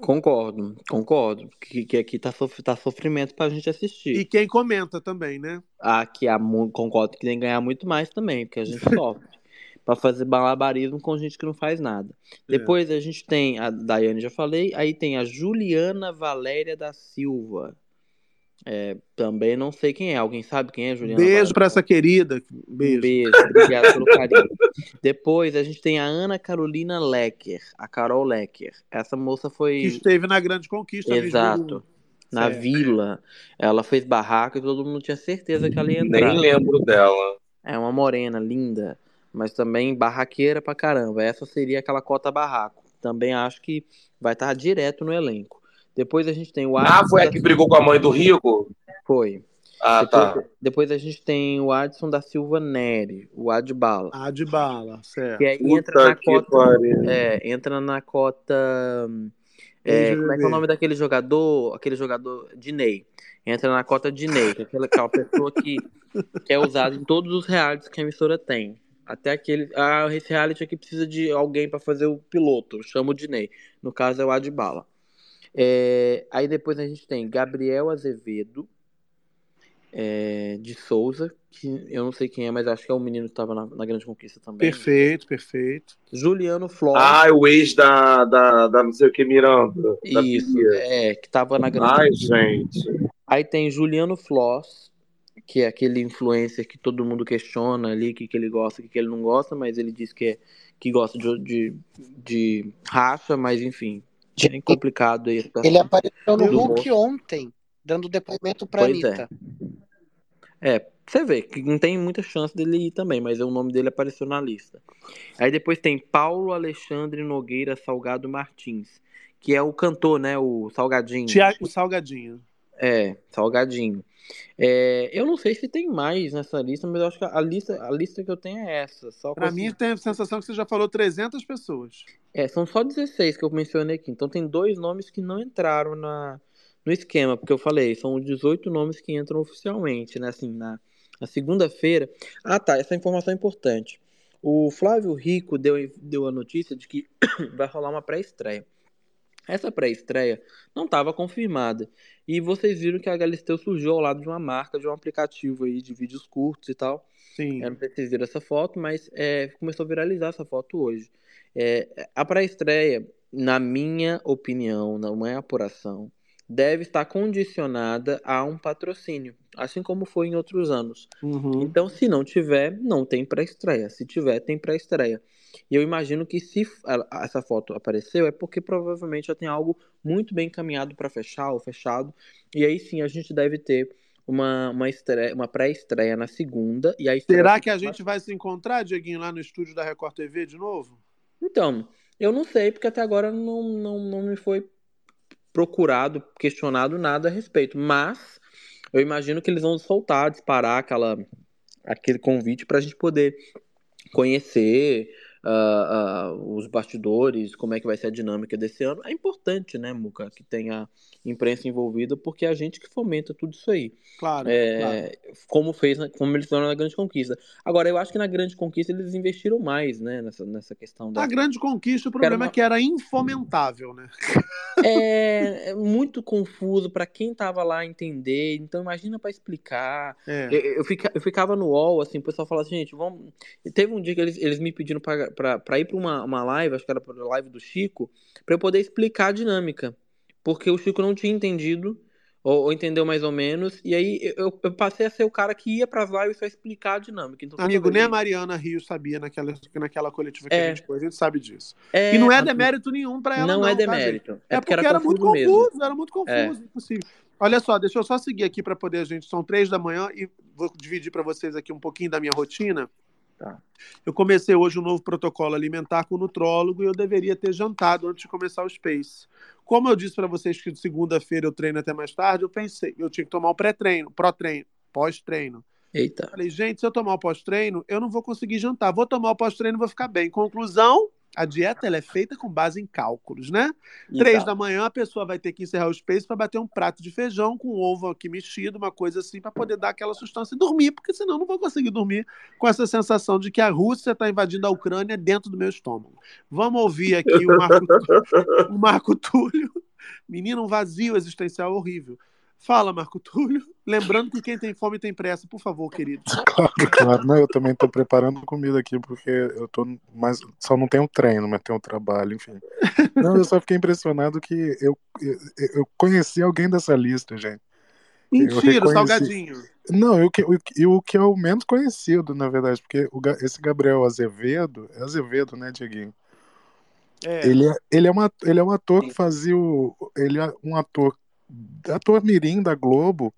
Concordo, concordo. Que, que aqui tá, sof tá sofrimento pra gente assistir. E quem comenta também, né? Aqui há mu- concordo que tem que ganhar muito mais também, porque a gente (laughs) sofre. Pra fazer malabarismo com gente que não faz nada. É. Depois a gente tem a Daiane, já falei. Aí tem a Juliana Valéria da Silva. É, também não sei quem é. Alguém sabe quem é Juliana Beijo para essa querida. Beijo. Um beijo, obrigado pelo carinho. (laughs) Depois a gente tem a Ana Carolina Lecker, a Carol Lecker. Essa moça foi. Que esteve na grande conquista Exato. Na Certo. vila. Ela fez barraco e todo mundo tinha certeza que ela ia entrar. Nem lembro dela. É uma morena, linda. Mas também barraqueira pra caramba. Essa seria aquela cota barraco. Também acho que vai estar direto no elenco. Depois a gente tem o Ah, Adson foi a da- que brigou com a mãe do Rico? Foi. Ah, depois, tá. depois a gente tem o Adson da Silva Neri, o Adbala. Adbala, certo. Que aí Puta entra na cota. pariu. É, entra na cota. é, como é que é o nome daquele jogador? Aquele jogador Diney. Entra na cota Diney, que é aquela, aquela pessoa que, que é usada em todos os realities que a emissora tem. Até aquele. Ah, esse reality aqui precisa de alguém pra fazer o piloto. Chama o Diney. No caso é o Adbala. É, aí depois a gente tem Gabriel Azevedo é, de Souza, que eu não sei quem é, mas acho que é o menino que estava na, na Grande Conquista também. Perfeito, perfeito. Juliano Flores. Ah, o ex da, da, da não sei o que Miranda. da Isso, é, que tava na Grande Ai, Conquista. gente. Aí tem Juliano Floss, que é aquele influencer que todo mundo questiona ali, o que, que ele gosta, o que, que ele não gosta, mas ele diz que, é, que gosta de, de, de racha, mas enfim, é bem complicado aí. Ele apareceu no do Hulk ontem, dando depoimento pra Pois é. Anitta. É, você vê que não tem muita chance dele ir também, mas o nome dele apareceu na lista. Aí depois tem Paulo Alexandre Nogueira Salgado Martins, que é o cantor, né? O Salgadinho. Tiago Salgadinho. É, Salgadinho. É, eu não sei se tem mais nessa lista, mas eu acho que a lista, a lista que eu tenho é essa. Só Pra mim, tem a sensação que você já falou 300 pessoas. É, são só 16 que eu mencionei aqui. Então tem dois nomes que não entraram na, no esquema, porque eu falei, são 18 nomes que entram oficialmente, né? Assim, na, na segunda-feira. Ah, tá, essa informação é importante. O Flávio Rico deu, deu a notícia de que (coughs) vai rolar uma pré-estreia. Essa pré-estreia não estava confirmada. E vocês viram que a Galisteu surgiu ao lado de uma marca, de um aplicativo aí de vídeos curtos e tal. Sim. Eu não sei se vocês viram essa foto, mas é, começou a viralizar essa foto hoje. É, a pré-estreia, na minha opinião, não é apuração, deve estar condicionada a um patrocínio, assim como foi em outros anos. Uhum. Então, se não tiver, não tem pré-estreia. Se tiver, tem pré-estreia. E eu imagino que se essa foto apareceu é porque provavelmente já tem algo muito bem encaminhado para fechar ou fechado. E aí sim a gente deve ter uma, uma, estreia, uma pré-estreia na segunda. E a estreia Será que a gente vai se encontrar, Dieguinho, lá no estúdio da Record TV de novo? Então, eu não sei, porque até agora não, não, não me foi procurado, questionado nada a respeito. Mas eu imagino que eles vão soltar, disparar aquela, aquele convite para a gente poder conhecer ah, ah, os bastidores, como é que vai ser a dinâmica desse ano. É importante, né, Muca, que tenha imprensa envolvida, porque é a gente que fomenta tudo isso aí. Claro, É, claro. Como fez, na- como eles fizeram na Grande Conquista. Agora, eu acho que na Grande Conquista eles investiram mais, né, nessa, nessa questão da. A grande conquista, o problema uma- é que era infomentável, né? (laughs) É, é muito confuso para quem tava lá entender. Então, imagina para explicar. É. Eu, eu, fica- eu ficava no UOL, assim, o pessoal falava assim, gente, vamos. Teve um dia que eles, eles me pediram pra ir pra uma, uma live, acho que era pra live do Chico, pra eu poder explicar a dinâmica. Porque o Chico não tinha entendido, ou, ou entendeu mais ou menos, e aí eu, eu passei a ser o cara que ia pras lives só explicar a dinâmica. Então, Amigo, nem a Mariana Rios sabia naquela, naquela coletiva que É. a gente foi, a gente sabe disso. É, e não é demérito nenhum pra ela, Não não. é tá, demérito. gente? É É porque porque, era muito confuso mesmo. confuso, era muito É. confuso, impossível. Olha só, deixa eu só seguir aqui pra poder a gente. São três da manhã e vou dividir pra vocês aqui um pouquinho da minha rotina. Tá. Eu comecei hoje um novo protocolo alimentar com o nutrólogo e eu deveria ter jantado antes de começar o Space. Como eu disse pra vocês que de segunda-feira eu treino até mais tarde, eu pensei, eu tinha que tomar o pré-treino, pró-treino, pós-treino. Eita. Falei, gente, se eu tomar o pós-treino, eu não vou conseguir jantar. Vou tomar o pós-treino e vou ficar bem. Conclusão, a dieta ela é feita com base em cálculos, né? Três da manhã a pessoa vai ter que encerrar o space para bater um prato de feijão com ovo aqui mexido, uma coisa assim, para poder dar aquela sustância e dormir, porque senão eu não vou conseguir dormir com essa sensação de que a Rússia está invadindo a Ucrânia dentro do meu estômago. Vamos ouvir aqui o Marco, (laughs) o Marco Túlio. Menino, um vazio existencial horrível. Fala, Marco Túlio. (laughs) Lembrando que quem tem fome tem pressa, por favor, querido. (laughs) Claro, claro. Não, eu também tô preparando comida aqui, porque eu tô. Mas só não tenho treino, mas tenho trabalho, enfim. Não, eu só fiquei impressionado que eu, eu, eu conheci alguém dessa lista, gente. Mentira, reconheci- salgadinho. Não, eu, o, que- o que é o menos conhecido, na verdade, porque o esse Gabriel Azevedo, é Azevedo, né, Dieguinho? É. Ele é, ele é, uma, ele é um ator que fazia o. Ele é um ator. Ator Mirim da Globo,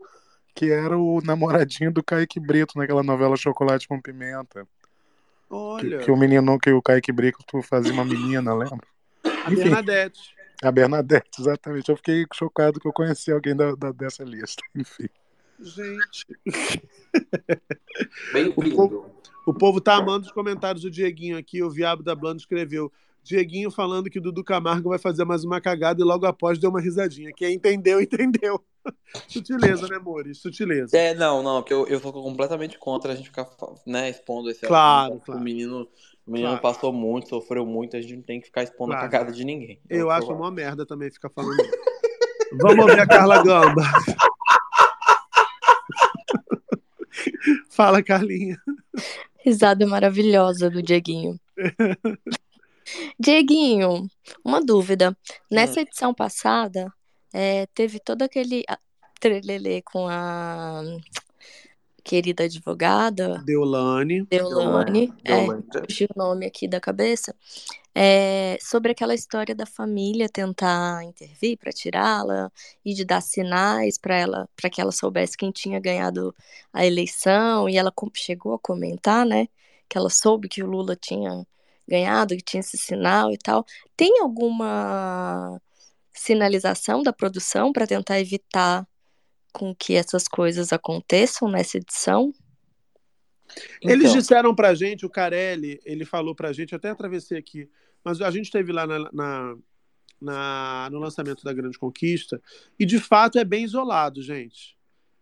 que era o namoradinho do Kaique Brito naquela novela Chocolate com Pimenta. Que, Olha, que o menino, que o Kaique Brito fazia uma menina, lembra? a Bernadette. A Bernadette, exatamente. Eu fiquei chocado que eu conheci alguém da, da- dessa lista. (laughs) Enfim. Gente. Bem O povo, o povo tá amando os comentários do Dieguinho aqui. O Viabo da Blando escreveu. Dieguinho falando que o Dudu Camargo vai fazer mais uma cagada e logo após deu uma risadinha. Quem entendeu, (laughs) entendeu. Sutileza, né, amores? Sutileza. É, não, não, porque eu, eu sou completamente contra a gente ficar né, expondo esse Claro, assunto. claro. O menino, o menino Claro. passou muito, sofreu muito, a gente não tem que ficar expondo Claro. a cagada de ninguém. Eu sou- acho uma merda também ficar falando isso. Vamos ouvir a Carla Gamba. (laughs) Fala, Carlinha. Risada maravilhosa do Dieguinho. (laughs) Dieguinho, uma dúvida. Nessa edição passada, é, teve todo aquele ah, trelelê com a querida advogada Deolane. Deolane, é, Deolane. fugiu o nome aqui da cabeça, é, sobre aquela história da família tentar intervir para tirá-la e de dar sinais para ela, para que ela soubesse quem tinha ganhado a eleição, e ela com- chegou a comentar, né, que ela soube que o Lula tinha ganhado, que tinha esse sinal e tal. Tem alguma sinalização da produção para tentar evitar com que essas coisas aconteçam nessa edição? Eles Então. disseram pra gente, o Carelli, ele falou pra gente, eu até atravessei aqui, mas a gente esteve lá na, na- na- no lançamento da Grande Conquista, e de fato é bem isolado, gente.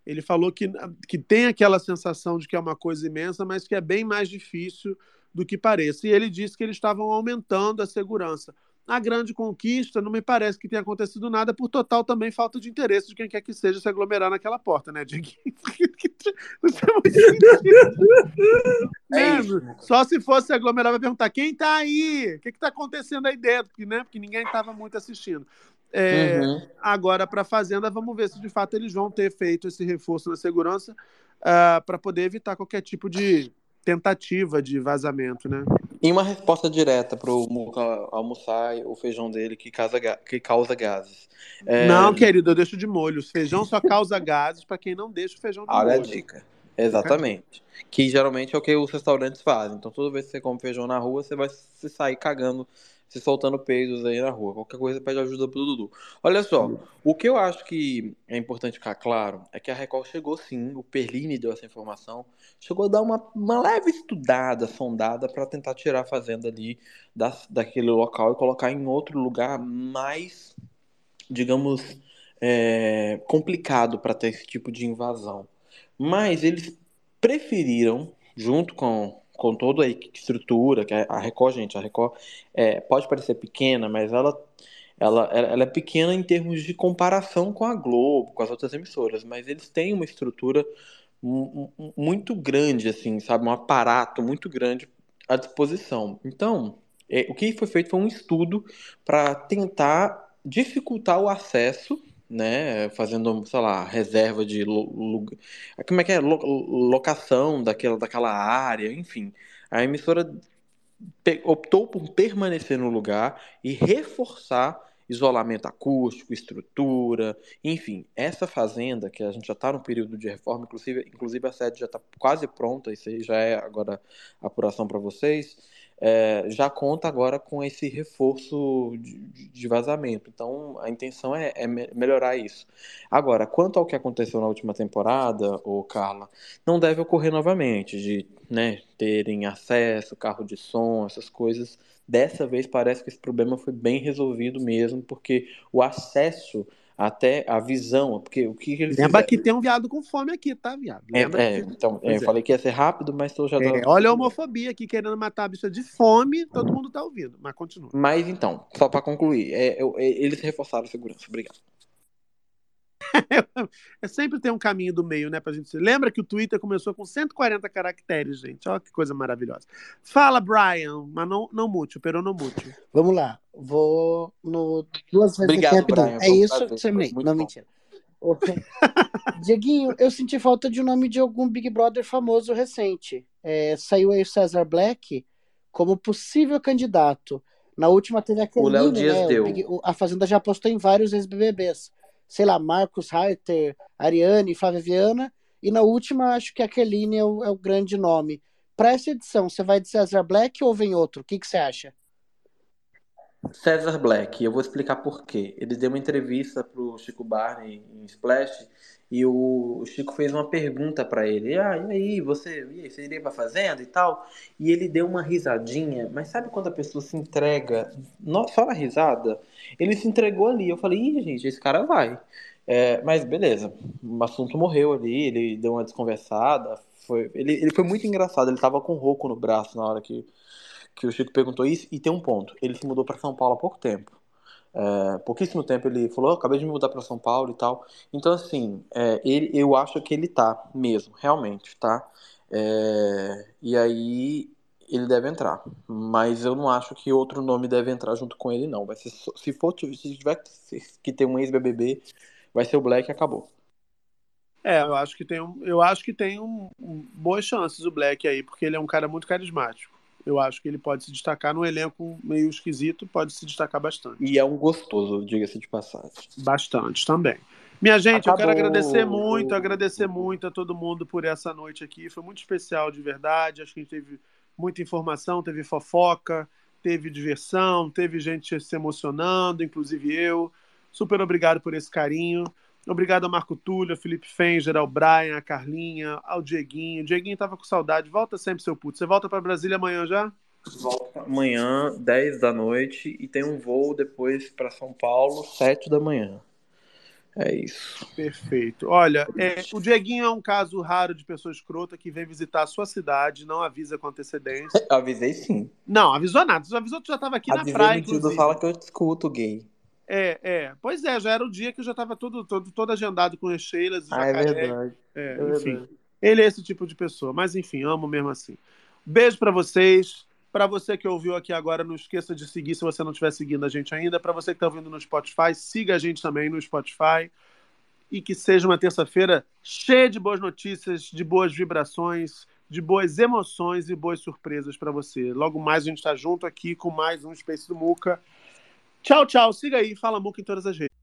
Ele falou que, que tem aquela sensação de que é uma coisa imensa, mas que é bem mais difícil do que pareça. E ele disse que eles estavam aumentando a segurança. a grande conquista não me parece que tenha acontecido nada, por total também falta de interesse de quem quer que seja se aglomerar naquela porta, né? Não (laughs) tem muito sentido. (laughs) É? Só se fosse aglomerar, vai perguntar quem tá aí? O que que tá acontecendo aí dentro? Porque, né? Porque ninguém estava muito assistindo. É, Uhum. Agora, para a Fazenda, vamos ver se de fato eles vão ter feito esse reforço na segurança para poder evitar qualquer tipo de tentativa de vazamento, né? E uma resposta direta pro Muca almoçar o feijão dele que, causa ga- que causa gases. É, Não, querido, eu deixo de molho. O feijão só causa (laughs) gases para quem não deixa o feijão de Olha a molho. dica. Exatamente. Que geralmente é o que os restaurantes fazem. Então, toda vez que você come feijão na rua, você vai se sair cagando, se soltando peidos aí na rua. Qualquer coisa pede ajuda pro Dudu. Olha só, o que eu acho que é importante ficar claro é que a Record chegou sim, o Perline deu essa informação, chegou a dar uma, uma leve estudada, sondada, para tentar tirar a fazenda ali da, daquele local e colocar em outro lugar mais, digamos, é, complicado para ter esse tipo de invasão. Mas eles preferiram, junto com, com toda a estrutura, que a Record, gente, a Record é, pode parecer pequena, mas ela, ela, ela é pequena em termos de comparação com a Globo, com as outras emissoras, mas eles têm uma estrutura mu- mu- muito grande, assim, sabe? Um aparato muito grande à disposição. Então, é, o que foi feito foi um estudo para tentar dificultar o acesso, né? Fazendo, sei lá, reserva de como é que é? Lo- locação daquela, daquela área, enfim. A emissora optou por permanecer no lugar e reforçar isolamento acústico, estrutura, enfim, essa fazenda que a gente já está no período de reforma, inclusive, inclusive a sede já está quase pronta, isso aí já é agora apuração para vocês, é, já conta agora com esse reforço de, de- vazamento. Então a intenção é, é me- melhorar isso. Agora, quanto ao que aconteceu na última temporada, ô Carla, não deve ocorrer novamente, de né, terem acesso, carro de som, essas coisas. Dessa vez parece que esse problema foi bem resolvido mesmo, porque o acesso até a visão, porque o que eles Lembra fizeram- que tem um viado com fome aqui, tá, viado? É, Lembra é, que- então, é, eu é. falei que ia ser rápido, mas tô já É, olha a homofobia aqui querendo matar a bicha de fome, todo mundo tá ouvindo, mas continua. Mas então, só para concluir, é, eu- é, eles reforçaram a segurança. Obrigado. (laughs) É sempre tem um caminho do meio, né, pra gente se. Lembra que o Twitter começou com 140 caracteres, gente. Olha que coisa maravilhosa. Fala, Brian, mas não, não mute, pero não mute. Vamos lá. Vou no duas vezes Obrigado, aqui rapidão. Brian, É isso, prazer, terminei. Não, bom. mentira. (laughs) Dieguinho, eu senti falta de um nome de algum Big Brother famoso recente. É, saiu aí o Cesar Black como possível candidato. Na última teve aquele. O Léo Dias né, o deu. Big- o- a Fazenda já apostou em vários ex-BBBs. Sei lá, Marcos Reiter, Ariane, Flávia Viana. E na última, acho que a Keline é o, é o grande nome. Para essa edição, você vai de Cesar Black ou vem outro? O que, que você acha? César Black, eu vou explicar por quê. Ele deu uma entrevista pro Chico Barney em Splash e o Chico fez uma pergunta pra ele. Ah, e aí, você, e aí, você iria pra fazenda e tal? E ele deu uma risadinha, mas sabe quando a pessoa se entrega só na risada? Ele se entregou ali. Eu falei, ih, gente, esse cara vai. É, mas beleza, o assunto morreu ali, ele deu uma desconversada. Foi, ele, ele foi muito engraçado, ele tava com um roco no braço na hora que, que o Chico perguntou isso, e tem um ponto. Ele se mudou para São Paulo há pouco tempo. É, pouquíssimo tempo ele falou, "Eu acabei de me mudar para São Paulo e tal. Então, assim, é, ele, eu acho que ele tá mesmo, realmente, tá? É, e aí ele deve entrar. Mas eu não acho que outro nome deve entrar junto com ele, não. Vai ser, se for se tiver que ter um ex-BBB, vai ser o Black e acabou. É, eu acho que tem, um, eu acho que tem um, um- boas chances o Black aí, porque ele é um cara muito carismático. Eu acho que ele pode se destacar no elenco meio esquisito, pode se destacar bastante. E é um gostoso, diga-se de passagem. Bastante também. Minha gente, eu quero Acabou. agradecer muito, agradecer muito a todo mundo por essa noite aqui. Foi muito especial, de verdade. Acho que a gente teve muita informação, teve fofoca, teve diversão, teve gente se emocionando, inclusive eu. Super obrigado por esse carinho. Obrigado a Marco Túlio, a Felipe Fenger, ao Brian, a Carlinha, ao Dieguinho. O Dieguinho tava com saudade. Volta sempre, seu puto. Você volta para Brasília amanhã já? Volta amanhã, 10 da noite, e tem um voo depois para São Paulo, 7 da manhã. É isso. Perfeito. Olha, é, o Dieguinho é um caso raro de pessoa escrota que vem visitar a sua cidade, não avisa com antecedência. (laughs) Avisei sim. Não, avisou nada. Avisou que já estava aqui Avisei na praia, no tio do inclusive. Fala que eu escuto gay. É, é. Pois é, já era o dia que eu já estava todo, todo, todo agendado com as Sheilas. Ah, é verdade. É, É enfim. verdade. Ele é esse tipo de pessoa. Mas enfim, amo mesmo assim. Beijo pra vocês. Pra você que ouviu aqui agora, não esqueça de seguir se você não estiver seguindo a gente ainda. Pra você que tá ouvindo no Spotify, siga a gente também no Spotify. E que seja uma terça-feira cheia de boas notícias, de boas vibrações, de boas emoções e boas surpresas pra você. Logo mais a gente tá junto aqui com mais um Space do Muca. Tchau, tchau. Siga aí, fala Muca em todas as redes.